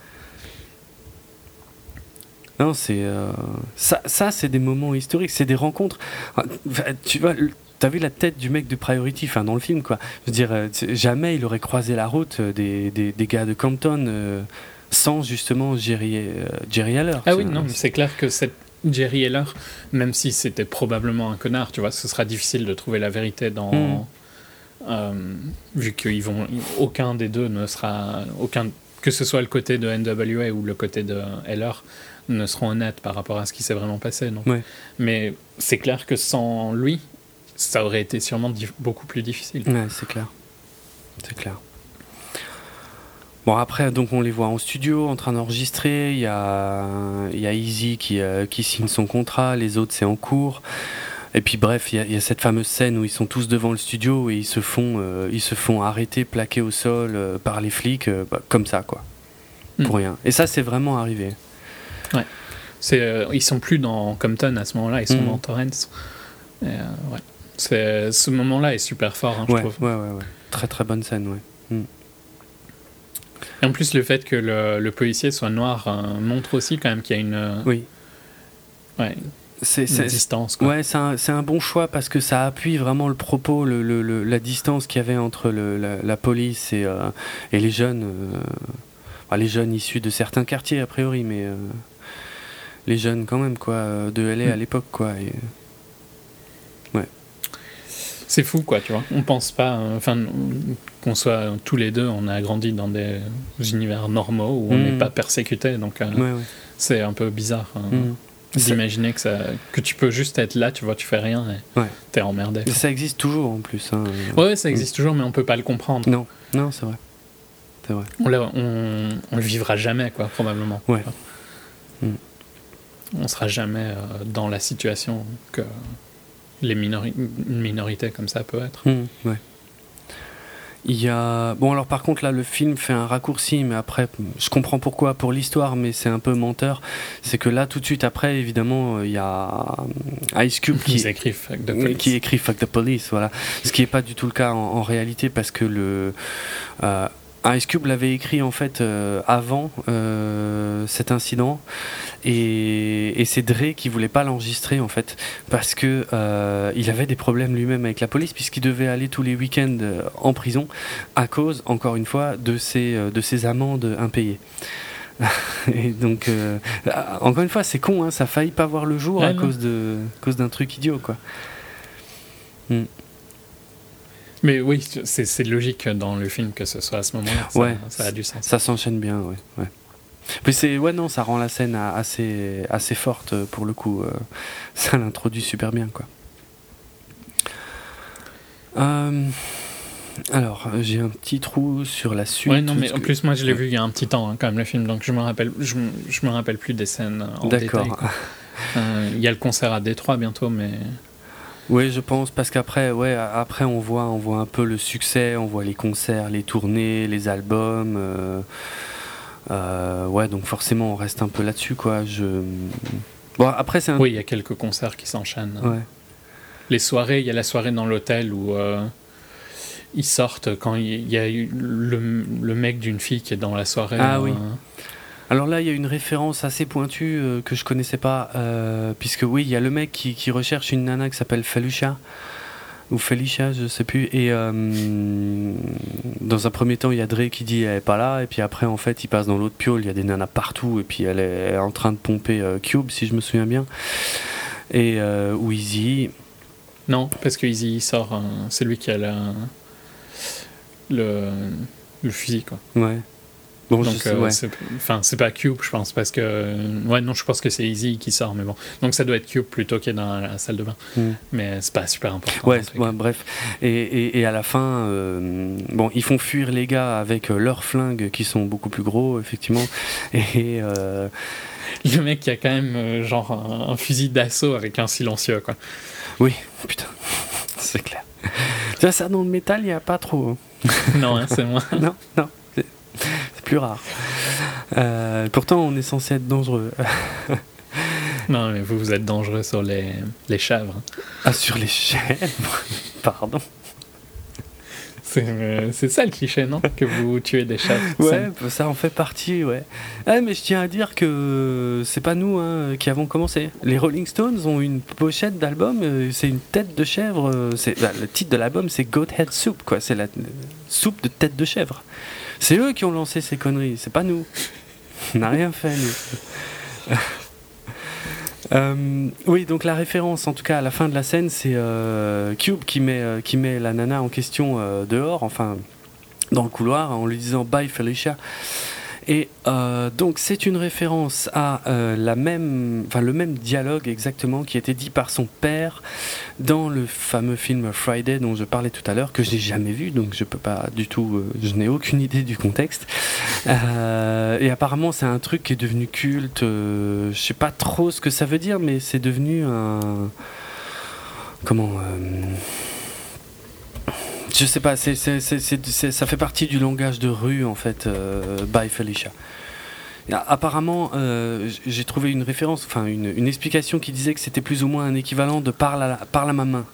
Non, c'est euh, ça, ça c'est des moments historiques, c'est des rencontres. Ah, enfin, Tu vois, t'as vu la tête du mec de Priority, enfin dans le film quoi. Je veux dire, euh, jamais il aurait croisé la route euh, des, des, des gars de Compton euh, sans justement Jerry, Jerry Haller. Ah oui, non, c'est clair que cette Jerry Heller, même si c'était probablement un connard, tu vois, ce sera difficile de trouver la vérité dans. Mm. euh, vu qu'ils vont. Aucun des deux ne sera. Aucun que ce soit le côté de NWA ou le côté de Heller, ne seront honnêtes par rapport à ce qui s'est vraiment passé. Donc. Ouais. Mais c'est clair que sans lui, ça aurait été sûrement beaucoup plus difficile. Ouais, c'est clair. C'est clair. Bon, après, donc on les voit en studio en train d'enregistrer. Il y a, y a Easy qui, euh, qui signe son contrat, les autres, c'est en cours. Et puis, bref, il y, a, il y a cette fameuse scène où ils sont tous devant le studio et ils se font, euh, ils se font arrêter, plaquer au sol euh, par les flics, bah, comme ça, quoi. Pour Mm. rien. Et ça, c'est vraiment arrivé. C'est, euh, ils sont plus dans Compton à ce moment-là, ils sont Mhm. dans Torrance. Et, ouais. C'est, ce moment-là est super fort, hein, je Ouais, ouais, trouve. ouais, ouais. Très, très bonne scène, ouais. Et en plus, le fait que le, le policier soit noir euh, montre aussi quand même qu'il y a une, euh, Oui. ouais, C'est, une distance. Quoi. Ouais, c'est un, c'est un bon choix parce que ça appuie vraiment le propos, le, le- la distance qu'il y avait entre la, la police et, euh, et les jeunes. enfin, les jeunes issus de certains quartiers, a priori, mais les jeunes quand même, quoi, de LA à Mm. l'époque, quoi. et- C'est fou, quoi, tu vois. On pense pas, euh, enfin, qu'on soit tous les deux, on a grandi dans des univers normaux où on Mm. n'est pas persécuté, donc euh, Ouais, ouais. c'est un peu bizarre hein, Mm. D'imaginer que, ça, que tu peux juste être là, tu vois, tu fais rien et Ouais. t'es emmerdé. Mais ça existe toujours en plus. hein. Ouais, ça existe toujours, mais on peut pas le comprendre. Non, non, c'est vrai. C'est vrai. On, on, on le vivra jamais, quoi, probablement. Ouais. Mm. On sera jamais euh, dans la situation que les minori- une minorité comme ça peut être. Ouais. Il y a bon alors par contre là le film fait un raccourci mais après je comprends pourquoi pour l'histoire mais c'est un peu menteur c'est que là tout de suite après évidemment euh, il y a euh, Ice Cube qui Ils écrivent Fuck the oui, Police. qui écrit Fuck the Police, voilà. Ce qui n'est pas du tout le cas en, en réalité parce que le euh, Ice Cube l'avait écrit en fait euh, avant euh, cet incident et, et c'est Dre qui voulait pas l'enregistrer en fait parce que euh, il avait des problèmes lui-même avec la police puisqu'il devait aller tous les week-ends en prison à cause encore une fois de ses de ses amendes impayées. Et donc, encore une fois, c'est con, hein, ça a failli pas voir le jour Ouais, à non. cause de cause d'un truc idiot, quoi. Mais oui, c'est logique dans le film que ce soit à ce moment-là. Ça, Ouais. ça a du sens. Ça s'enchaîne bien, ouais. ouais. Puis c'est, ouais, non, ça rend la scène assez, assez forte euh, pour le coup. euh, ça l'introduit super bien, quoi. Euh, alors, j'ai un petit trou sur la suite. Ouais, non, mais en plus, moi, je l'ai vu il y a un petit temps, hein, quand même, le film, donc je me rappelle, je, me- je me rappelle plus des scènes en détail. D'accord. Euh, Il y a le concert à Détroit bientôt, mais Oui, je pense parce qu'après, ouais, après on voit, on voit un peu le succès, on voit les concerts, les tournées, les albums. euh, euh, ouais, donc forcément, on reste un peu là-dessus, quoi. Je. Bon, après c'est un. oui, il y a quelques concerts qui s'enchaînent. Ouais. Les soirées, il y a la soirée dans l'hôtel où euh, ils sortent quand il y a le, le mec d'une fille qui est dans la soirée. Ah oui. Alors là, il y a une référence assez pointue euh, que je connaissais pas, euh, puisque oui, il y a le mec qui, qui recherche une nana qui s'appelle Felucia ou Felicia, je sais plus. Et euh, dans un premier temps, il y a Dre qui dit elle est pas là, et puis après, en fait, il passe dans l'autre piole, il y a des nanas partout, et puis elle est en train de pomper euh, Cube, si je me souviens bien. Et euh, ou Easy. Non, parce que Easy sort, euh, c'est lui qui a la- le, le fusil, quoi. Ouais. Bon, Donc, euh, ouais. c'est- enfin, c'est pas Cube, je pense, parce que. Ouais, non, je pense que c'est Easy qui sort, mais bon. Donc, ça doit être Cube plutôt qui est dans la salle de bain. Mm. Mais c'est pas super important. Ouais, ouais, bref. Et, et, et à la fin, euh, bon, ils font fuir les gars avec euh, leurs flingues qui sont beaucoup plus gros, effectivement. Et euh, Le mec qui a quand même, euh, genre, un, un fusil d'assaut avec un silencieux, quoi. oui, putain, c'est clair. Ça, ça, dans le métal, il n'y a pas trop. hein. non, hein, c'est moi. non, non, c'est plus rare. Euh, pourtant, on est censé être dangereux. Non, mais vous, vous êtes dangereux sur les, les chèvres. Ah, sur les chèvres Pardon. C'est euh, c'est ça le cliché, non? Que vous tuez des chèvres. Ouais, bah, ça en fait partie, ouais. Ah, mais je tiens à dire que c'est pas nous hein, qui avons commencé. Les Rolling Stones ont une pochette d'album, euh, c'est une tête de chèvre. euh, c'est bah, le titre de l'album, c'est Goat Head Soup, quoi. C'est la euh, soupe de tête de chèvre. C'est eux qui ont lancé ces conneries, c'est pas nous. On n'a rien fait, nous. Euh, oui, donc la référence, en tout cas à la fin de la scène, c'est euh, Cube qui met, euh, qui met la nana en question euh, dehors, enfin dans le couloir, en lui disant Bye Felicia. Et euh, donc c'est une référence à euh, la même, enfin le même dialogue exactement qui était dit par son père dans le fameux film Friday dont je parlais tout à l'heure que j'ai jamais vu, donc je peux pas du tout, euh, je n'ai aucune idée du contexte. Et apparemment c'est un truc qui est devenu culte. je sais pas trop ce que ça veut dire, mais c'est devenu un comment. Je sais pas, ça fait partie du langage de rue en fait, euh, by Felicia. Et a- Apparemment, euh, j'ai trouvé une référence, enfin une, une explication qui disait que c'était plus ou moins un équivalent de parle à, la- parle à ma main.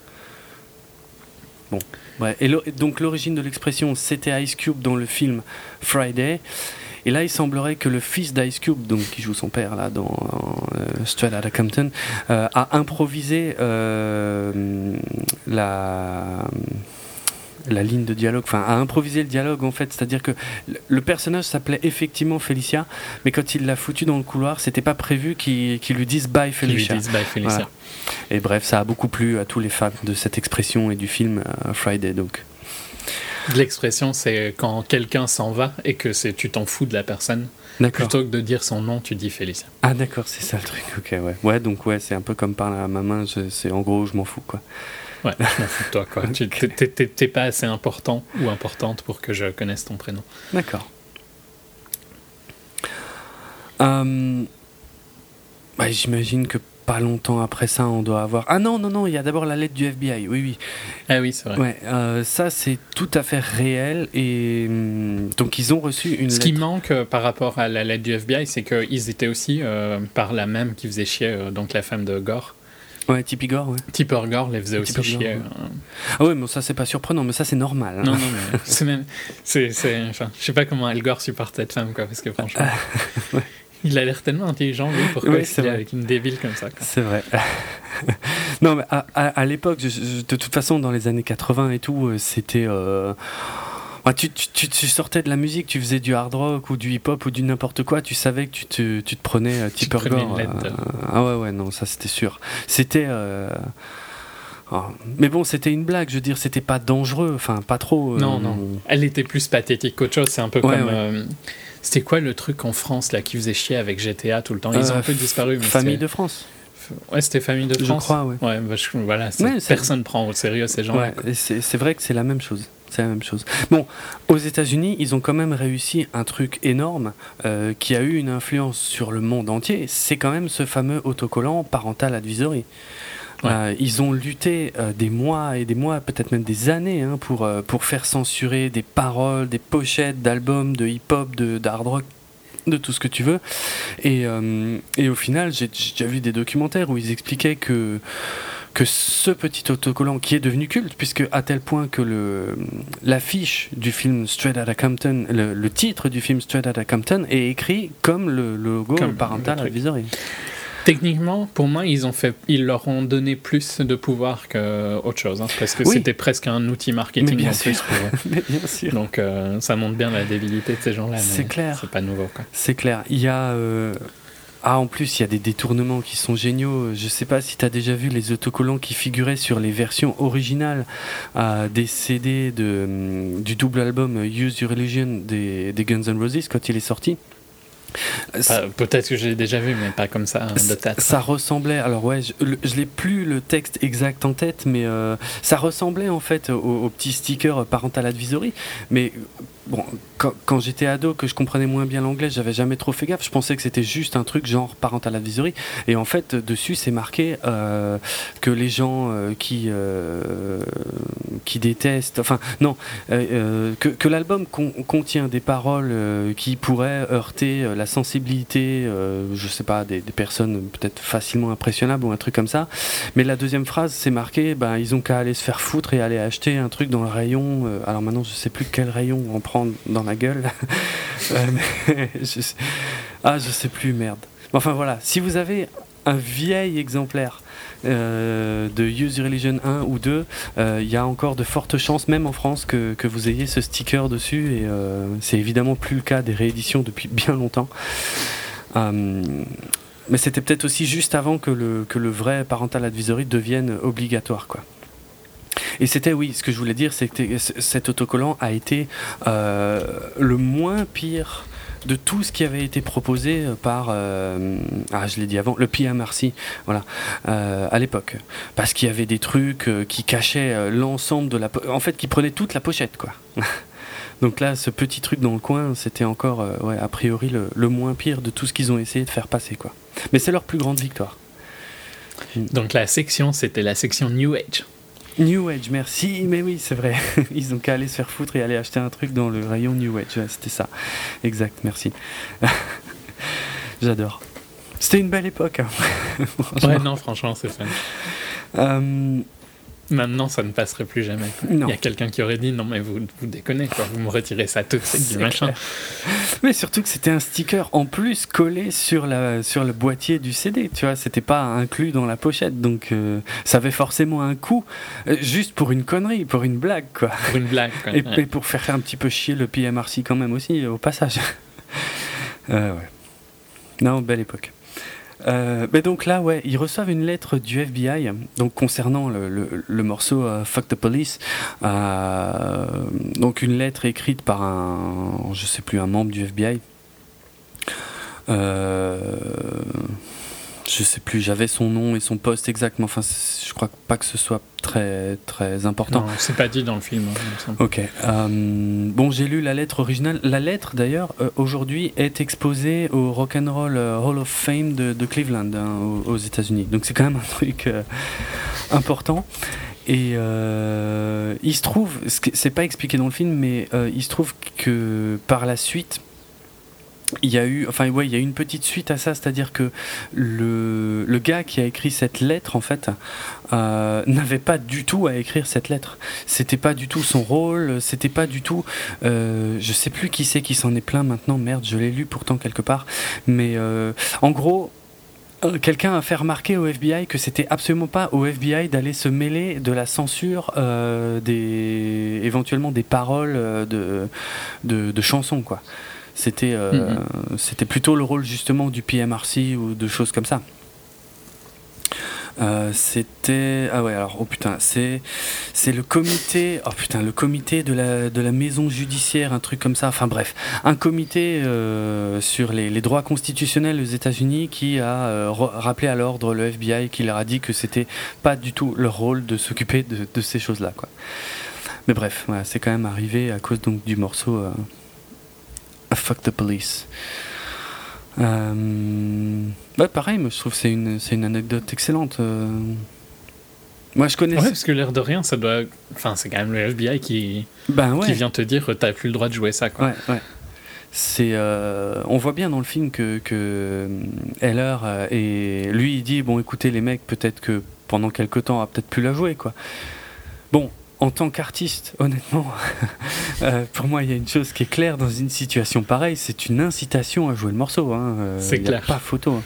Bon, ouais. Et donc l'origine de l'expression c'était Ice Cube dans le film Friday. Et là, il semblerait que le fils d'Ice Cube, donc qui joue son père là dans euh, Straight Outta Compton, euh, a improvisé la la ligne de dialogue, enfin a improvisé le dialogue en fait, c'est-à-dire que le- personnage s'appelait effectivement Felicia, mais quand il l'a foutu dans le couloir, c'était pas prévu qu'il lui dise bye. Voilà. Et bref, ça a beaucoup plu à tous les fans de cette expression et du film euh, Friday donc. L'expression, c'est quand quelqu'un s'en va et que c'est tu t'en fous de la personne. Plutôt que de dire son nom, tu dis Félicia. Ah d'accord, c'est ça le truc. Ok, ouais. Ouais, donc ouais, c'est un peu comme par à ma main. C'est en gros, je m'en fous quoi. Ouais, je m'en fous de toi, quoi. Tu t'es- pas assez important ou importante pour que je connaisse ton prénom. D'accord. Euh, bah, J'imagine que pas longtemps après ça, on doit avoir. Ah non, non, non, il y a d'abord la lettre du FBI. Oui, oui. Ah oui, c'est vrai. Ouais, euh, ça c'est tout à fait réel. Et hum, donc ils ont reçu une Ce lettre. qui manque euh, par rapport à la lettre du FBI, c'est qu'ils étaient aussi euh, par la même qui faisait chier, donc la femme de Gore. Ouais, Tippi Gore, ouais. Tipper Gore les faisait aussi chier. ouais. euh. Ah ouais, mais ça c'est pas surprenant, mais ça c'est normal. hein. Non, non, mais c'est même. C'est, c'est, enfin, je sais pas comment Al Gore supporte cette femme, quoi, parce que franchement. Il a l'air tellement intelligent, lui, pourquoi Ouais, est avec une débile comme ça, quoi. C'est vrai. non, mais à, à- à l'époque, de toute façon, dans les années 80 et tout, euh, c'était. euh, ouais, tu, tu- tu- sortais de la musique, tu faisais du hard rock ou du hip hop ou du n'importe quoi, tu savais que tu te, tu te prenais euh, Tipper Gore. euh, ah ouais, ouais, non, ça c'était sûr. C'était. euh, oh, Mais bon, c'était une blague, je veux dire, c'était pas dangereux, enfin, pas trop. euh, Non, non. Elle était plus pathétique qu'autre chose. C'est un peu Ouais, comme. ouais. euh, c'était quoi le truc en France là qui faisait chier avec GTA tout le temps? Ils ont un peu disparu. Mais Famille de France. Ouais, c'était Famille de Je France. crois, ouais. Ouais, bah, je- voilà. Ouais, personne prend au sérieux ces gens-là. C'est vrai que c'est la même chose. C'est la même chose. Bon, aux États-Unis, ils ont quand même réussi un truc énorme euh, qui a eu une influence sur le monde entier. C'est quand même ce fameux autocollant parental advisory. Ouais. Euh, ils ont lutté euh, des mois et des mois, peut-être même des années, hein, pour, pour faire censurer des paroles, des pochettes d'albums, de hip-hop, de d'hard rock, de tout ce que tu veux. Et, et au final, j'ai déjà vu des documentaires où ils expliquaient que que ce petit autocollant qui est devenu culte, puisque à tel point que le l'affiche du film Straight Outta Compton, le, le titre du film Straight Outta Compton est écrit comme le logo Comme parental advisory. Techniquement, pour moi, ils ont fait, ils leur ont donné plus de pouvoir qu'autre chose, hein, parce que Oui. c'était presque un outil marketing Mais bien en plus. sûr. pour eux. Mais bien sûr. Donc, euh, ça montre bien la débilité de ces gens-là. C'est mais clair. C'est pas nouveau, quoi. C'est clair. Il y a. euh, Ah, en plus, il y a des détournements qui sont géniaux. Je sais pas si tu as déjà vu les autocollants qui figuraient sur les versions originales euh, des CD hum, du double album Use Your Religion des, des Guns N' Roses quand il est sorti. Enfin, Peut-être que j'ai déjà vu, mais pas comme ça, hein, de Ça, tête. ça ressemblait, alors ouais, je, je l'ai plus le texte exact en tête, mais euh, ça ressemblait en fait au, au petit sticker parental advisory. Mais bon, quand, quand j'étais ado, que je comprenais moins bien l'anglais, j'avais jamais trop fait gaffe. Je pensais que c'était juste un truc genre parental advisory. Et en fait, dessus, c'est marqué euh, que les gens euh, qui euh, qui détestent, enfin non, euh, euh, que, que l'album con- contient des paroles euh, qui pourraient heurter euh, la sensibilité, euh, je sais pas, des, personnes peut-être facilement impressionnables ou un truc comme ça. Mais la deuxième phrase, c'est marqué, ben, ils ont qu'à aller se faire foutre et aller acheter un truc dans le rayon. euh, alors maintenant, je sais plus quel rayon on prend dans la gueule. Euh, ah, je sais plus, merde. Enfin voilà, si vous avez un vieil exemplaire euh, de Use Religion 1 ou 2, euh, il y a encore de fortes chances, même en France, que, que vous ayez ce sticker dessus. Et euh, c'est évidemment plus le cas des rééditions depuis bien longtemps. Euh, mais c'était peut-être aussi juste avant que le, que le vrai parental advisory devienne obligatoire. Quoi. Et c'était, oui, ce que je voulais dire, c'est que cet autocollant a été euh, le moins pire de tout ce qui avait été proposé par, euh, ah je dit avant, le PMRC, voilà, euh, à l'époque. Parce qu'il y avait des trucs euh, qui cachaient euh, l'ensemble de la... En fait, qui prenaient toute la pochette, quoi. Donc là, ce petit truc dans le coin, c'était encore, euh, a priori, le, le moins pire de tout ce qu'ils ont essayé de faire passer, quoi. Mais c'est leur plus grande victoire. Donc la section, c'était la section New Age. New Age, merci, mais oui, c'est vrai. Ils ont qu'à aller se faire foutre et aller acheter un truc dans le rayon New Age. Ouais, c'était ça. Exact, merci. J'adore. C'était une belle époque. hein. Ouais, non, franchement, c'est fun. Euh, Maintenant, ça ne passerait plus jamais. Il y a quelqu'un qui aurait dit non, mais vous, vous déconnez, quoi. Vous me retirez ça tout de suite C'est du machin. clair. mais surtout que c'était un sticker en plus collé sur, la, sur le boîtier du CD. Tu vois, c'était pas inclus dans la pochette. Donc euh, ça avait forcément un coût. euh, juste pour une connerie, pour une blague, quoi. Pour une blague, quoi. Et, Ouais. et pour faire un petit peu chier le PMRC quand même aussi, au passage. Euh, ouais. Non, belle époque. Euh, mais donc là, ouais, ils reçoivent une lettre du FBI, donc concernant le morceau euh, Fuck the Police. Euh, donc une lettre écrite par un, je sais plus, un membre du FBI. Euh, je sais plus, j'avais son nom et son poste exact, mais enfin, je crois pas que ce soit très très important. Non, c'est pas dit dans le film. hein. Ok. euh, bon, j'ai lu la lettre originale. La lettre, d'ailleurs, euh, aujourd'hui est exposée au Rock and Roll euh, Hall of Fame de, de Cleveland, hein, aux, aux États-Unis. Donc c'est quand même un truc euh, important. Et il se trouve, c'est pas expliqué dans le film, mais il se trouve que par la suite, il y a eu, enfin ouais, il y a eu une petite suite à ça, c'est-à-dire que le, gars qui a écrit cette lettre, en fait, euh, n'avait pas du tout à écrire cette lettre. C'était pas du tout son rôle, c'était pas du tout. euh, je sais plus qui c'est qui s'en est plaint maintenant, merde, je l'ai lu pourtant quelque part. Mais euh, en gros. Quelqu'un a fait remarquer au FBI que c'était absolument pas au FBI d'aller se mêler de la censure des éventuellement des paroles de, de, de chansons quoi. C'était euh, c'était plutôt le rôle justement du PMRC ou de choses comme ça. Euh, c'était ah ouais alors oh putain c'est c'est le comité oh putain le comité de la de la maison judiciaire un truc comme ça. Enfin bref un comité euh, sur les, les droits constitutionnels aux États-Unis qui a euh, rappelé à l'ordre le FBI qui leur a dit que c'était pas du tout leur rôle de s'occuper de, de ces choses là quoi. Mais bref c'est quand même arrivé à cause donc du morceau Fuck the Police euh, ouais, pareil, moi je trouve que c'est une, c'est une anecdote excellente. euh. Moi je connais. Ouais, parce que l'air de rien, ça doit. Enfin, c'est quand même le FBI qui, Ben ouais. qui vient te dire t'as plus le droit de jouer ça, quoi. Ouais, ouais. C'est, euh, on voit bien dans le film que, que euh, Heller euh, et lui il dit bon écoutez les mecs peut-être que pendant quelque temps on va peut-être plus la jouer quoi. Bon en tant qu'artiste honnêtement euh, pour moi il y a une chose qui est claire dans une situation pareille c'est une incitation à jouer le morceau. Hein. Euh, C'est y a clair. Pas photo. hein.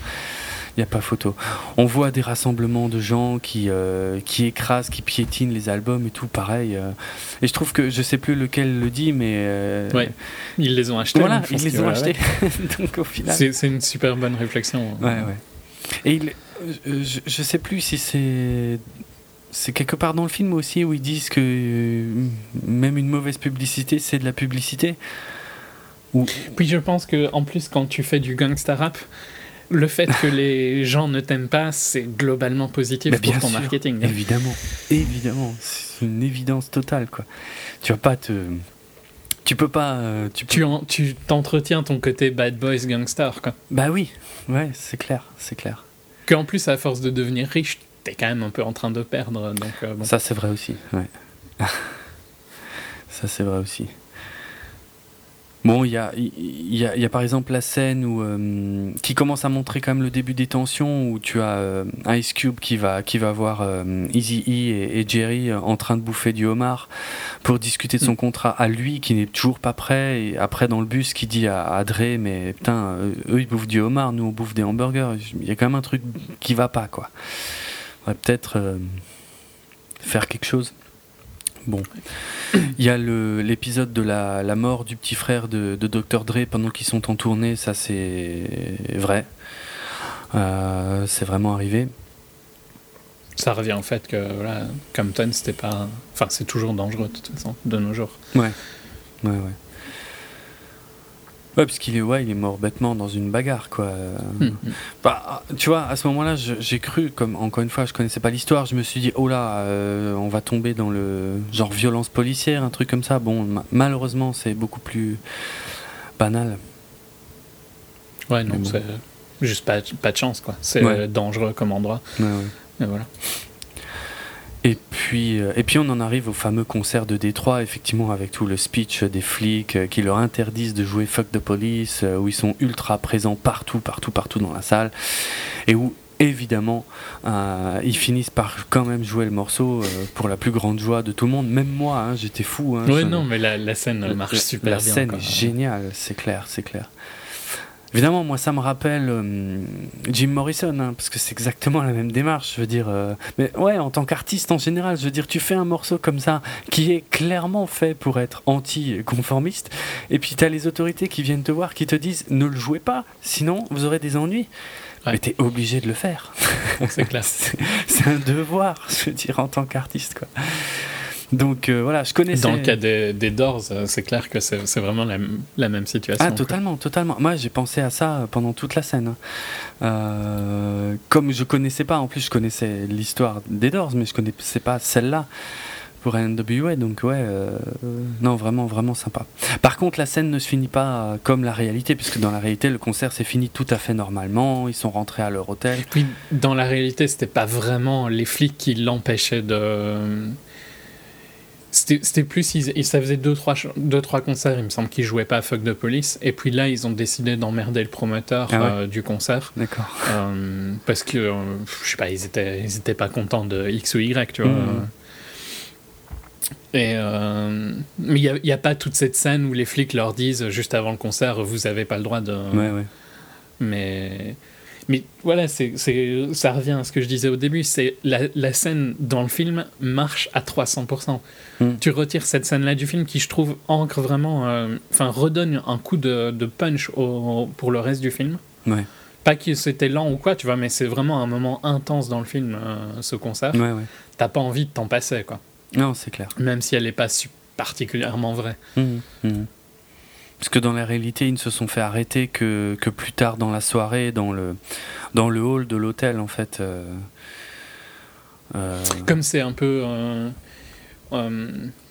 Il n'y a pas photo. On voit des rassemblements de gens qui, euh, qui écrasent, qui piétinent les albums et tout, pareil. euh. Et je trouve que je sais plus lequel le dit, mais. Ouais. Ils les ont achetés. voilà, ils les ont achetés. Donc au final. C'est une super bonne réflexion. Ouais, ouais. Et il, je, je sais plus si c'est. C'est quelque part dans le film aussi où ils disent que euh, même une mauvaise publicité, c'est de la publicité. Ou, Puis je pense que en plus, quand tu fais du gangsta rap, le fait que les gens ne t'aiment pas, c'est globalement positif pour ton sûr, marketing. Évidemment, évidemment, c'est une évidence totale quoi. Tu vas pas te, tu peux pas, euh, tu, peux- Tu en- tu t'entretiens ton côté bad boys gangster, quoi. bah oui, ouais, c'est clair, c'est clair. Qu'en plus, à force de devenir riche, t'es quand même un peu en train de perdre. Donc, euh, bon. Ça c'est vrai aussi, ouais. Ça c'est vrai aussi. Bon, il y a, il y, a, y a par exemple la scène où, euh, qui commence à montrer quand même le début des tensions, où tu as euh, Ice Cube qui va, qui va voir euh, Easy E et, et Jerry en train de bouffer du homard pour discuter de son contrat à lui qui n'est toujours pas prêt. Et après, dans le bus, qui dit à, à Dre, mais putain, eux ils bouffent du homard, nous on bouffe des hamburgers. Il y a quand même un truc qui va pas, quoi. Va peut-être euh, faire quelque chose. Bon. Il y a l'épisode de la, la mort du petit frère de, de Dr. Dre pendant qu'ils sont en tournée, ça c'est vrai. Euh, c'est vraiment arrivé. Ça revient au fait que voilà, Compton, c'était pas. Enfin, c'est toujours dangereux de toute façon, de nos jours. Ouais. Ouais, ouais. Ouais, parce qu'il est, ouais, il est mort bêtement dans une bagarre, quoi. Hmm. Bah, tu vois, à ce moment-là, j'ai cru, comme encore une fois, je connaissais pas l'histoire, je me suis dit, oh là, euh, on va tomber dans le genre violence policière, un truc comme ça. Bon, ma- malheureusement, c'est beaucoup plus banal. Ouais, non, bon. c'est juste pas, pas de chance, quoi. C'est Ouais. euh, dangereux comme endroit. Ouais, ouais. Et voilà. Et puis, euh, et puis on en arrive au fameux concert de Détroit, effectivement, avec tout le speech des flics euh, qui leur interdisent de jouer Fuck the Police, euh, où ils sont ultra présents partout, partout, partout dans la salle, et où évidemment euh, ils finissent par quand même jouer le morceau euh, pour la plus grande joie de tout le monde. Même moi, hein, j'étais fou. Hein, ça- non, mais la, la scène la- marche la- super la bien. scène quoi. est géniale, c'est clair, c'est clair. Évidemment, moi, ça me rappelle euh, Jim Morrison, hein, parce que c'est exactement la même démarche. Je veux dire, euh, mais ouais, en tant qu'artiste en général, je veux dire, tu fais un morceau comme ça qui est clairement fait pour être anti-conformiste, et puis tu as les autorités qui viennent te voir, qui te disent ne le jouez pas, sinon vous aurez des ennuis. Ouais. Mais t'es obligé de le faire. C'est c'est c'est un devoir, je veux dire, en tant qu'artiste, quoi. Donc euh, voilà, je connaissais. Dans le cas des, des Doors, euh, c'est clair que c'est vraiment la, la même situation. Ah, quoi. totalement, totalement. Moi, j'ai pensé à ça pendant toute la scène. Euh, comme je connaissais pas, en plus, je connaissais l'histoire des Doors, mais je connaissais pas celle-là pour NWA, donc ouais, euh, non, vraiment, vraiment sympa. Par contre, la scène ne se finit pas comme la réalité, puisque dans la réalité, le concert s'est fini tout à fait normalement, ils sont rentrés à leur hôtel. Puis, dans la réalité, c'était pas vraiment les flics qui l'empêchaient de. C'était plus, ils, ça faisait deux trois, deux, trois concerts, il me semble qu'ils jouaient pas à Fuck the Police. Et puis là, ils ont décidé d'emmerder le promoteur Ah ouais. euh, du concert. D'accord. euh, parce que, euh, je sais pas, ils étaient, ils étaient pas contents de X ou Y, tu vois. Mhm. Et euh, mais il n'y a, pas toute cette scène où les flics leur disent juste avant le concert, vous avez pas le droit de. Ouais, ouais. Mais, mais voilà, c'est, c'est, ça revient à ce que je disais au début. C'est la, la scène dans le film marche à 300%. Mm. Tu retires cette scène-là du film qui, je trouve, ancre vraiment, euh, enfin, redonne un coup de, de punch au- pour le reste du film. Ouais. Pas que c'était lent ou quoi, tu vois, mais c'est vraiment un moment intense dans le film, euh, ce concert. Ouais, ouais. T'as pas envie de t'en passer, quoi. Non, c'est clair. Même si elle est pas particulièrement vraie. Mhm, mhm. Parce que dans la réalité, ils ne se sont fait arrêter que, que plus tard dans la soirée, dans le, dans le hall de l'hôtel, en fait. euh, euh, Comme c'est un peu. euh,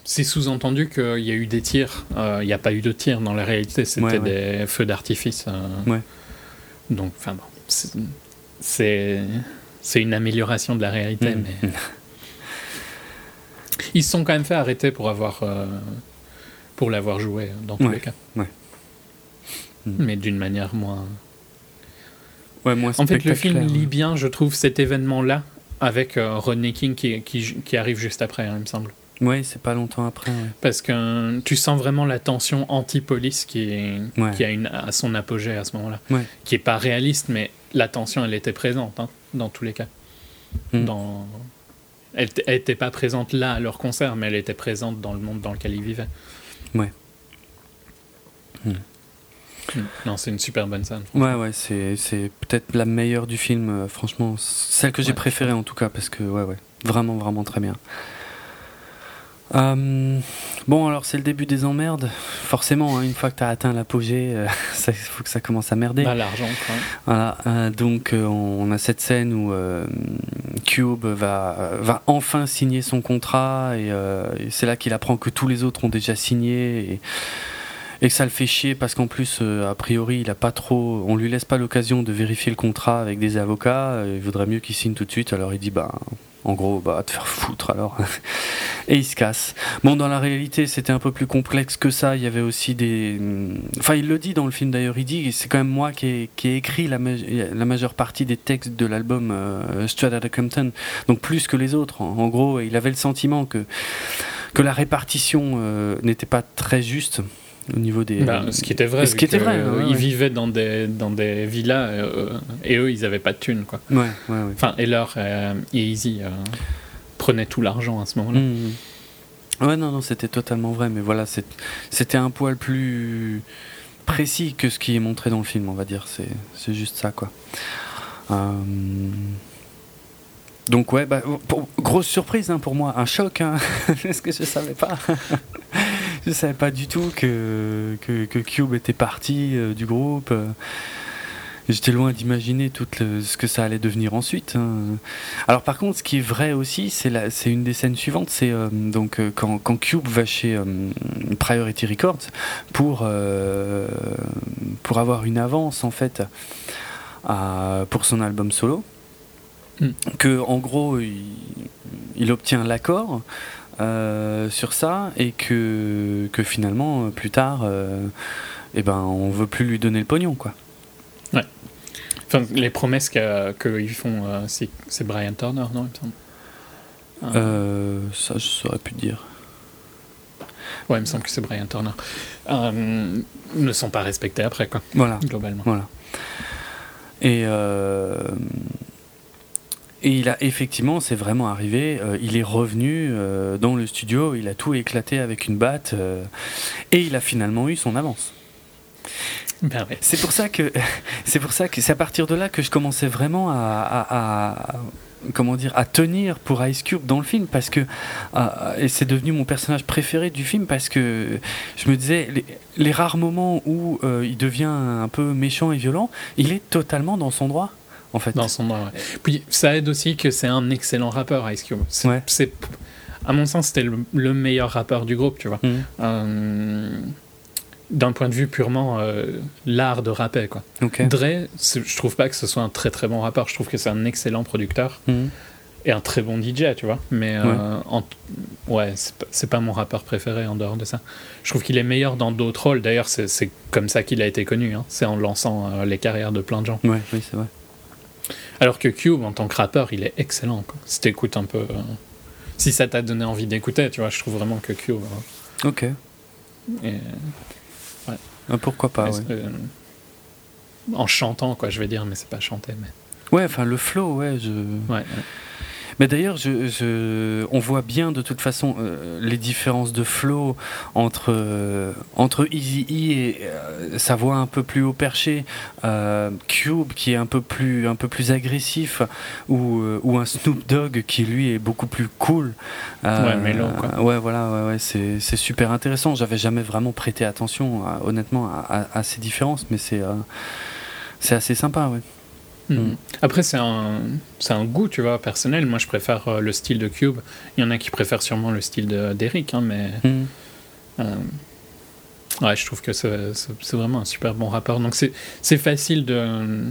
c'est sous-entendu qu'il y a eu des tirs. Il n'y a pas eu de tirs dans la réalité, c'était Ouais, ouais. des feux d'artifice. Ouais. Donc, enfin bon. c'est- une amélioration de la réalité, Mhm. mais. Ils se sont quand même fait arrêter pour avoir. Pour l'avoir joué, dans tous Ouais, les cas. ouais. Mhm. Mais d'une manière moins. ouais, moins En fait, le film lit bien, je trouve, cet événement-là avec euh, Rodney King qui, qui, qui arrive juste après, hein, il me semble. Ouais, c'est pas longtemps après. ouais. Parce que euh, tu sens vraiment la tension anti-police qui, est, Ouais. qui a une, à son apogée à ce moment-là. Qui est pas réaliste, mais la tension, elle était présente, hein, dans tous les cas. Mm. Dans... Elle n'était pas présente là à leur concert, mais elle était présente dans le monde dans lequel ils vivaient. Ouais. Mm. Mm. Non, c'est une super bonne scène. Ouais, ouais, c'est, c'est peut-être la meilleure du film, euh, franchement. Celle que j'ai Ouais. préférée en tout cas, parce que, ouais, ouais, vraiment, vraiment très bien. Euh, bon, alors c'est le début des emmerdes. Forcément, hein, une fois que tu as atteint l'apogée, il faut que ça commence à merder. Bah, L'argent, quoi. Voilà, euh, donc euh, on a cette scène où euh, Cube va, va enfin signer son contrat et, euh, et c'est là qu'il apprend que tous les autres ont déjà signé et, et que ça le fait chier parce qu'en plus, euh, a priori, il a pas trop, on lui laisse pas l'occasion de vérifier le contrat avec des avocats. euh, Il vaudrait mieux qu'il signe tout de suite. Alors il dit bah. En gros, bah, te faire foutre alors. Et il se casse. Bon, dans la réalité, c'était un peu plus complexe que ça. Il y avait aussi des. Enfin, il le dit dans le film d'ailleurs. Il dit c'est quand même moi qui ai, écrit la, ma- la majeure partie des textes de l'album euh, Straight Compton. Donc plus que les autres. En, en gros, il avait le sentiment que, que la répartition euh, n'était pas très juste au niveau des. Bah, ce qui était vrai. Ce vu qui était que, vrai, euh, ouais, Ils ouais. vivaient dans des, dans des villas euh, et eux, ils n'avaient pas de thunes. Quoi. Ouais. Enfin, Heller euh, et Easy euh, prenaient tout l'argent à ce moment-là. Mhm. Ouais, non, non, c'était totalement vrai, mais voilà, c'était un poil plus précis que ce qui est montré dans le film, on va dire. C'est c'est juste ça, quoi. Donc, ouais, bah, pour- grosse surprise hein, pour moi, un choc, hein, parce que je savais pas. Je savais pas du tout que, que, que Cube était parti euh, du groupe. J'étais loin d'imaginer tout le- ce que ça allait devenir ensuite. hein. Alors par contre, ce qui est vrai aussi, c'est une des scènes suivantes, c'est euh, donc euh, quand, quand Cube va chez euh, Priority Records pour pour avoir une avance en fait à- pour son album solo. Mm. Que en gros, il, il obtient l'accord euh, sur ça et que, que finalement, euh, plus tard, euh, eh ben, on veut plus lui donner le pognon, quoi. Enfin, les promesses qu'ils font, euh, c'est Brian Turner, non, il me semble. Ah. Euh, ça, je saurais plus dire. Ouais, il me semble que c'est Brian Turner. Ne sont pas respectés après, quoi, Voilà. globalement. Voilà. Et, et il a effectivement, c'est vraiment arrivé. euh, il est revenu euh, dans le studio, il a tout éclaté avec une batte euh, et il a finalement eu son avance. Ben ouais. C'est pour ça que c'est pour ça que c'est à partir de là que je commençais vraiment à, à- à- comment dire à tenir pour Ice Cube dans le film parce que et c'est devenu mon personnage préféré du film parce que je me disais les, les rares moments où il devient un peu méchant et violent, il est totalement dans son droit en fait. Dans son nom, ouais. Puis ça aide aussi que c'est un excellent rappeur, Ice Cube. C'est, Ouais. c'est- à mon sens, c'était le, le meilleur rappeur du groupe, tu vois. Mhm. Euh, d'un point de vue purement euh, l'art de rapper, quoi. Dre, je trouve pas que ce soit un très très bon rappeur. Je trouve que c'est un excellent producteur Mhm. et un très bon DJ, tu vois. Mais euh, en- ouais, c'est pas, mon rappeur préféré en dehors de ça. Je trouve qu'il est meilleur dans d'autres rôles. D'ailleurs, c'est, comme ça qu'il a été connu. hein. C'est en lançant les carrières de plein de gens. Ouais, oui, c'est vrai. Alors que Cube, en tant que rappeur, il est excellent. Quoi. Si t'écoutes un peu. euh, si ça t'a donné envie d'écouter, tu vois, je trouve vraiment que Cube. euh, Ok. Ah, pourquoi pas, ouais. euh, en chantant, quoi, je vais dire, mais c'est pas chanter. Mais... Ouais, enfin le flow, ouais, je... Ouais, ouais. Mais d'ailleurs, je, je- on voit bien de toute façon euh, les différences de flow entre, euh, entre Easy E et euh, sa voix un peu plus haut perché, Cube qui est un peu plus, un peu plus agressif, ou, ou un Snoop Dogg qui lui est beaucoup plus cool. Ouais, mélo, quoi. Ouais, voilà, ouais, ouais, c'est, c'est super intéressant. J'avais jamais vraiment prêté attention, à- honnêtement, à, à- à ces différences, mais c'est, c'est assez sympa, ouais. Mhm. Mm. Après, c'est un, c'est un goût, tu vois, personnel. Moi, je préfère euh, le style de Cube. Il y en a qui préfèrent sûrement le style de- d'Eric, hein, mais Mm. euh, ouais, je trouve que c'est vraiment un super bon rappeur. Donc, c'est c'est facile de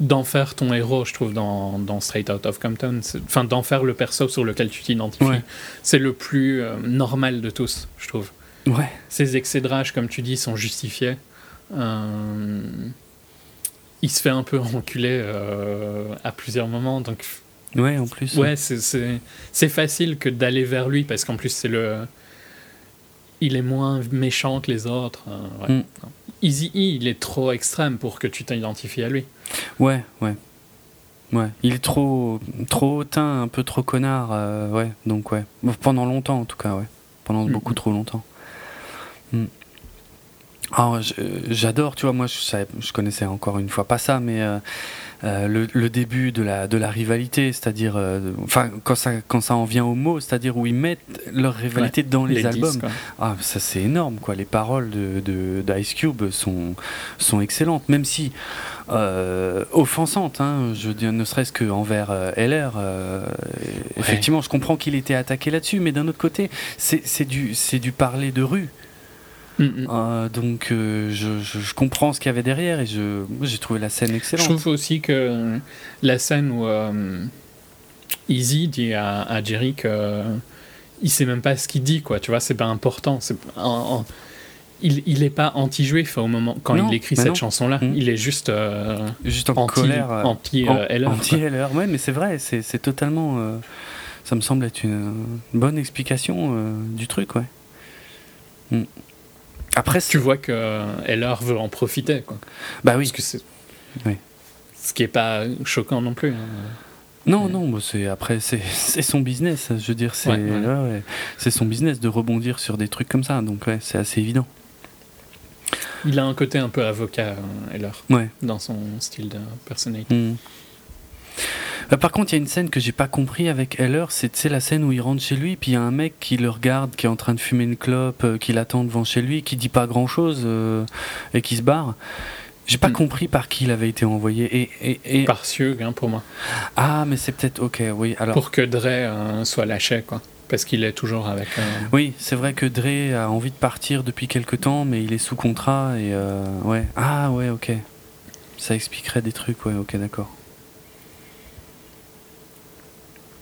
d'en faire ton héros, je trouve, dans, dans Straight Out of Compton. Enfin, d'en faire le perso sur lequel tu t'identifies. Ouais. C'est le plus euh, normal de tous, je trouve. Ouais. Ces excès de rage, comme tu dis, sont justifiés. Euh, il se fait un peu enculer euh, à plusieurs moments, donc Ouais, en plus. ouais, c'est- c'est facile que d'aller vers lui parce qu'en plus c'est le, il est moins méchant que les autres. euh, ouais. Mm. Easy E, il est trop extrême pour que tu t'identifies à lui. Ouais, ouais. Ouais, il est trop, trop hautain, un peu trop connard, euh, ouais, donc ouais. Pendant longtemps en tout cas, ouais. Pendant Mhm. beaucoup trop longtemps. Ah, J'adore, tu vois, moi je, savais- je connaissais encore une fois pas ça, mais euh, euh, le, le début de la, de la rivalité, c'est-à-dire, euh, enfin, quand ça, quand ça en vient au mot, c'est-à-dire où ils mettent leur rivalité dans les, Les albums. Ah, ça c'est énorme, quoi. Les paroles de, d'Ice Cube sont, sont excellentes, même si euh, offensantes, hein, je ne serait-ce qu'envers LR. euh, Effectivement, je comprends qu'il était attaqué là-dessus, mais d'un autre côté, c'est, du, c'est du parler de rue. Mm, mm. Euh, donc euh, je, je, je comprends ce qu'il y avait derrière et je, moi, j'ai trouvé la scène Je excellente. trouve aussi que la scène où euh, Easy dit à, à Jerry que euh, il sait même pas ce qu'il dit, quoi. Tu vois, c'est pas important. C'est en- en- il, il est pas anti-juif au moment quand Non, il écrit cette non. chanson-là. Mm. Il est juste euh, Juste en anti, colère. anti euh, quoi. Anti-LR, ouais, mais c'est vrai, c'est, c'est totalement. euh, ça me semble être une, une bonne explication euh, du truc, ouais. Après, Tu vois que euh, LR veut en profiter, quoi. bah oui. Parce que c'est Oui. ce qui est pas choquant non plus. hein. Non, non, bah, c'est après c'est c'est son business. Je veux dire, c'est Ouais, ouais. c'est son business de rebondir sur des trucs comme ça. Donc ouais, c'est assez évident. Il a un côté un peu avocat, euh, LR, Ouais. dans son style de personnalité. Mm. Euh, par contre, il y a une scène que j'ai pas compris avec Heller, c'est la scène où il rentre chez lui, puis il y a un mec qui le regarde, qui est en train de fumer une clope, euh, qui l'attend devant chez lui, qui dit pas grand chose et qui se barre. J'ai pas Hmm. compris par qui il avait été envoyé. Et, et, et- Par Siug, hein, pour moi. Ah, mais c'est peut-être. Ok, oui. Alors. Pour que Dre euh, soit lâché, quoi. Parce qu'il est toujours avec. euh, Oui, c'est vrai que Dre a envie de partir depuis quelque temps, mais il est sous contrat et euh, ouais. Ah ouais, ok. Ça expliquerait des trucs, ouais, ok, d'accord.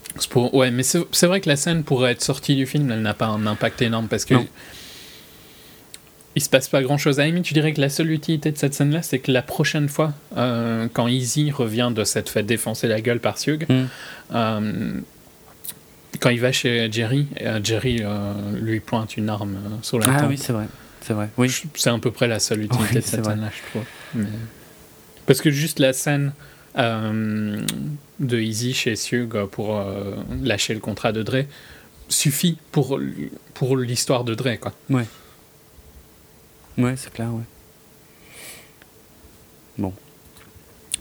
c'est pour- Ouais, mais c'est vrai que la scène pourrait être sortie du film, elle n'a pas un impact énorme parce que. Non. Il se passe pas grand chose. À limite, tu dirais que la seule utilité de cette scène-là, c'est que la prochaine fois, euh, quand Easy revient de cette fait défoncer la gueule par Siug, Hmm. euh, quand il va chez Jerry, euh, Jerry euh, lui pointe une arme sur la Ah tempe. oui, c'est vrai, c'est vrai. Oui. C'est à peu près la seule utilité Oui, de cette scène-là, je trouve. Mais- Parce que juste la scène de Easy chez Siug pour euh, lâcher le contrat de Dre suffit pour, pour l'histoire de Dre, quoi. Ouais, c'est clair, ouais. Bon.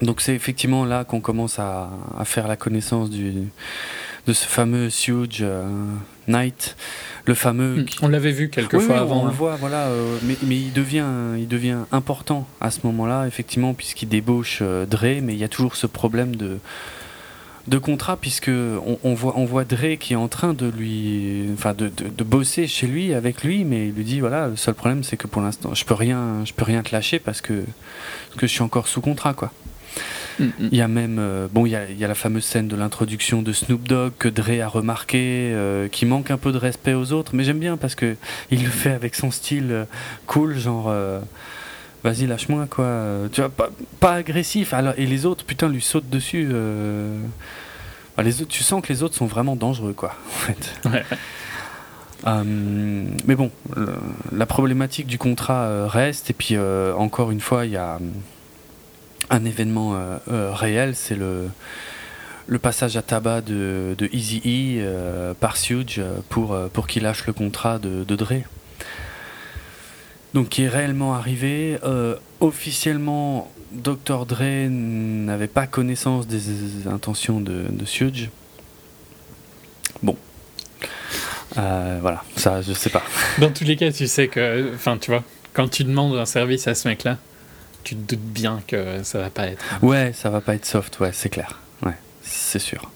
Donc c'est effectivement là qu'on commence à, à faire la connaissance du, de ce fameux Huge Knight, le fameux. qui- On l'avait vu quelques Oui, fois oui, avant. on le hein. voit, voilà, euh, mais, mais il devient, il devient important à ce moment-là, effectivement, puisqu'il débauche euh, Dre, mais il y a toujours ce problème de, de contrat, puisque on, on voit, on voit Dre qui est en train de lui, enfin, de, de, de bosser chez lui, avec lui, mais il lui dit, voilà, le seul problème, c'est que pour l'instant, je peux rien, je peux rien te lâcher parce que, parce que je suis encore sous contrat, quoi. Mm, mm. Il y a même, euh, bon, il y a, il y a la fameuse scène de l'introduction de Snoop Dogg que Dre a remarqué, euh, qui manque un peu de respect aux autres, mais j'aime bien parce que il le fait avec son style euh, cool, genre, vas-y lâche-moi quoi, tu vois, pas, pas agressif. Alors et les autres, putain, lui sautent dessus. euh, enfin, les autres, tu sens que les autres sont vraiment dangereux quoi, en fait. Ouais. Euh, mais bon, le- la problématique du contrat euh, reste, et puis encore une fois, il y a un événement euh, euh, réel, c'est le, passage à tabac de, Easy E par Suge euh, pour, euh, qu'il lâche le contrat de, Dre. Donc qui est réellement arrivé. Euh, officiellement, Dr. Dre n'avait pas connaissance des intentions de, Suge. Bon. Euh, voilà, ça je sais pas. Dans tous les cas, tu sais que. Enfin, tu vois, quand tu demandes un service à ce mec-là, tu te doutes bien que ça va pas être. Ouais, ça va pas être soft, ouais, c'est clair. Ouais, c'est sûr.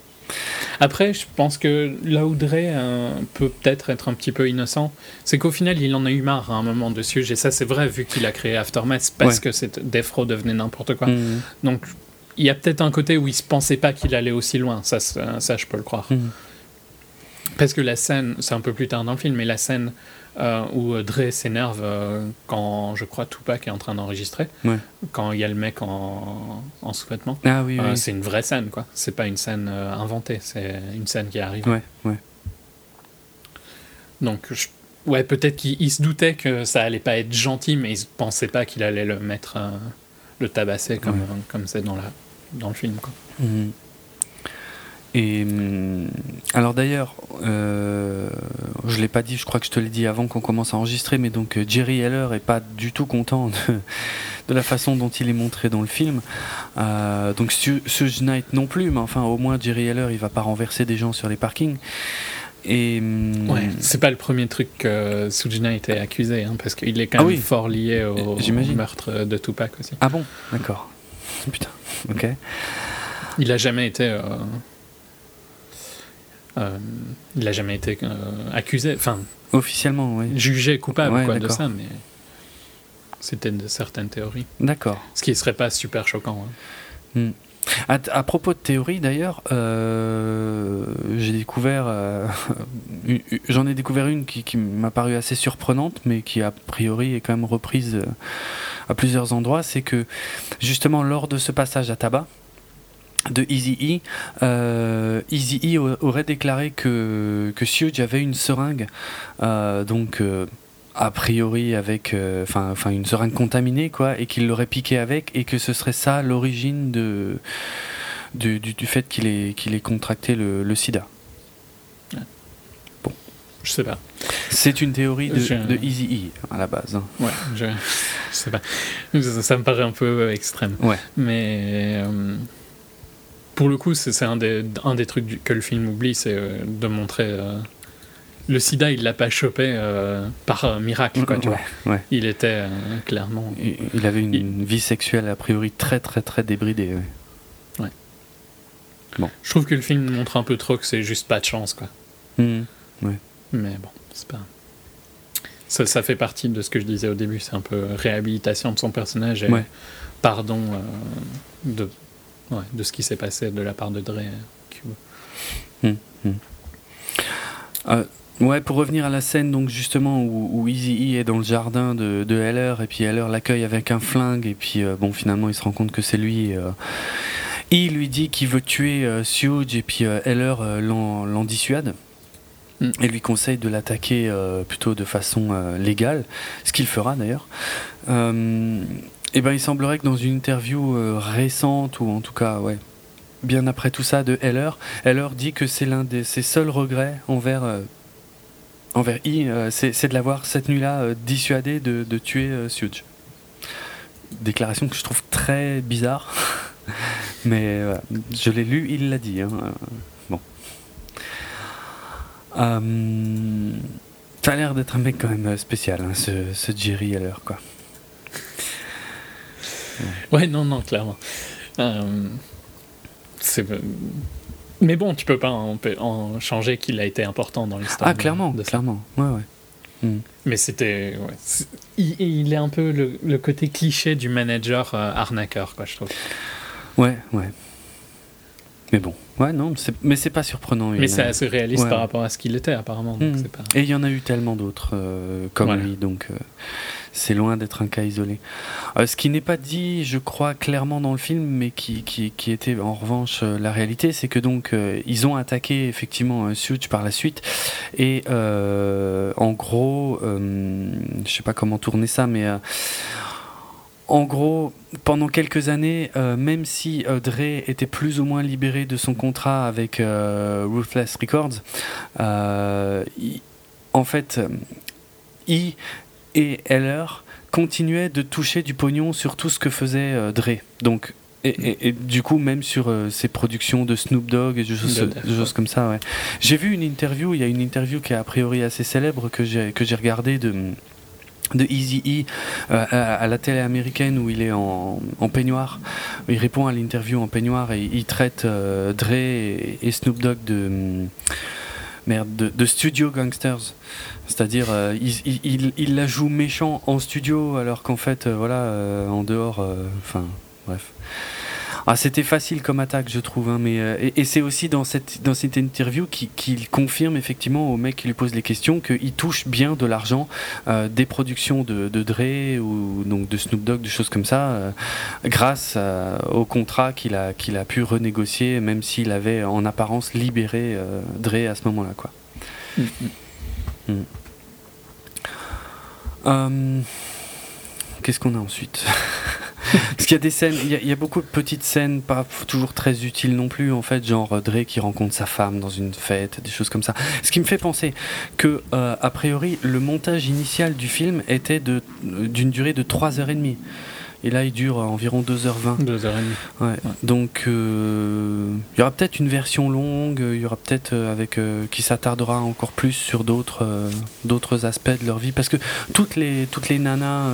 Après, je pense que là où Dre euh, peut peut-être être un petit peu innocent, c'est qu'au final, il en a eu marre à un moment dessus. Et ça, c'est vrai, vu qu'il a créé Aftermath, parce Ouais. que cette Defro devenait n'importe quoi. Mhm. Donc, il y a peut-être un côté où il se pensait pas qu'il allait aussi loin. Ça, ça, ça, je peux le croire. Mhm. Parce que la scène, c'est un peu plus tard dans le film, mais la scène euh, où Dre s'énerve euh, quand, je crois, Tupac est en train d'enregistrer, Ouais. quand il y a le mec en, en sous-vêtements, Ah oui, euh, oui. c'est une vraie scène, quoi. C'est pas une scène euh, inventée, c'est une scène qui arrive. Ouais, ouais. Donc, je- ouais, peut-être qu'il il se doutait que ça allait pas être gentil, mais il pensait pas qu'il allait le mettre, euh, le tabasser comme Ouais. comme c'est dans la dans le film, quoi. Mhm. Et hum, alors d'ailleurs, euh, je l'ai pas dit, je crois que je te l'ai dit avant qu'on commence à enregistrer, mais donc euh, Jerry Heller est pas du tout content de, de la façon dont il est montré dans le film. Euh, donc Su- Suge Knight non plus, mais enfin au moins Jerry Heller il va pas renverser des gens sur les parkings. Et hum, Ouais, c'est pas le premier truc que Sujina été accusé, hein, parce qu'il est quand Ah même oui. fort lié au meurtre de Tupac aussi. ah bon, d'accord. Putain, ok. Il a jamais été. euh, euh, il a jamais été euh, accusé, enfin Officiellement, oui. jugé coupable Ouais, quoi, de ça, mais c'était de certaines théories. D'accord. Ce qui serait pas super choquant. hein. À, à propos de théorie d'ailleurs, euh, j'ai découvert, euh, j'en ai découvert une qui, qui m'a paru assez surprenante, mais qui a priori est quand même reprise à plusieurs endroits. C'est que justement lors de ce passage à tabac de Easy E, euh, Easy E au- aurait déclaré que que Suge avait une seringue, euh, donc. euh, a priori avec euh, enfin une seringue contaminée quoi et qu'il l'aurait piqué avec et que ce serait ça l'origine de du, du, du fait qu'il ait qu'il ait contracté le, le sida. Je sais pas. C'est une théorie de, Je- de Easy E à la base. hein. Ouais, je, je sais pas. Ça, ça me paraît un peu extrême. Ouais. Mais. Pour le coup, c'est un des, un des trucs du- que le film oublie, c'est euh, de montrer. euh, le sida, il l'a pas chopé euh, par miracle, quoi, tu ouais, ouais. Il était clairement. Il il avait une, Il- vie sexuelle a priori très très très débridée. ouais. Je trouve que le film montre un peu trop que c'est juste pas de chance, quoi. Mhm. Mais bon, c'est pas. Ça, ça fait partie de ce que je disais au début, c'est un peu réhabilitation de son personnage et pardon de, ouais, de ce qui s'est passé de la part de Dre. euh, Cube. Euh, ouais, pour revenir à la scène donc justement où, où Easy est dans le jardin de, de Heller et puis Heller l'accueille avec un flingue et puis euh, bon finalement il se rend compte que c'est lui. euh, il lui dit qu'il veut tuer euh, Suge et puis Heller l'en dissuade. Mm. Et lui conseille de l'attaquer plutôt de façon légale, ce qu'il fera d'ailleurs. Et ben il semblerait que dans une interview euh, récente ou en tout cas ouais bien après tout ça de Heller, Heller dit que c'est l'un de ses seuls regrets envers, euh, envers I, euh, c'est de l'avoir cette nuit-là dissuadé de, de tuer Suge. Déclaration que je trouve très bizarre, mais je l'ai lu, il l'a dit. hein, bon. Ça a l'air d'être un mec quand même spécial, hein, ce, ce Jerry Heller, quoi. Ouais, non, non, clairement. Euh, c'est- Mais bon, tu peux pas en, en changer qu'il a été important dans l'histoire. Ah, clairement, de clairement. Ouais, ouais. Mm. Mais c'était. ouais, il, il est un peu le, le côté cliché du manager euh, arnaqueur, quoi, je trouve. Ouais, ouais. Mais bon, ouais, non, mais c'est pas surprenant. Mais c'est assez réaliste Ouais. par rapport à ce qu'il était, apparemment. Donc Mm. pas... Et il y en a eu tellement d'autres euh, comme Voilà. lui, donc euh, c'est loin d'être un cas isolé. Euh, ce qui n'est pas dit, je crois, clairement dans le film, mais qui, était en revanche euh, la réalité, c'est que donc euh, ils ont attaqué effectivement Suge par la suite, et en gros, je sais pas comment tourner ça, mais en gros, pendant quelques années, même si Dre était plus ou moins libéré de son contrat avec Ruthless Records, il- en fait, euh, I et Heller continuaient de toucher du pognon sur tout ce que faisait euh, Dre. Donc, et, et- et du coup, même sur euh, ses productions de Snoop Dogg et de choses, comme ça. Ouais. J'ai vu une interview, il y a une interview qui est a priori assez célèbre que j'ai que j'ai regardée de de Easy E euh, à, à la télé américaine où il est en, en peignoir. Il répond à l'interview en peignoir et il traite euh, Dre et, et Snoop Dogg de merde de, de studio gangsters. C'est-à-dire euh, il, il- il- la joue méchant en studio alors qu'en fait euh, voilà euh, en dehors euh, enfin bref. Ah, c'était facile comme attaque, je trouve. hein, mais, euh, et et c'est aussi dans cette, dans cette interview qu'il confirme effectivement au mec qui lui pose les questions qu'il touche bien de l'argent euh, des productions de, de Dre ou donc de Snoop Dogg, des choses comme ça, euh, grâce au contrat qu'il a, qu'il a pu renégocier, même s'il avait en apparence libéré Dre à ce moment-là. quoi. Mm. Euh, Qu'est-ce qu'on a ensuite Parce qu'il y a des scènes, il y a, beaucoup de petites scènes, pas toujours très utiles non plus, en fait, genre euh, Dre qui rencontre sa femme dans une fête, des choses comme ça. Ce qui me fait penser que, euh, a priori, le montage initial du film était euh, d'une durée de 3h30. Et là, il dure environ 2h20. Deux heures et demie. Ouais. Donc, euh, il y aura peut-être une version longue, il y aura peut-être euh, avec euh, qui s'attardera encore plus sur d'autres d'autres aspects de leur vie, parce que toutes les toutes les nanas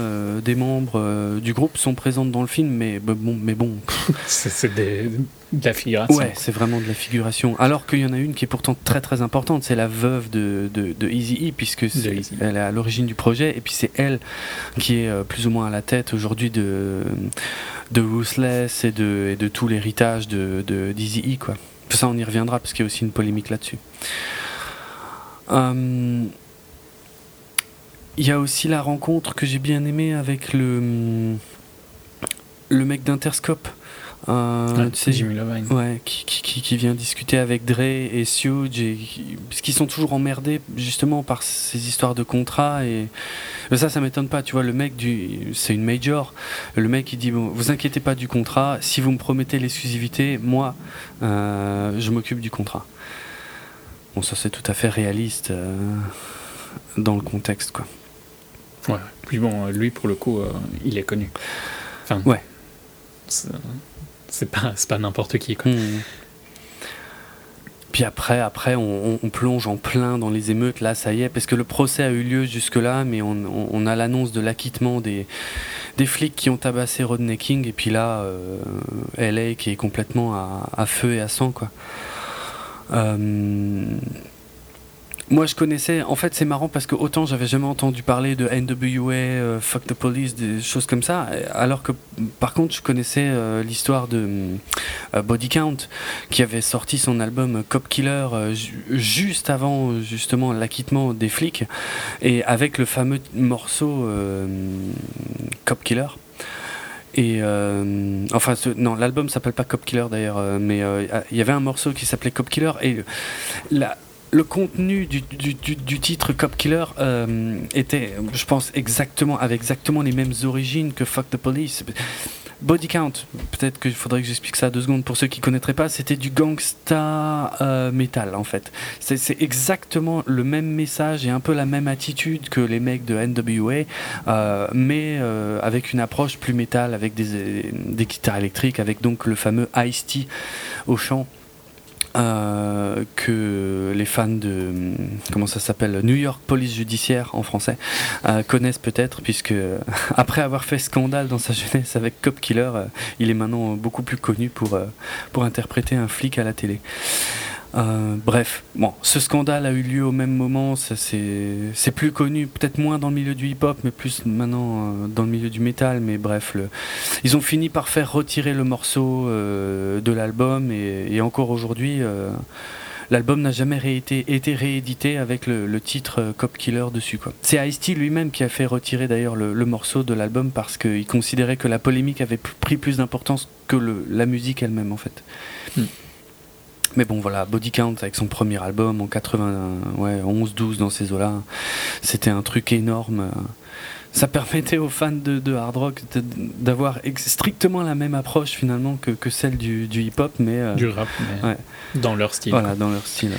des membres du groupe sont présentes dans le film, mais bon, mais bon, c'est des- de la figuration. ouais, c'est vraiment de la figuration. Alors qu'il y en a une qui est pourtant très très importante, c'est la veuve de de, de Easy E, puisque c'est- Eazy-E. elle est à l'origine du projet, et puis c'est elle qui est euh, plus ou moins à la tête aujourd'hui de de Ruthless et de, et de tout l'héritage de, de d'Easy E, quoi. Ça, on y reviendra parce qu'il y a aussi une polémique là-dessus. Euh, Il y a aussi la rencontre que j'ai bien aimée avec le le mec d'Interscope. Euh, Ouais, tu sais, Jimmy Lovine. Ouais, qui, qui, qui- qui vient discuter avec Dre et Suge, et qui- parce qu'ils sont toujours emmerdés justement par ces histoires de contrats. Et mais ça, ça m'étonne pas. Tu vois, le mec du, c'est une major. Le mec il dit bon, vous inquiétez pas du contrat. Si vous me promettez l'exclusivité, moi, euh, je m'occupe du contrat. Bon, ça c'est tout à fait réaliste euh, dans le contexte, quoi. Ouais. Puis bon, lui, pour le coup, euh, il est connu. Enfin, Ouais. c'est- c'est pas, pas n'importe qui. Quoi. Hmm. Puis après, après on, on- on plonge en plein dans les émeutes. Là, ça y est, parce que le procès a eu lieu jusque-là, mais on, on- a l'annonce de l'acquittement des, des flics qui ont tabassé Rodney King. Et puis là, euh, LA qui est complètement à, à feu et à sang, quoi. Euh, moi, je connaissais. En fait, c'est marrant parce que autant j'avais jamais entendu parler de NWA, euh, Fuck the Police, des choses comme ça, alors que par contre, je connaissais euh, l'histoire de euh, Body Count, qui avait sorti son album Cop Killer euh, ju- juste avant justement l'acquittement des flics, et avec le fameux morceau Cop Killer. Et enfin, non, l'album s'appelle pas Cop Killer d'ailleurs, mais il y avait un morceau qui s'appelait Cop Killer et la, le contenu du, du, titre Cop Killer euh, était, je pense, exactement avec exactement les mêmes origines que Fuck the Police. Body Count, peut-être qu'il faudrait que j'explique ça deux secondes pour ceux qui connaîtraient pas, c'était du gangsta euh, metal en fait. C'est exactement le même message et un peu la même attitude que les mecs de NWA, euh, mais avec une approche plus métal, avec des, des guitares électriques, avec donc le fameux Ice-T au chant. Euh, que les fans de comment ça s'appelle New York Police Judiciaire en français euh, connaissent peut-être puisque après avoir fait scandale dans sa jeunesse avec Cop Killer euh, il est maintenant beaucoup plus connu pour, euh, pour interpréter un flic à la télé euh, bref, bon, ce scandale a eu lieu au même moment, c'est plus connu, peut-être moins dans le milieu du hip-hop, mais plus maintenant euh, dans le milieu du métal. Mais bref, ils ont fini par faire retirer le morceau euh, de l'album et, encore aujourd'hui, l'album n'a jamais été réédité avec le, titre Cop Killer dessus. C'est Ice-T lui-même qui a fait retirer d'ailleurs le, morceau de l'album parce qu'il considérait que la polémique avait pris plus d'importance que la musique elle-même en fait. Hmm. Mais bon voilà, Body Count avec son premier album en 80, ouais, 11-12 dans ces eaux-là, c'était un truc énorme. ça permettait aux fans de, de hard rock d'avoir strictement la même approche finalement que, que celle du, du hip-hop, mais euh, Du rap, mais ouais. dans leur style. voilà, quoi. dans leur style. ouais.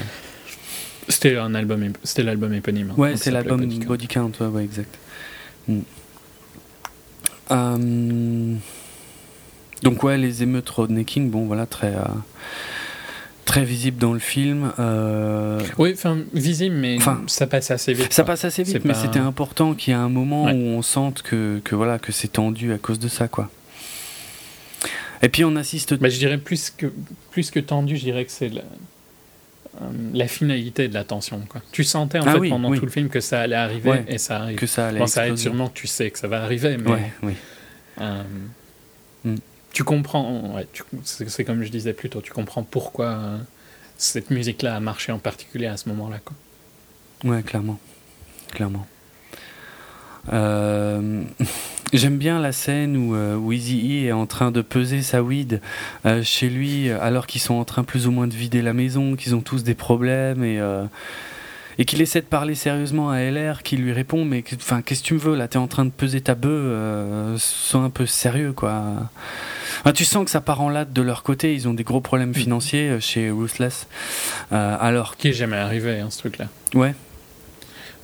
C'était un album, c'était l'album éponyme. hein. Ouais, c'est l'album Body Count. Body Count, ouais, ouais, exact. Mm. Euh, Donc ouais, les émeutes Rodney King, bon voilà, très, euh, très visible dans le film. euh, Oui, enfin visible, mais Enfin, ça passe assez vite. Ça quoi. passe assez vite, mais pas- c'était important qu'il y ait un moment Ouais. où on sente que, que voilà que c'est tendu à cause de ça, quoi. Et puis on assiste. Bah, je dirais plus que, plus que tendu, je dirais que c'est la, euh, la finalité de la tension. Quoi. Tu sentais en Ah fait oui, pendant oui. tout le film que ça allait arriver Ouais, et ça arrive. que ça allait Bon, ça exploser. sûrement tu sais que ça va arriver, mais Ouais, oui. euh, Mm. Tu comprends. ouais, c'est comme je disais plus tôt, tu comprends pourquoi euh, cette musique-là a marché en particulier à ce moment-là. Ouais, clairement. Clairement. Euh, J'aime bien la scène où, euh, où Eazy-E est en train de peser sa weed chez lui, alors qu'ils sont en train plus ou moins de vider la maison, qu'ils ont tous des problèmes et, et qu'il essaie de parler sérieusement à LR, qui lui répond Mais enfin, qu'est-ce que tu me veux là? T'es en train de peser ta bœuf, euh, sois un peu sérieux quoi. Enfin, tu sens que ça part en latte de leur côté, ils ont des gros problèmes financiers euh, chez Ruthless. Euh, alors, Qui est jamais arrivé, hein, ce truc-là. ouais,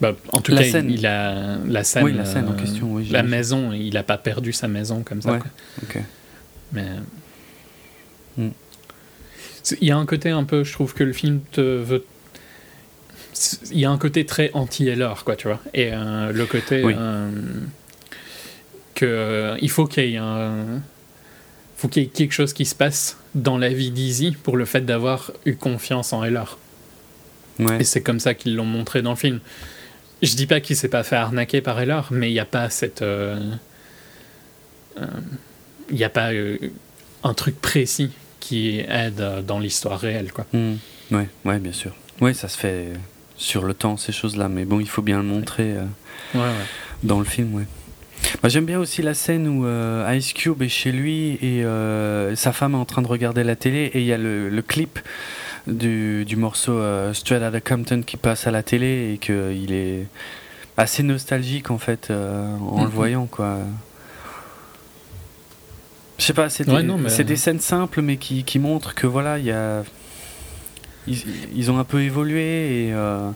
Bah, en tout La cas, scène. il a la scène. Oui, la scène en question, oui, la maison, il n'a pas perdu sa maison comme ça. Ouais. quoi. Mais Mm. Il y a un côté un peu, je trouve que le film te veut. Il y a un côté très anti-Heller, quoi, tu vois. Et euh, le côté Oui. euh, que euh, il faut qu'il y ait un faut qu'il y ait quelque chose qui se passe dans la vie d'Easy pour le fait d'avoir eu confiance en. Ouais. Et c'est comme ça qu'ils l'ont montré dans le film. Je dis pas qu'il s'est pas fait arnaquer par Heller, mais il n'y a pas cette. Il n'y a pas un truc précis qui aide dans l'histoire réelle, quoi. Hmm. Ouais, ouais, bien sûr. Ouais, ça se fait sur le temps, ces choses-là, mais bon, il faut bien le montrer euh, Ouais, ouais. dans le film, ouais. Moi, J'aime bien aussi la scène où euh, Ice Cube est chez lui et euh, sa femme est en train de regarder la télé et il y a le, le clip du, du morceau Straight Outta Compton qui passe à la télé et qu'il est assez nostalgique en fait en le Mhm. voyant quoi. Je sais pas, c'est des, Ouais, mais- des scènes simples mais qui, qui montrent que voilà, il y a ils, ils ont un peu évolué et euh,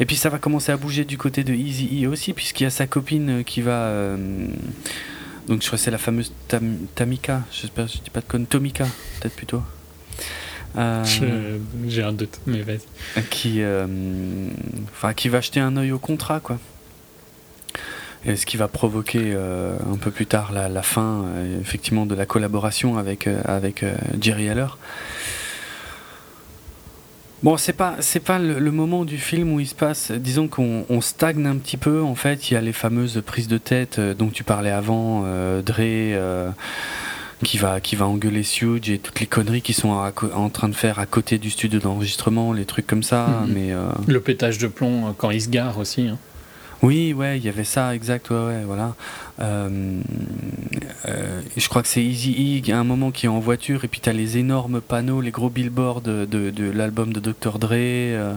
et puis ça va commencer à bouger du côté de Easy E aussi puisqu'il y a sa copine qui va euh, donc je crois que c'est la fameuse Tam- Tamika, j'espère que je dis pas de conne, Tomika, peut-être plutôt. Euh, J'ai un doute, mais vas-y. qui, enfin, qui va jeter un œil au contrat, quoi. Et ce qui va provoquer euh, un peu plus tard la, la fin, euh, effectivement, de la collaboration avec, euh, avec Jerry Haller. Bon, c'est pas c'est pas le, le moment du film où il se passe. Disons qu'on on stagne un petit peu. En fait, il y a les fameuses prises de tête euh, dont tu parlais avant, euh, Dre. euh, qui va, qui va engueuler Suge et toutes les conneries qui sont à en train de faire à côté du studio d'enregistrement, les trucs comme ça. Mhm. Mais Le pétage de plomb quand il se gare aussi. hein. Oui, ouais, il y avait ça, exact, ouais, ouais, voilà. Euh, euh, je crois que c'est Easy E à un moment qui est en voiture et puis t'as les énormes panneaux, les gros billboards de, de, de l'album de Dr Dre. euh.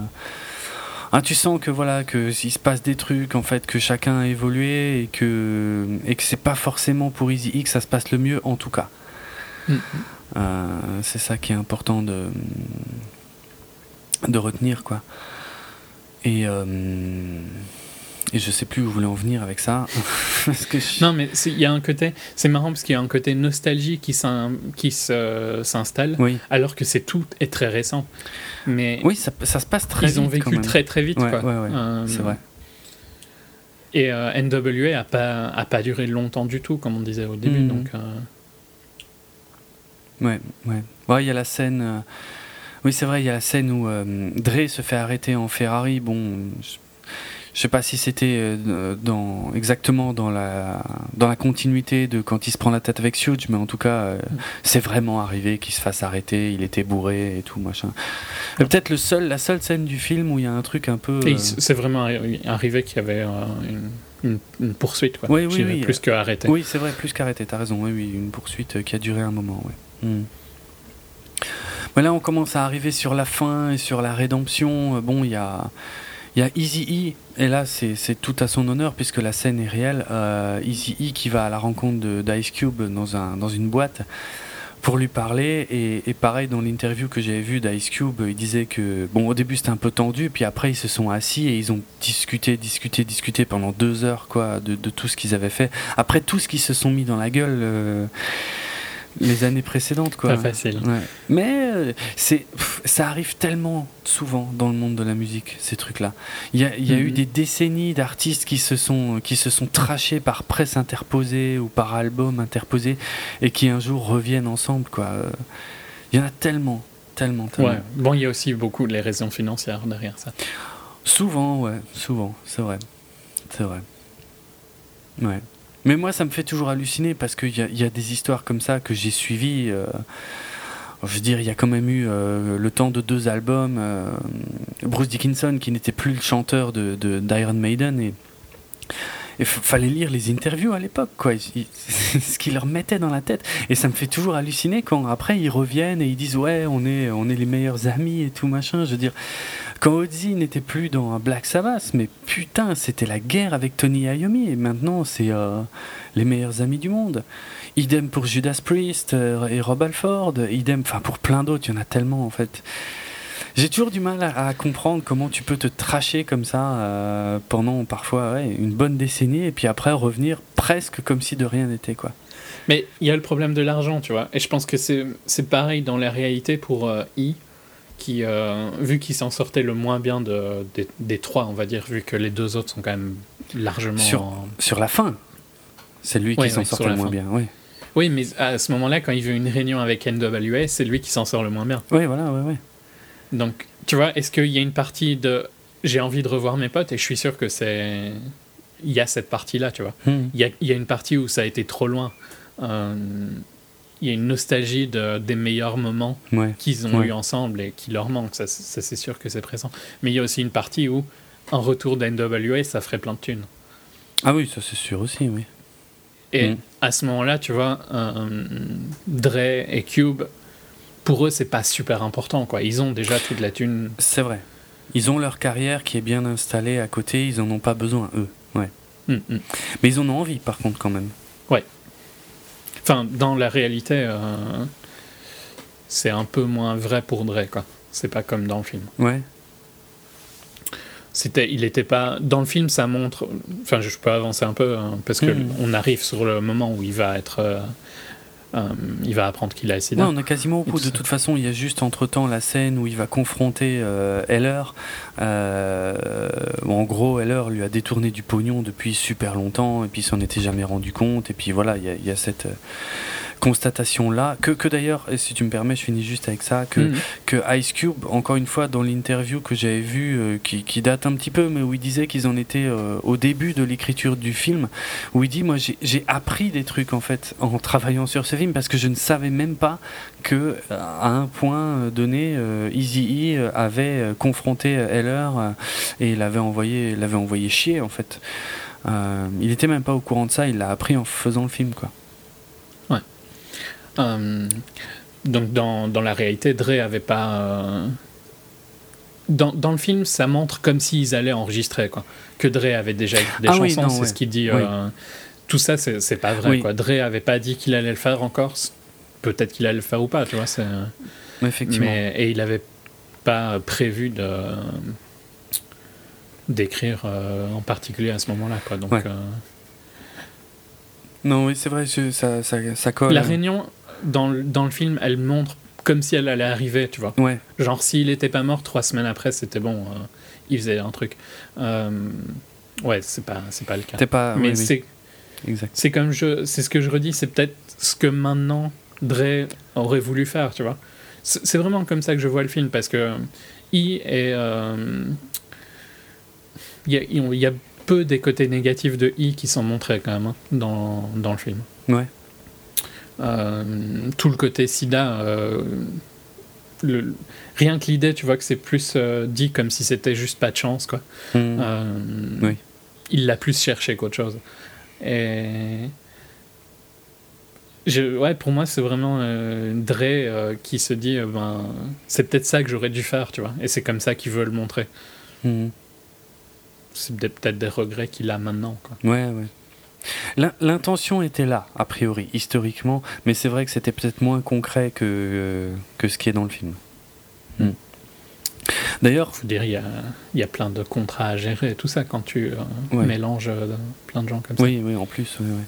Ah, tu sens que voilà que s'il se passe des trucs en fait que chacun a évolué et que et que c'est pas forcément pour Easy E que ça se passe le mieux en tout cas. Mhm. Euh, c'est ça qui est important de de retenir quoi. Et et je sais plus où vous voulez en venir avec ça parce que je- Non, mais il y a un côté. C'est marrant parce qu'il y a un côté nostalgie qui s'installe, oui alors que c'est tout est très récent. Mais oui ça, ça se passe très ils ont vite, quand vécu même. très très vite. Ouais, quoi. ouais, ouais, Euh, c'est vrai Et euh, NWA a pas, a pas duré longtemps du tout, comme on disait au début. Mhm. Donc, euh, Ouais, ouais. Ouais, il y a la scène. euh, Oui, c'est vrai, il y a la scène où Dre se fait arrêter en Ferrari. Bon, je, je sais pas si c'était euh, dans exactement dans la dans la continuité de quand il se prend la tête avec Suge, mais en tout cas, euh, c'est vraiment arrivé qu'il se fasse arrêter. Il était bourré et tout machin. Euh, Peut-être le seul, la seule scène du film où il y a un truc un peu. euh, c'est vraiment arri- arrivé qu'il y avait euh, une, une- une poursuite. Quoi. Oui, oui, oui. Plus que arrêté. Oui, c'est vrai, plus qu'arrêté, t'as raison. Oui, oui, une poursuite euh, qui a duré un moment. Ouais. Hmm. Mais là, on commence à arriver sur la fin et sur la rédemption. Euh, Bon, il y a, il y a Easy E, et là, c'est tout à son honneur puisque la scène est réelle. Euh, Easy E qui va à la rencontre d'Ice Cube dans, un, dans une boîte pour lui parler. Et, pareil, dans l'interview que j'avais vue d'Ice Cube, il disait que, bon, au début, c'était un peu tendu, puis après, ils se sont assis et ils ont discuté, discuté, discuté pendant deux heures, quoi, de, de tout ce qu'ils avaient fait. Après tout ce qu'ils se sont mis dans la gueule euh, les années précédentes, quoi. Pas facile. Ouais. Mais euh, c'est, ça arrive tellement souvent dans le monde de la musique, ces trucs-là. Il y a, il y a eu Mhm. des décennies d'artistes qui se sont qui se sont trachés par presse interposée ou par album interposé et qui un jour reviennent ensemble, quoi. Il y en a tellement, tellement, tellement. Ouais. Bon, il y a aussi beaucoup les raisons financières derrière ça. Souvent, ouais, souvent, c'est vrai, c'est vrai. Ouais. Mais moi, ça me fait toujours halluciner parce qu'il y a, des histoires comme ça que j'ai suivies. euh, je veux dire, il y a quand même eu euh, le temps de deux albums. euh, Bruce Dickinson, qui n'était plus le chanteur de, de- d'Iron Maiden, et il fallait lire les interviews à l'époque, quoi. Ce qu'ils leur mettaient dans la tête. Et ça me fait toujours halluciner quand après ils reviennent et ils disent ouais, on est, les meilleurs amis et tout machin. Je veux dire, quand Ozzy n'était plus dans Black Sabbath, mais putain, c'était la guerre avec Tony Iommi et maintenant c'est euh, les meilleurs amis du monde. Idem pour Judas Priest euh, et Rob Alford, idem, pour plein d'autres, il y en a tellement en fait. J'ai toujours du mal à, à comprendre comment tu peux te tracher comme ça euh, pendant parfois ouais, une bonne décennie et puis après revenir presque comme si de rien n'était quoi. Mais il y a le problème de l'argent, tu vois. Et je pense que c'est pareil dans la réalité pour euh, I, qui, euh, vu qu'il s'en sortait le moins bien de, des, des trois, on va dire, vu que les deux autres sont quand même largement. Sur- Sur la fin, c'est lui qui s'en ouais, la le moins fin. bien. Oui, Oui, mais à ce moment-là, quand il veut une réunion avec NWA, c'est lui qui s'en sort le moins bien. oui voilà, ouais, ouais. Donc, tu vois, est-ce qu'il y a une partie de j'ai envie de revoir mes potes et je suis sûr que c'est. Il y a cette partie-là, tu vois. Hmm. Il y a, il y a une partie où ça a été trop loin. Euh, il y a une nostalgie de, des meilleurs moments Ouais. qu'ils ont Ouais. eu ensemble et qui leur manquent. Ça, ça, c'est sûr que c'est présent. Mais il y a aussi une partie où un retour d'NWA, ça ferait plein de thunes. Ah oui, ça c'est sûr aussi, oui. Et Mm. à ce moment-là, tu vois, euh, Dre et Cube, pour eux, c'est pas super important. quoi. Ils ont déjà toute la thune. C'est vrai. Ils ont leur carrière qui est bien installée à côté, ils en ont pas besoin, eux. Ouais. Mm, mm. Mais ils en ont envie, par contre, quand même. Enfin, dans la réalité, euh, c'est un peu moins vrai pour Dre. quoi. C'est pas comme dans le film. Ouais. c'était, il était pas dans le film. Ça montre. Enfin, je peux avancer un peu hein, parce que Mhm. on arrive sur le moment où il va être. euh, euh, il va apprendre qu'il a sida. Ouais, on est quasiment au bout. De tout toute façon, il y a juste entre temps la scène où il va confronter euh, Heller. Euh, en gros, Heller lui a détourné du pognon depuis super longtemps et puis il s'en était jamais rendu compte. Et puis voilà, il y a, il y a cette constatation-là. Que, que d'ailleurs, et si tu me permets, je finis juste avec ça, que, Mhm. que Ice Cube, encore une fois, dans l'interview que j'avais vue, euh, qui, qui date un petit peu, mais où il disait qu'ils en étaient euh, au début de l'écriture du film, où il dit Moi, j'ai- j'ai appris des trucs, en fait, en travaillant sur ce film, parce que je ne savais même pas que, euh, à un point donné, euh, Easy E avait confronté Heller et l'avait envoyé, l'avait envoyé chier, en fait. Il était même pas au courant de ça, il l'a appris en faisant le film, quoi. Euh, donc dans, dans la réalité, Dre avait pas. euh, Dans, dans le film, ça montre comme s'ils allaient enregistrer, quoi. Que Dre avait déjà écrit des Ah chansons, c'est ouais. ce qu'il dit. Oui. euh, tout ça, c'est pas vrai, Oui. quoi. Dre avait pas dit qu'il allait le faire encore. c- Peut-être qu'il allait le faire ou pas, tu vois. Effectivement. Mais, et il avait pas prévu de d'écrire euh, en particulier à ce moment-là, quoi. Donc Ouais. euh, Non, oui, c'est vrai, ça, ça, ça colle. la réunion dans, le- dans le film, elle montre comme si elle allait arriver, tu vois. Ouais. Genre, s'il était pas mort trois semaines après, c'était bon, euh, il faisait un truc. Euh, ouais, c'est pas, c'est pas le cas. T'es pas. Mais oui, oui, c'est, exact. c'est comme je, c'est ce que je redis, c'est peut-être ce que maintenant Dre aurait voulu faire, tu vois. C'est, vraiment comme ça que je vois le film parce que I est, euh, il y a, il y a peu des côtés négatifs de I qui sont montrés quand même hein, dans, dans le film. Ouais. Euh, tout le côté sida, euh, le- rien que l'idée, tu vois que c'est plus euh, dit comme si c'était juste pas de chance, quoi. Euh, Oui. Il l'a plus cherché qu'autre chose. Et. Je, ouais, pour moi, c'est vraiment euh, Dre euh, qui se dit euh, ben, c'est peut-être ça que j'aurais dû faire, tu vois. Et c'est comme ça qu'il veut le montrer. Mhm. C'est peut-être des regrets qu'il a maintenant, quoi. Ouais, ouais. L'in- L'intention était là, a priori, historiquement, mais c'est vrai que c'était peut-être moins concret que, euh, que ce qui est dans le film. Mm. D'ailleurs, Faut dire, il y a, il y a plein de contrats à gérer, tout ça, quand tu euh, Ouais. mélanges euh, plein de gens comme ça. oui, oui, en plus, oui, oui.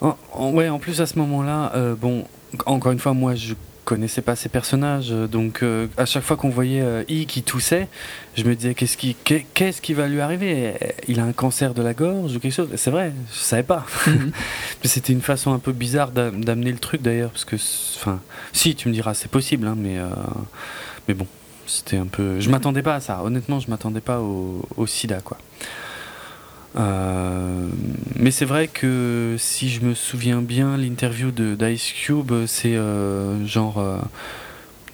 En, en- ouais, en plus à ce moment-là, euh, bon, encore une fois, moi je connaissais pas ces personnages, donc euh, à chaque fois qu'on voyait euh, I qui toussait, je me disais qu'est-ce qui, qu'est- qu'est-ce qui va lui arriver? Il a un cancer de la gorge ou quelque chose? C'est vrai, je savais pas. Mhm. Mais C'était une façon un peu bizarre d'a- d'amener le truc d'ailleurs, parce que, enfin, si tu me diras c'est possible, hein, mais, euh, mais bon, c'était un peu. Je m'attendais pas à ça. Honnêtement, je m'attendais pas au, au SIDA, quoi. Euh, mais c'est vrai que si je me souviens bien, l'interview d'Ice Cube, c'est euh, genre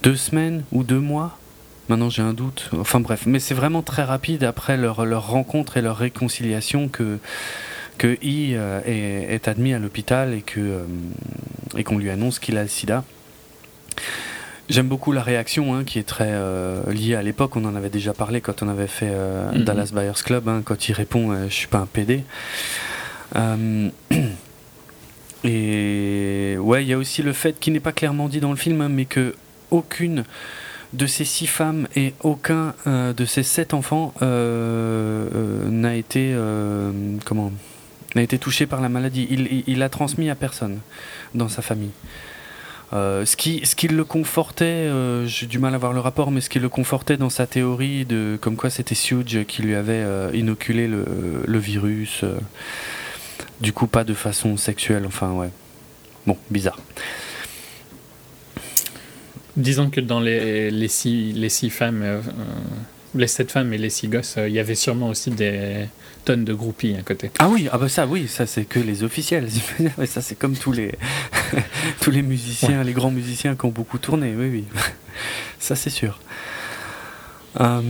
deux semaines ou deux mois. Maintenant j'ai un doute. Enfin bref, mais c'est vraiment très rapide après leur, leur rencontre et leur réconciliation que que I euh, est, est admis à l'hôpital et que euh, et qu'on lui annonce qu'il a le SIDA. J'aime beaucoup la réaction hein, qui est très euh, liée à l'époque. On en avait déjà parlé quand on avait fait Mhm. Dallas Buyers Club, hein, quand il répond Je suis pas un PD. Et ouais, il y a aussi le fait qui n'est pas clairement dit dans le film, hein, mais que aucune de ces six femmes et aucun euh, de ces sept enfants euh, euh, n'a été comment n'a été touché par la maladie. Il, il, l'a transmis à personne dans sa famille. Ce, qui, ce qui le confortait, j'ai du mal à voir le rapport, mais ce qui le confortait dans sa théorie de comme quoi c'était Suge qui lui avait inoculé le, le virus. du coup, pas de façon sexuelle, enfin ouais. Bon, bizarre. Disons que dans les, les, six, les six femmes, euh, euh, les sept femmes et les six gosses, euh, il y avait sûrement aussi des tonnes de groupies à côté. Ah oui, ah bah ça oui, ça c'est que les officiels. Ça c'est comme tous les tous les musiciens, les grands musiciens qui ont beaucoup tourné. Oui oui, ça c'est sûr. Euh,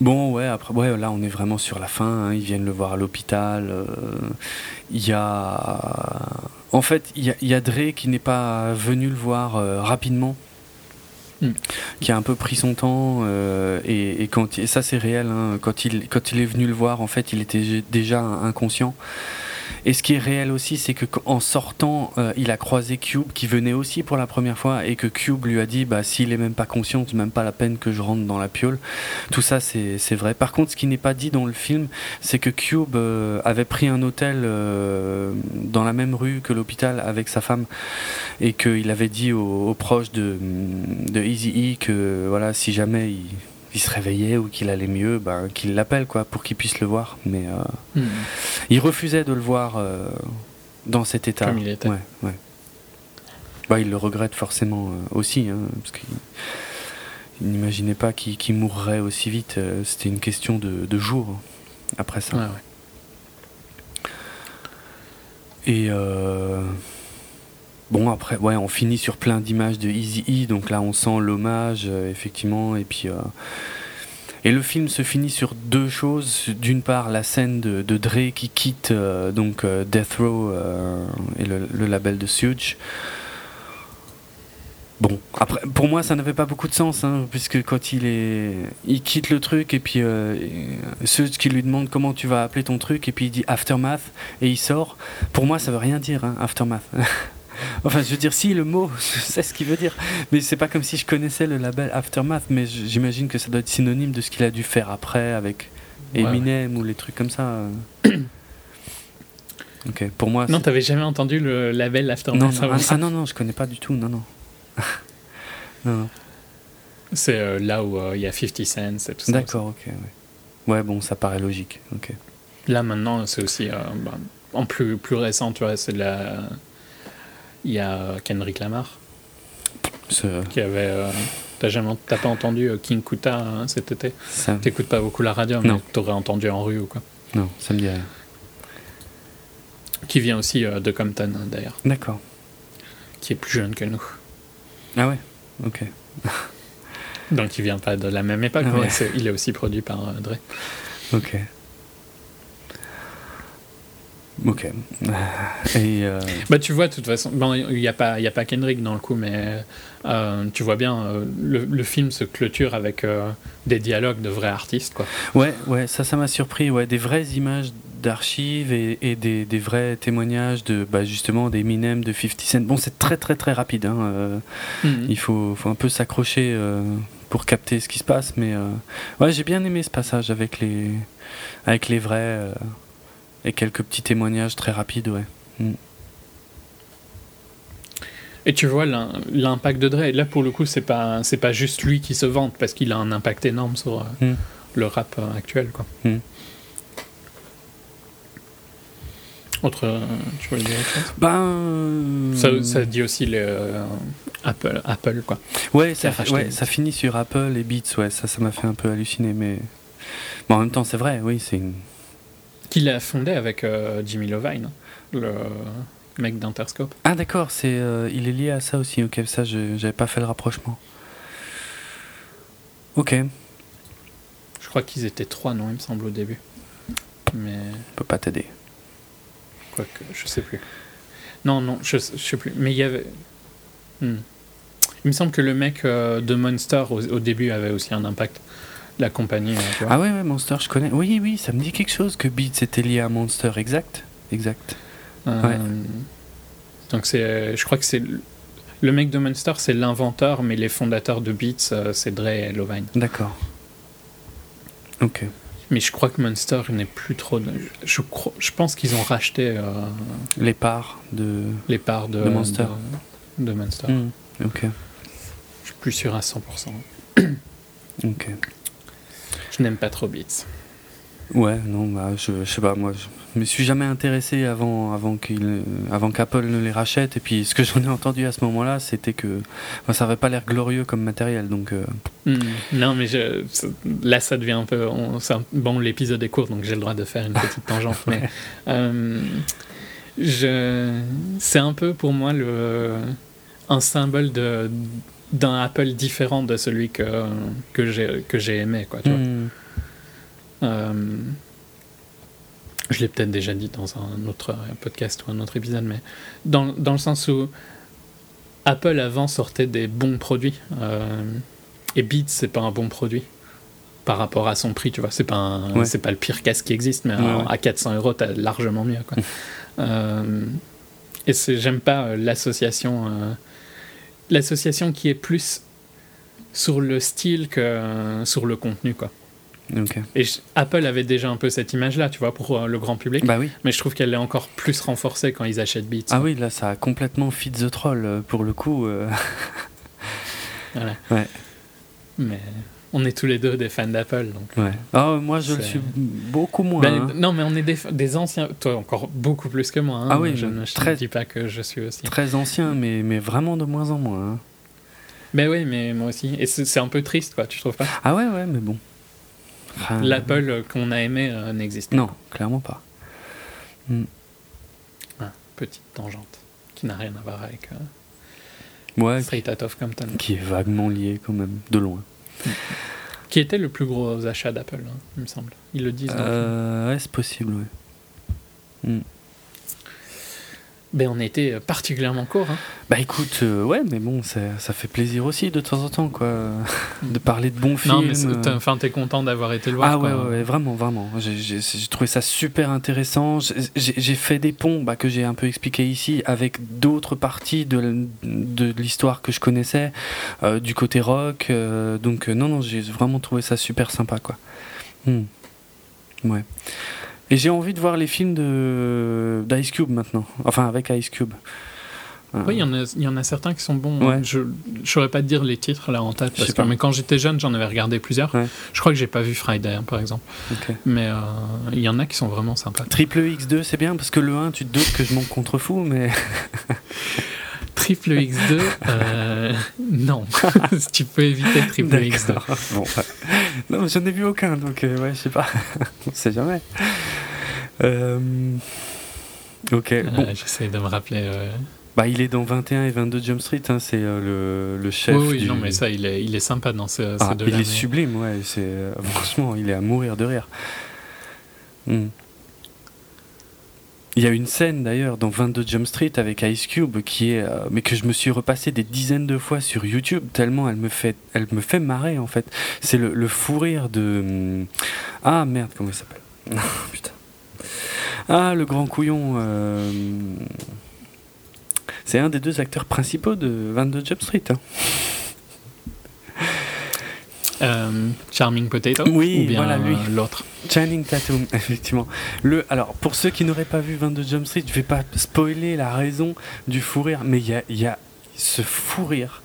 Bon ouais, après ouais là on est vraiment sur la fin. hein, Ils viennent le voir à l'hôpital. euh, Il y a en fait il y a, il y a Dre qui n'est pas venu le voir euh, rapidement. Mm. qui a un peu pris son temps euh, et, et quand et ça c'est réel hein, quand il quand il est venu le voir en fait il était déjà inconscient et ce qui est réel aussi, c'est que qu- en sortant, euh, il a croisé Cube qui venait aussi pour la première fois et que Cube lui a dit bah s'il est même pas conscient, c'est même pas la peine que je rentre dans la piole. Tout ça, c'est vrai. Par contre, ce qui n'est pas dit dans le film, c'est que Cube euh, avait pris un hôtel euh, dans la même rue que l'hôpital avec sa femme et qu'il avait dit aux, aux proches de, de Easy E que voilà, si jamais il, il se réveillait ou qu'il allait mieux, ben, qu'il l'appelle quoi pour qu'il puisse le voir. Mais euh, Hmm. il refusait de le voir euh, dans cet état. Comme il était. Ouais, ouais. Bah, il le regrette forcément euh, aussi, hein, parce qu'il il n'imaginait pas qu'il mourrait aussi vite. euh, C'était une question de, de jours après ça. Ouais. Et euh, bon, après, ouais, on finit sur plein d'images de Easy E, donc là on sent l'hommage, euh, effectivement, et puis. euh, et le film se finit sur deux choses. D'une part, la scène de, Dre qui quitte euh, donc Death Row et le, label de Suge. Bon, après, pour moi, ça n'avait pas beaucoup de sens, hein, puisque quand il est, il quitte le truc et puis euh, Suge qui lui demande comment tu vas appeler ton truc et puis il dit Aftermath et il sort. Pour moi, ça veut rien dire, hein, Aftermath. enfin, je veux dire, si le mot, je sais ce qu'il veut dire, mais c'est pas comme si je connaissais le label Aftermath, mais j'imagine que ça doit être synonyme de ce qu'il a dû faire après avec Ouais, Eminem ou les trucs comme ça. euh. ok, pour moi. Non, t'avais jamais entendu le label non, Aftermath non, avant ah, ah non, non, je connais pas du tout, non, non. non, non. C'est euh, là où euh, il y a 50 Cent et tout ça. D'accord, ok. Ouais. ouais, bon, ça paraît logique. Ok. Là maintenant, c'est aussi euh, bah, en plus plus récent, tu vois, c'est de la. Il y a Kendrick Lamar qui avait. euh, T'as jamais, t'as pas entendu euh, King Kuta hein, cet été? Ça, T'écoutes pas beaucoup la radio, mais t'aurais entendu en rue ou quoi? non, ça me dit rien. Qui vient aussi euh, de Compton hein, d'ailleurs, D'accord. qui est plus jeune que nous. Ah ouais, ok. Donc il vient pas de la même époque, Ah mais il est aussi produit par euh, Dre. Ok. Ok. Et euh, Bah tu vois, de toute façon, bon, il n'y a, pas- y a pas Kendrick dans le coup, mais euh, tu vois bien, euh, le, le film se clôture avec des dialogues de vrais artistes, quoi. ouais, ouais, ça, ça m'a surpris. Ouais, des vraies images d'archives et, et des, des vrais témoignages de, bah, justement, d'Eminem, de 50 Cent. Bon, c'est très, très, très rapide. Hein, euh, Il faut, faut un peu s'accrocher pour capter ce qui se passe, mais ouais, j'ai bien aimé ce passage avec les, avec les vrais et quelques petits témoignages très rapides, ouais. Et tu vois l'im- l'impact de Dre. Là, pour le coup, c'est pas c'est pas juste lui qui se vante parce qu'il a un impact énorme sur euh, Mm. le rap euh, actuel, quoi. Mm. Autre, euh, tu veux dire autre chose? Ben, ça, ça dit aussi le euh, Apple, Apple, quoi. ouais, ça, ouais, ça finit sur Apple et Beats, ouais, ça, ça m'a fait un peu halluciner, mais bon, en même temps, c'est vrai, oui, c'est une. Qu'il a fondé avec euh, Jimmy Lovine, le mec d'Interscope. Ah d'accord, c'est, euh, il est lié à ça aussi. Ok, ça, je, j'avais pas fait le rapprochement. Ok, Je crois qu'ils étaient trois, non, il me semble, au début. Mais peut pas t'aider. quoique, je sais plus. Non, non, je, je sais plus. Mais il y avait. Hmm. Il me semble que le mec euh, de Monster au, au début avait aussi un impact. La compagnie, euh, tu vois. Ah ouais, ouais, Monster, je connais. Oui, oui, ça me dit quelque chose que Beats était lié à Monster, exact, exact. Euh, ouais. Donc c'est, je crois que c'est le- mec de Monster, c'est l'inventeur, mais les fondateurs de Beats, euh, c'est Dre et Lovine. D'accord. Ok. Mais je crois que Monster n'est plus trop. de- je, crois, je pense qu'ils ont racheté euh, Les parts de. les parts de, De Monster. De, de Monster. Hmm, Ok. Je suis plus sûr à 100%. Ok. Je n'aime pas trop Beats. Ouais, non, bah, je, je sais pas, moi, je me suis jamais intéressé avant, avant qu'il, avant qu'Apple ne les rachète. Et puis, ce que j'en ai entendu à ce moment-là, c'était que ça avait pas l'air glorieux comme matériel. Donc, euh, Hmm. Non, mais je, là, ça devient un peu. on- c'est un- bon, l'épisode est court, donc j'ai le droit de faire une petite tangente. mais euh, je, c'est un peu pour moi le, un symbole de, d'un Apple différent de celui que, que, j'ai, que j'ai aimé. Quoi, tu vois. hmm, Euh, je l'ai peut-être déjà dit dans un autre podcast ou un autre épisode, mais dans, dans le sens où Apple avant sortait des bons produits euh, et Beats c'est pas un bon produit par rapport à son prix, tu vois. C'est pas un- Ouais. pas le pire casque qui existe, mais Ouais, à- ouais. à 400 euros t'as largement mieux. Quoi. Euh, et c'est- j'aime pas euh, l'association. L'association qui est plus sur le style que euh, sur le contenu, quoi. Et je- Apple avait déjà un peu cette image-là, tu vois, pour euh, le grand public. Bah oui. Mais je trouve qu'elle est encore plus renforcée quand ils achètent Beats. Ah oui, là, ça a complètement fit the troll euh, pour le coup. euh. Voilà. Ouais. Mais on est tous les deux des fans d'Apple, donc. Ouais. Ah, moi, je le suis beaucoup moins. Ben, hein. Non, mais on est des, des anciens. Toi, encore beaucoup plus que moi. hein. Ah oui, je ne très- dis pas que je suis aussi. Très ancien, mais, mais vraiment de moins en moins. hein. Ben oui, mais moi aussi. Et c'est un peu triste, quoi, tu trouves pas? Ah ouais, ouais, mais bon. Enfin, L'Apple euh, qu'on a aimé euh, n'existe pas. Non, clairement pas. Ah, petite tangente qui n'a rien à voir avec euh, Ouais, Straight Out of Compton. qui est vaguement lié quand même, de loin. Qui était le plus gros achat d'Apple, hein, il me semble. Ils le disent. dans. Euh, ouais, c'est possible, ouais. Ben, on était euh, particulièrement court. Hein. Bah écoute, euh, ouais, mais bon, ça, ça fait plaisir aussi de temps en temps, quoi. de parler de bons films. non, mais enfin, t'es content d'avoir été le voir. Ah ouais, quoi. ouais, ouais, vraiment, vraiment. J'ai- trouvé ça super intéressant. J'ai- fait des ponts bah, que j'ai un peu expliqué ici avec d'autres parties de, de l'histoire que je connaissais, euh, du côté rock. euh, donc non, non, j'ai vraiment trouvé ça super sympa, quoi. Hmm. Ouais. Et j'ai envie de voir les films de d'Ice Cube maintenant. Enfin, avec Ice Cube. Euh, Oui, il y, en a- il y en a certains qui sont bons. Ouais. Je ne saurais pas te dire les titres là en tête. Je Parce sais que, pas. mais quand j'étais jeune, j'en avais regardé plusieurs. Ouais. Je crois que j'ai pas vu Friday, hein, par exemple. Mais euh, il y en a qui sont vraiment sympas. Triple X2, c'est bien parce que le 1, tu te doutes que je m'en contrefous, mais. Triple X2, euh, non. tu peux éviter Triple X2. D'accord. Bon, ouais. Non, mais j'en ai vu aucun, donc euh, ouais, je sais pas. On sait jamais. Euh, Ok, bon. Euh, J'essaie de me rappeler. Bah, il est dans 21 et 22 Jump Street, hein, c'est euh, le, le chef. Oui, oui, du... non, mais ça, il est, il est sympa dans ce, Ah, ces deux-là. il est sublime, ouais. C'est, euh, franchement, il est à mourir de rire. Hmm. Il y a une scène d'ailleurs dans 22 Jump Street avec Ice Cube qui est, euh, mais que je me suis repassé des dizaines de fois sur YouTube tellement elle me fait, elle me fait marrer en fait. C'est le, le fou rire de, hum, ah merde comment il s'appelle? Putain. Ah le grand couillon. euh, C'est un des deux acteurs principaux de 22 Jump Street. hein. Euh, Charming Potato Oui, ou bien voilà, lui. euh, l'autre. Channing Tatum, effectivement. Le, alors, pour ceux qui n'auraient pas vu 22 Jump Street, je vais pas spoiler la raison du fou rire, mais il y a, il y a ce fou rire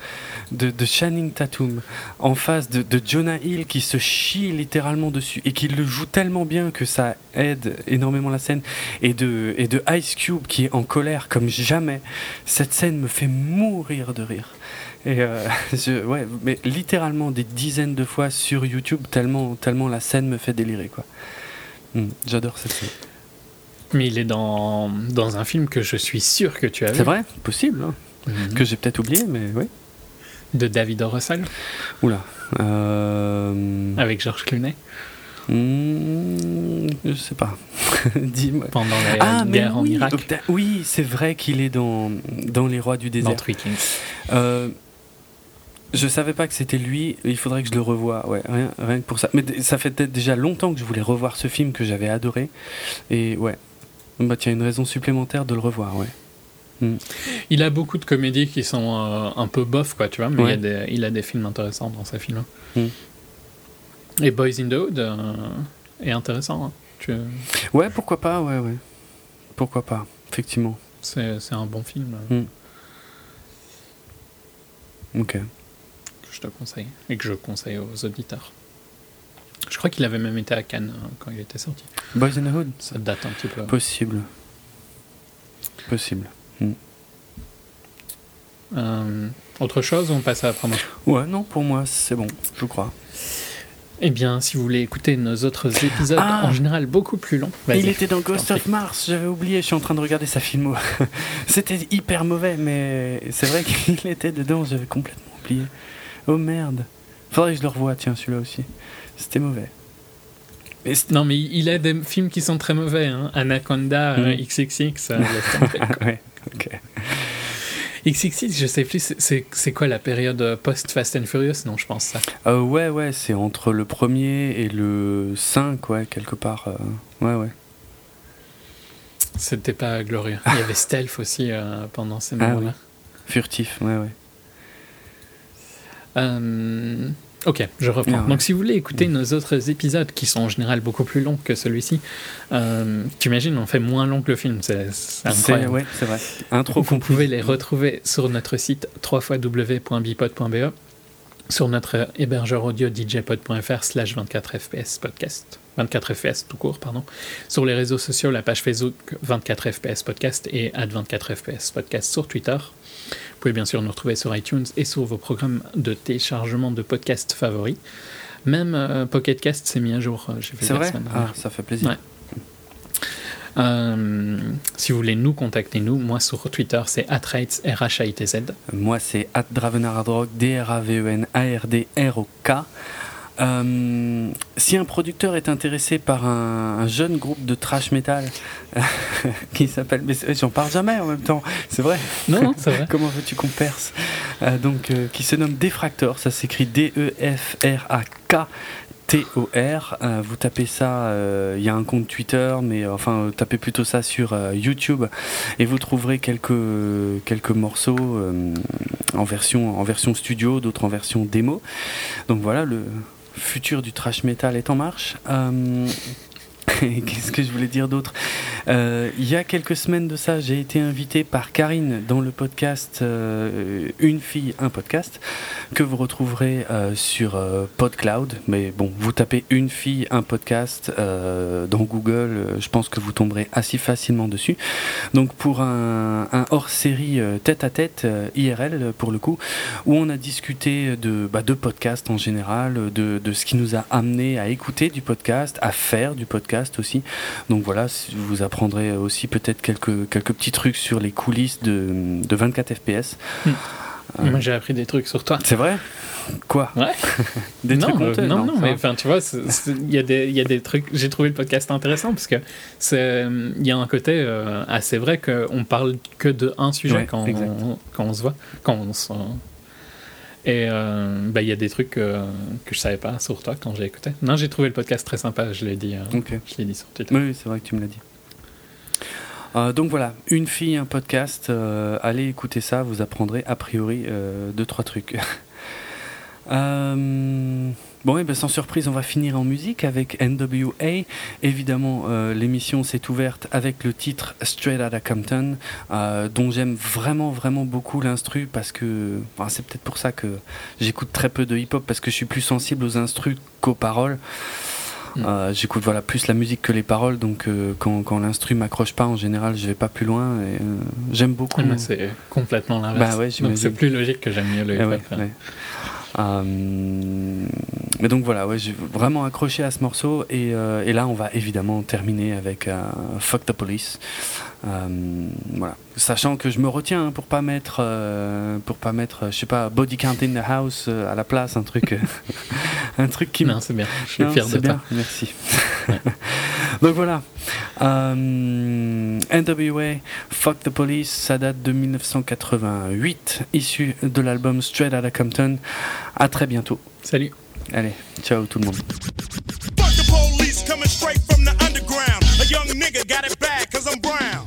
de, de Channing Tatum en face de, de Jonah Hill qui se chie littéralement dessus et qui le joue tellement bien que ça aide énormément la scène et de, et de Ice Cube qui est en colère comme jamais. Cette scène me fait mourir de rire. Et euh, je- ouais, mais littéralement des dizaines de fois sur YouTube, tellement, tellement la scène me fait délirer, quoi. Hmm, J'adore cette scène. Mais il est dans, dans un film que je suis sûr que tu as vu. C'est vrai, possible, hein, Mhm. que j'ai peut-être oublié, mais oui. De David O. Russell Oula. Euh... avec George Clooney hmm, je sais pas. Dis-moi. pendant la Ah, guerre en Irak. oui, c'est vrai qu'il est dans, dans Les Rois du Dans désert. Three Kings. Euh, je savais pas que c'était lui. Il faudrait que je le revoie. Ouais, rien, rien que pour ça. Mais ça fait peut-être déjà longtemps que je voulais revoir ce film que j'avais adoré. Et ouais. Bah tiens, une raison supplémentaire de le revoir. Ouais. Il a beaucoup de comédies qui sont euh, un peu bof, quoi, tu vois, mais il, a des, il a des films intéressants dans ses films. Mm. Et Boys in the Hood euh, est intéressant. hein. Tu- Ouais, pourquoi pas. Ouais, ouais. Pourquoi pas. Effectivement. C'est un bon film euh, Ok. que je te conseille et que je conseille aux auditeurs. Je crois qu'il avait même été à Cannes euh, quand il était sorti. Boys in the Hood. Ça date un petit peu. Possible. Possible. Euh, autre chose on passe à la promo Ouais, non, pour moi, c'est bon. Je crois. Eh bien, si vous voulez écouter nos autres épisodes, Ah en général beaucoup plus longs. Il était dans Ghost of Mars, j'avais oublié, je suis en train de regarder sa filmo. C'était hyper mauvais, mais c'est vrai qu'il était dedans, j'avais complètement oublié. Oh merde. Faudrait que je le revoie, tiens, celui-là aussi. C'était mauvais. Mais Non, mais il a des films qui sont très mauvais. Hein. Anaconda, euh, Mm. XXX, euh, laisse tomber, quoi. ouais, ok. XXX, je sais plus, c'est- quoi la période euh, post-Fast and Furious? Non, je pense ça. Euh, ouais, ouais, c'est entre le premier et le 5, ouais, quelque part. euh, Ouais, ouais. C'était pas glorieux. Il y avait Stealth aussi euh, pendant ces Ah moments-là. Furtif, ouais, ouais. Ok, je reprends. Ah ouais. Donc, si vous voulez écouter nos autres épisodes, qui sont en général beaucoup plus longs que celui-ci, euh, t'imagines, on fait moins long que le film. C'est incroyable. ouais, c'est vrai. Intro Vous pouvez les retrouver sur notre site www.bipod.be, sur notre hébergeur audio djpod.fr slash 24fps podcast, 24fps tout court, pardon, sur les réseaux sociaux, la page Facebook 24fps podcast et at 24fps podcast sur Twitter. Vous pouvez bien sûr nous retrouver sur iTunes et sur vos programmes de téléchargement de podcasts favoris. Même euh, Pocket Cast s'est mis à jour, euh, j'ai C'est vrai? Ah, ça fait plaisir. Ouais. Euh, si vous voulez nous contacter, nous, moi sur Twitter c'est atraitz. Moi, c'est at Dravenardrock, D-R-A-V-E-N-A-R-D-R-O-K. Euh, si un producteur est intéressé par un, un jeune groupe de trash metal qui s'appelle. Mais j'en parle jamais en même temps, c'est vrai. Non, non, c'est vrai. Comment veux-tu qu'on perce Euh, Donc, euh, qui se nomme Defractor, ça s'écrit D-E-F-R-A-K. T-O-R, vous tapez ça, il y a un compte Twitter, mais enfin tapez plutôt ça sur YouTube et vous trouverez quelques, quelques morceaux en, version, en version studio, d'autres en version démo. Donc voilà, le futur du trash metal est en marche. Euh, Qu'est-ce que je voulais dire d'autre Euh, Il y a quelques semaines de ça, j'ai été invité par Karine dans le podcast euh, Une fille, un podcast, que vous retrouverez euh, sur PodCloud. Mais bon, vous tapez Une fille, un podcast dans Google, je pense que vous tomberez assez facilement dessus. Donc pour un, hors-série tête-à-tête, IRL pour le coup, où on a discuté de, bah, podcast en général, de, de ce qui nous a amené à écouter du podcast, à faire du podcast aussi. Donc voilà, si- vous apprendrez aussi peut-être quelques, quelques petits trucs sur les coulisses de, de 24 FPS. Hmm. Euh, Moi j'ai appris des trucs sur toi. C'est vrai? Quoi? Ouais. Des non, trucs euh, non, non, mais va enfin, tu vois, il y, a des- il y a des trucs. J'ai trouvé le podcast intéressant parce que c'est, il y a un côté euh, assez vrai qu'on parle que de un sujet Ouais, quand, on, quand on se voit, quand on Et euh, bah, il y a des trucs euh, que je savais pas sur toi quand j'ai écouté. Non, j'ai trouvé le podcast très sympa. Je l'ai dit. euh, Ok. Je l'ai dit sur Twitter. Oui, c'est vrai que tu me l'as dit. Euh, donc voilà, une fille, un podcast. allez écouter ça, vous apprendrez a priori deux trois trucs. Euh, bon, et ben sans surprise, on va finir en musique avec NWA. Évidemment, euh, l'émission s'est ouverte avec le titre Straight Outta Compton, euh, dont j'aime vraiment vraiment beaucoup l'instru parce que c'est peut-être pour ça que j'écoute très peu de hip-hop parce que je suis plus sensible aux instrus qu'aux paroles. Mm. Euh, J'écoute voilà plus la musique que les paroles, donc euh, quand, quand l'instru m'accroche pas, en général, je vais pas plus loin. et, euh, J'aime beaucoup. Moi, c'est complètement l'inverse. Bah ouais, Donc j'imagine. c'est plus logique que j'aime mieux le Eh ouais. Euh, mais donc voilà, ouais, j'ai vraiment accroché à ce morceau et, euh, et là on va évidemment terminer avec euh, Fuck the Police. Euh, voilà, sachant que je me retiens hein, pour pas mettre, euh, pour pas mettre, je sais pas, Body Count in the House euh, à la place, un truc, un truc qui me Non, c'est bien. Je suis non, fier de c'est toi. bien, merci. Donc voilà, euh, NWA, Fuck the Police, ça date de 1988, issu de l'album Straight Outta Compton. À très bientôt. Salut. Allez, ciao tout le monde. Fuck the police coming straight from the underground. A young nigga got it bad cause I'm brown.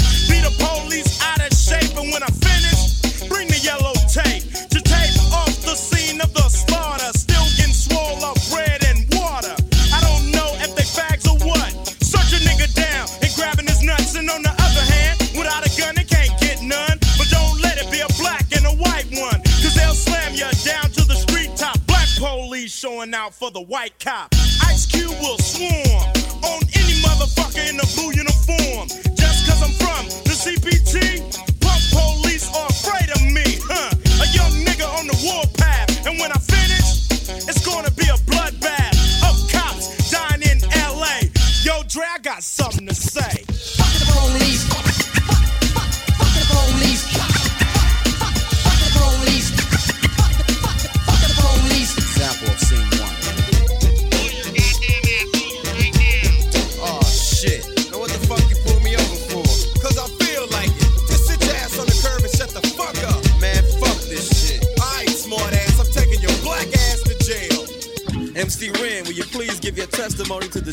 Be the police out of shape, and when I finish, bring the yellow tape to tape off the scene of the slaughter. Still getting bread and water. I don't know if they fags or what. Search a nigga down and grabbing his nuts, and on the other hand, without a gun, can't get none. But don't let it be a black and a white one, cause they'll slam you down to the street top. Black police showing out for the white cop. Ice Cube will swarm on any motherfucker in a blue uniform. I'm from the CPT, pump police are afraid of me? A young nigga on the warpath, and when I finish, it's gonna be a bloodbath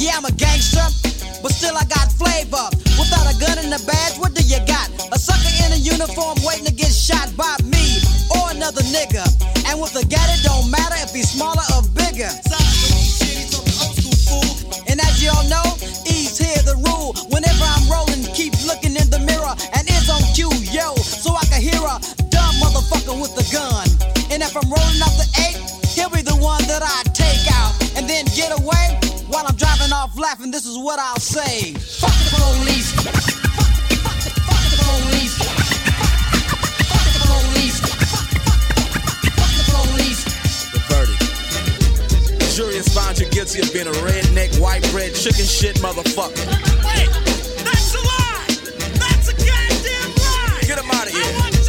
Yeah, I'm a gangster, but still I got flavor. Without a gun and a badge, what do you got? A sucker in a uniform waiting to get shot by me or another nigga. And with a gat, it don't matter if he's smaller or bigger. And as y'all know, E's here the rule. Whenever I'm rolling, keep looking in the mirror and it's on cue, yo, so I can hear a dumb motherfucker with a gun. And if I'm laughing, this is what I'll say. Fuck the police. Fuck, fuck, fuck the police. Fuck the police. Fuck the police. The verdict. Jury has you guilty of being a redneck, white bread, chicken shit motherfucker. Wait, that's a lie. That's a goddamn lie. Get him out of here.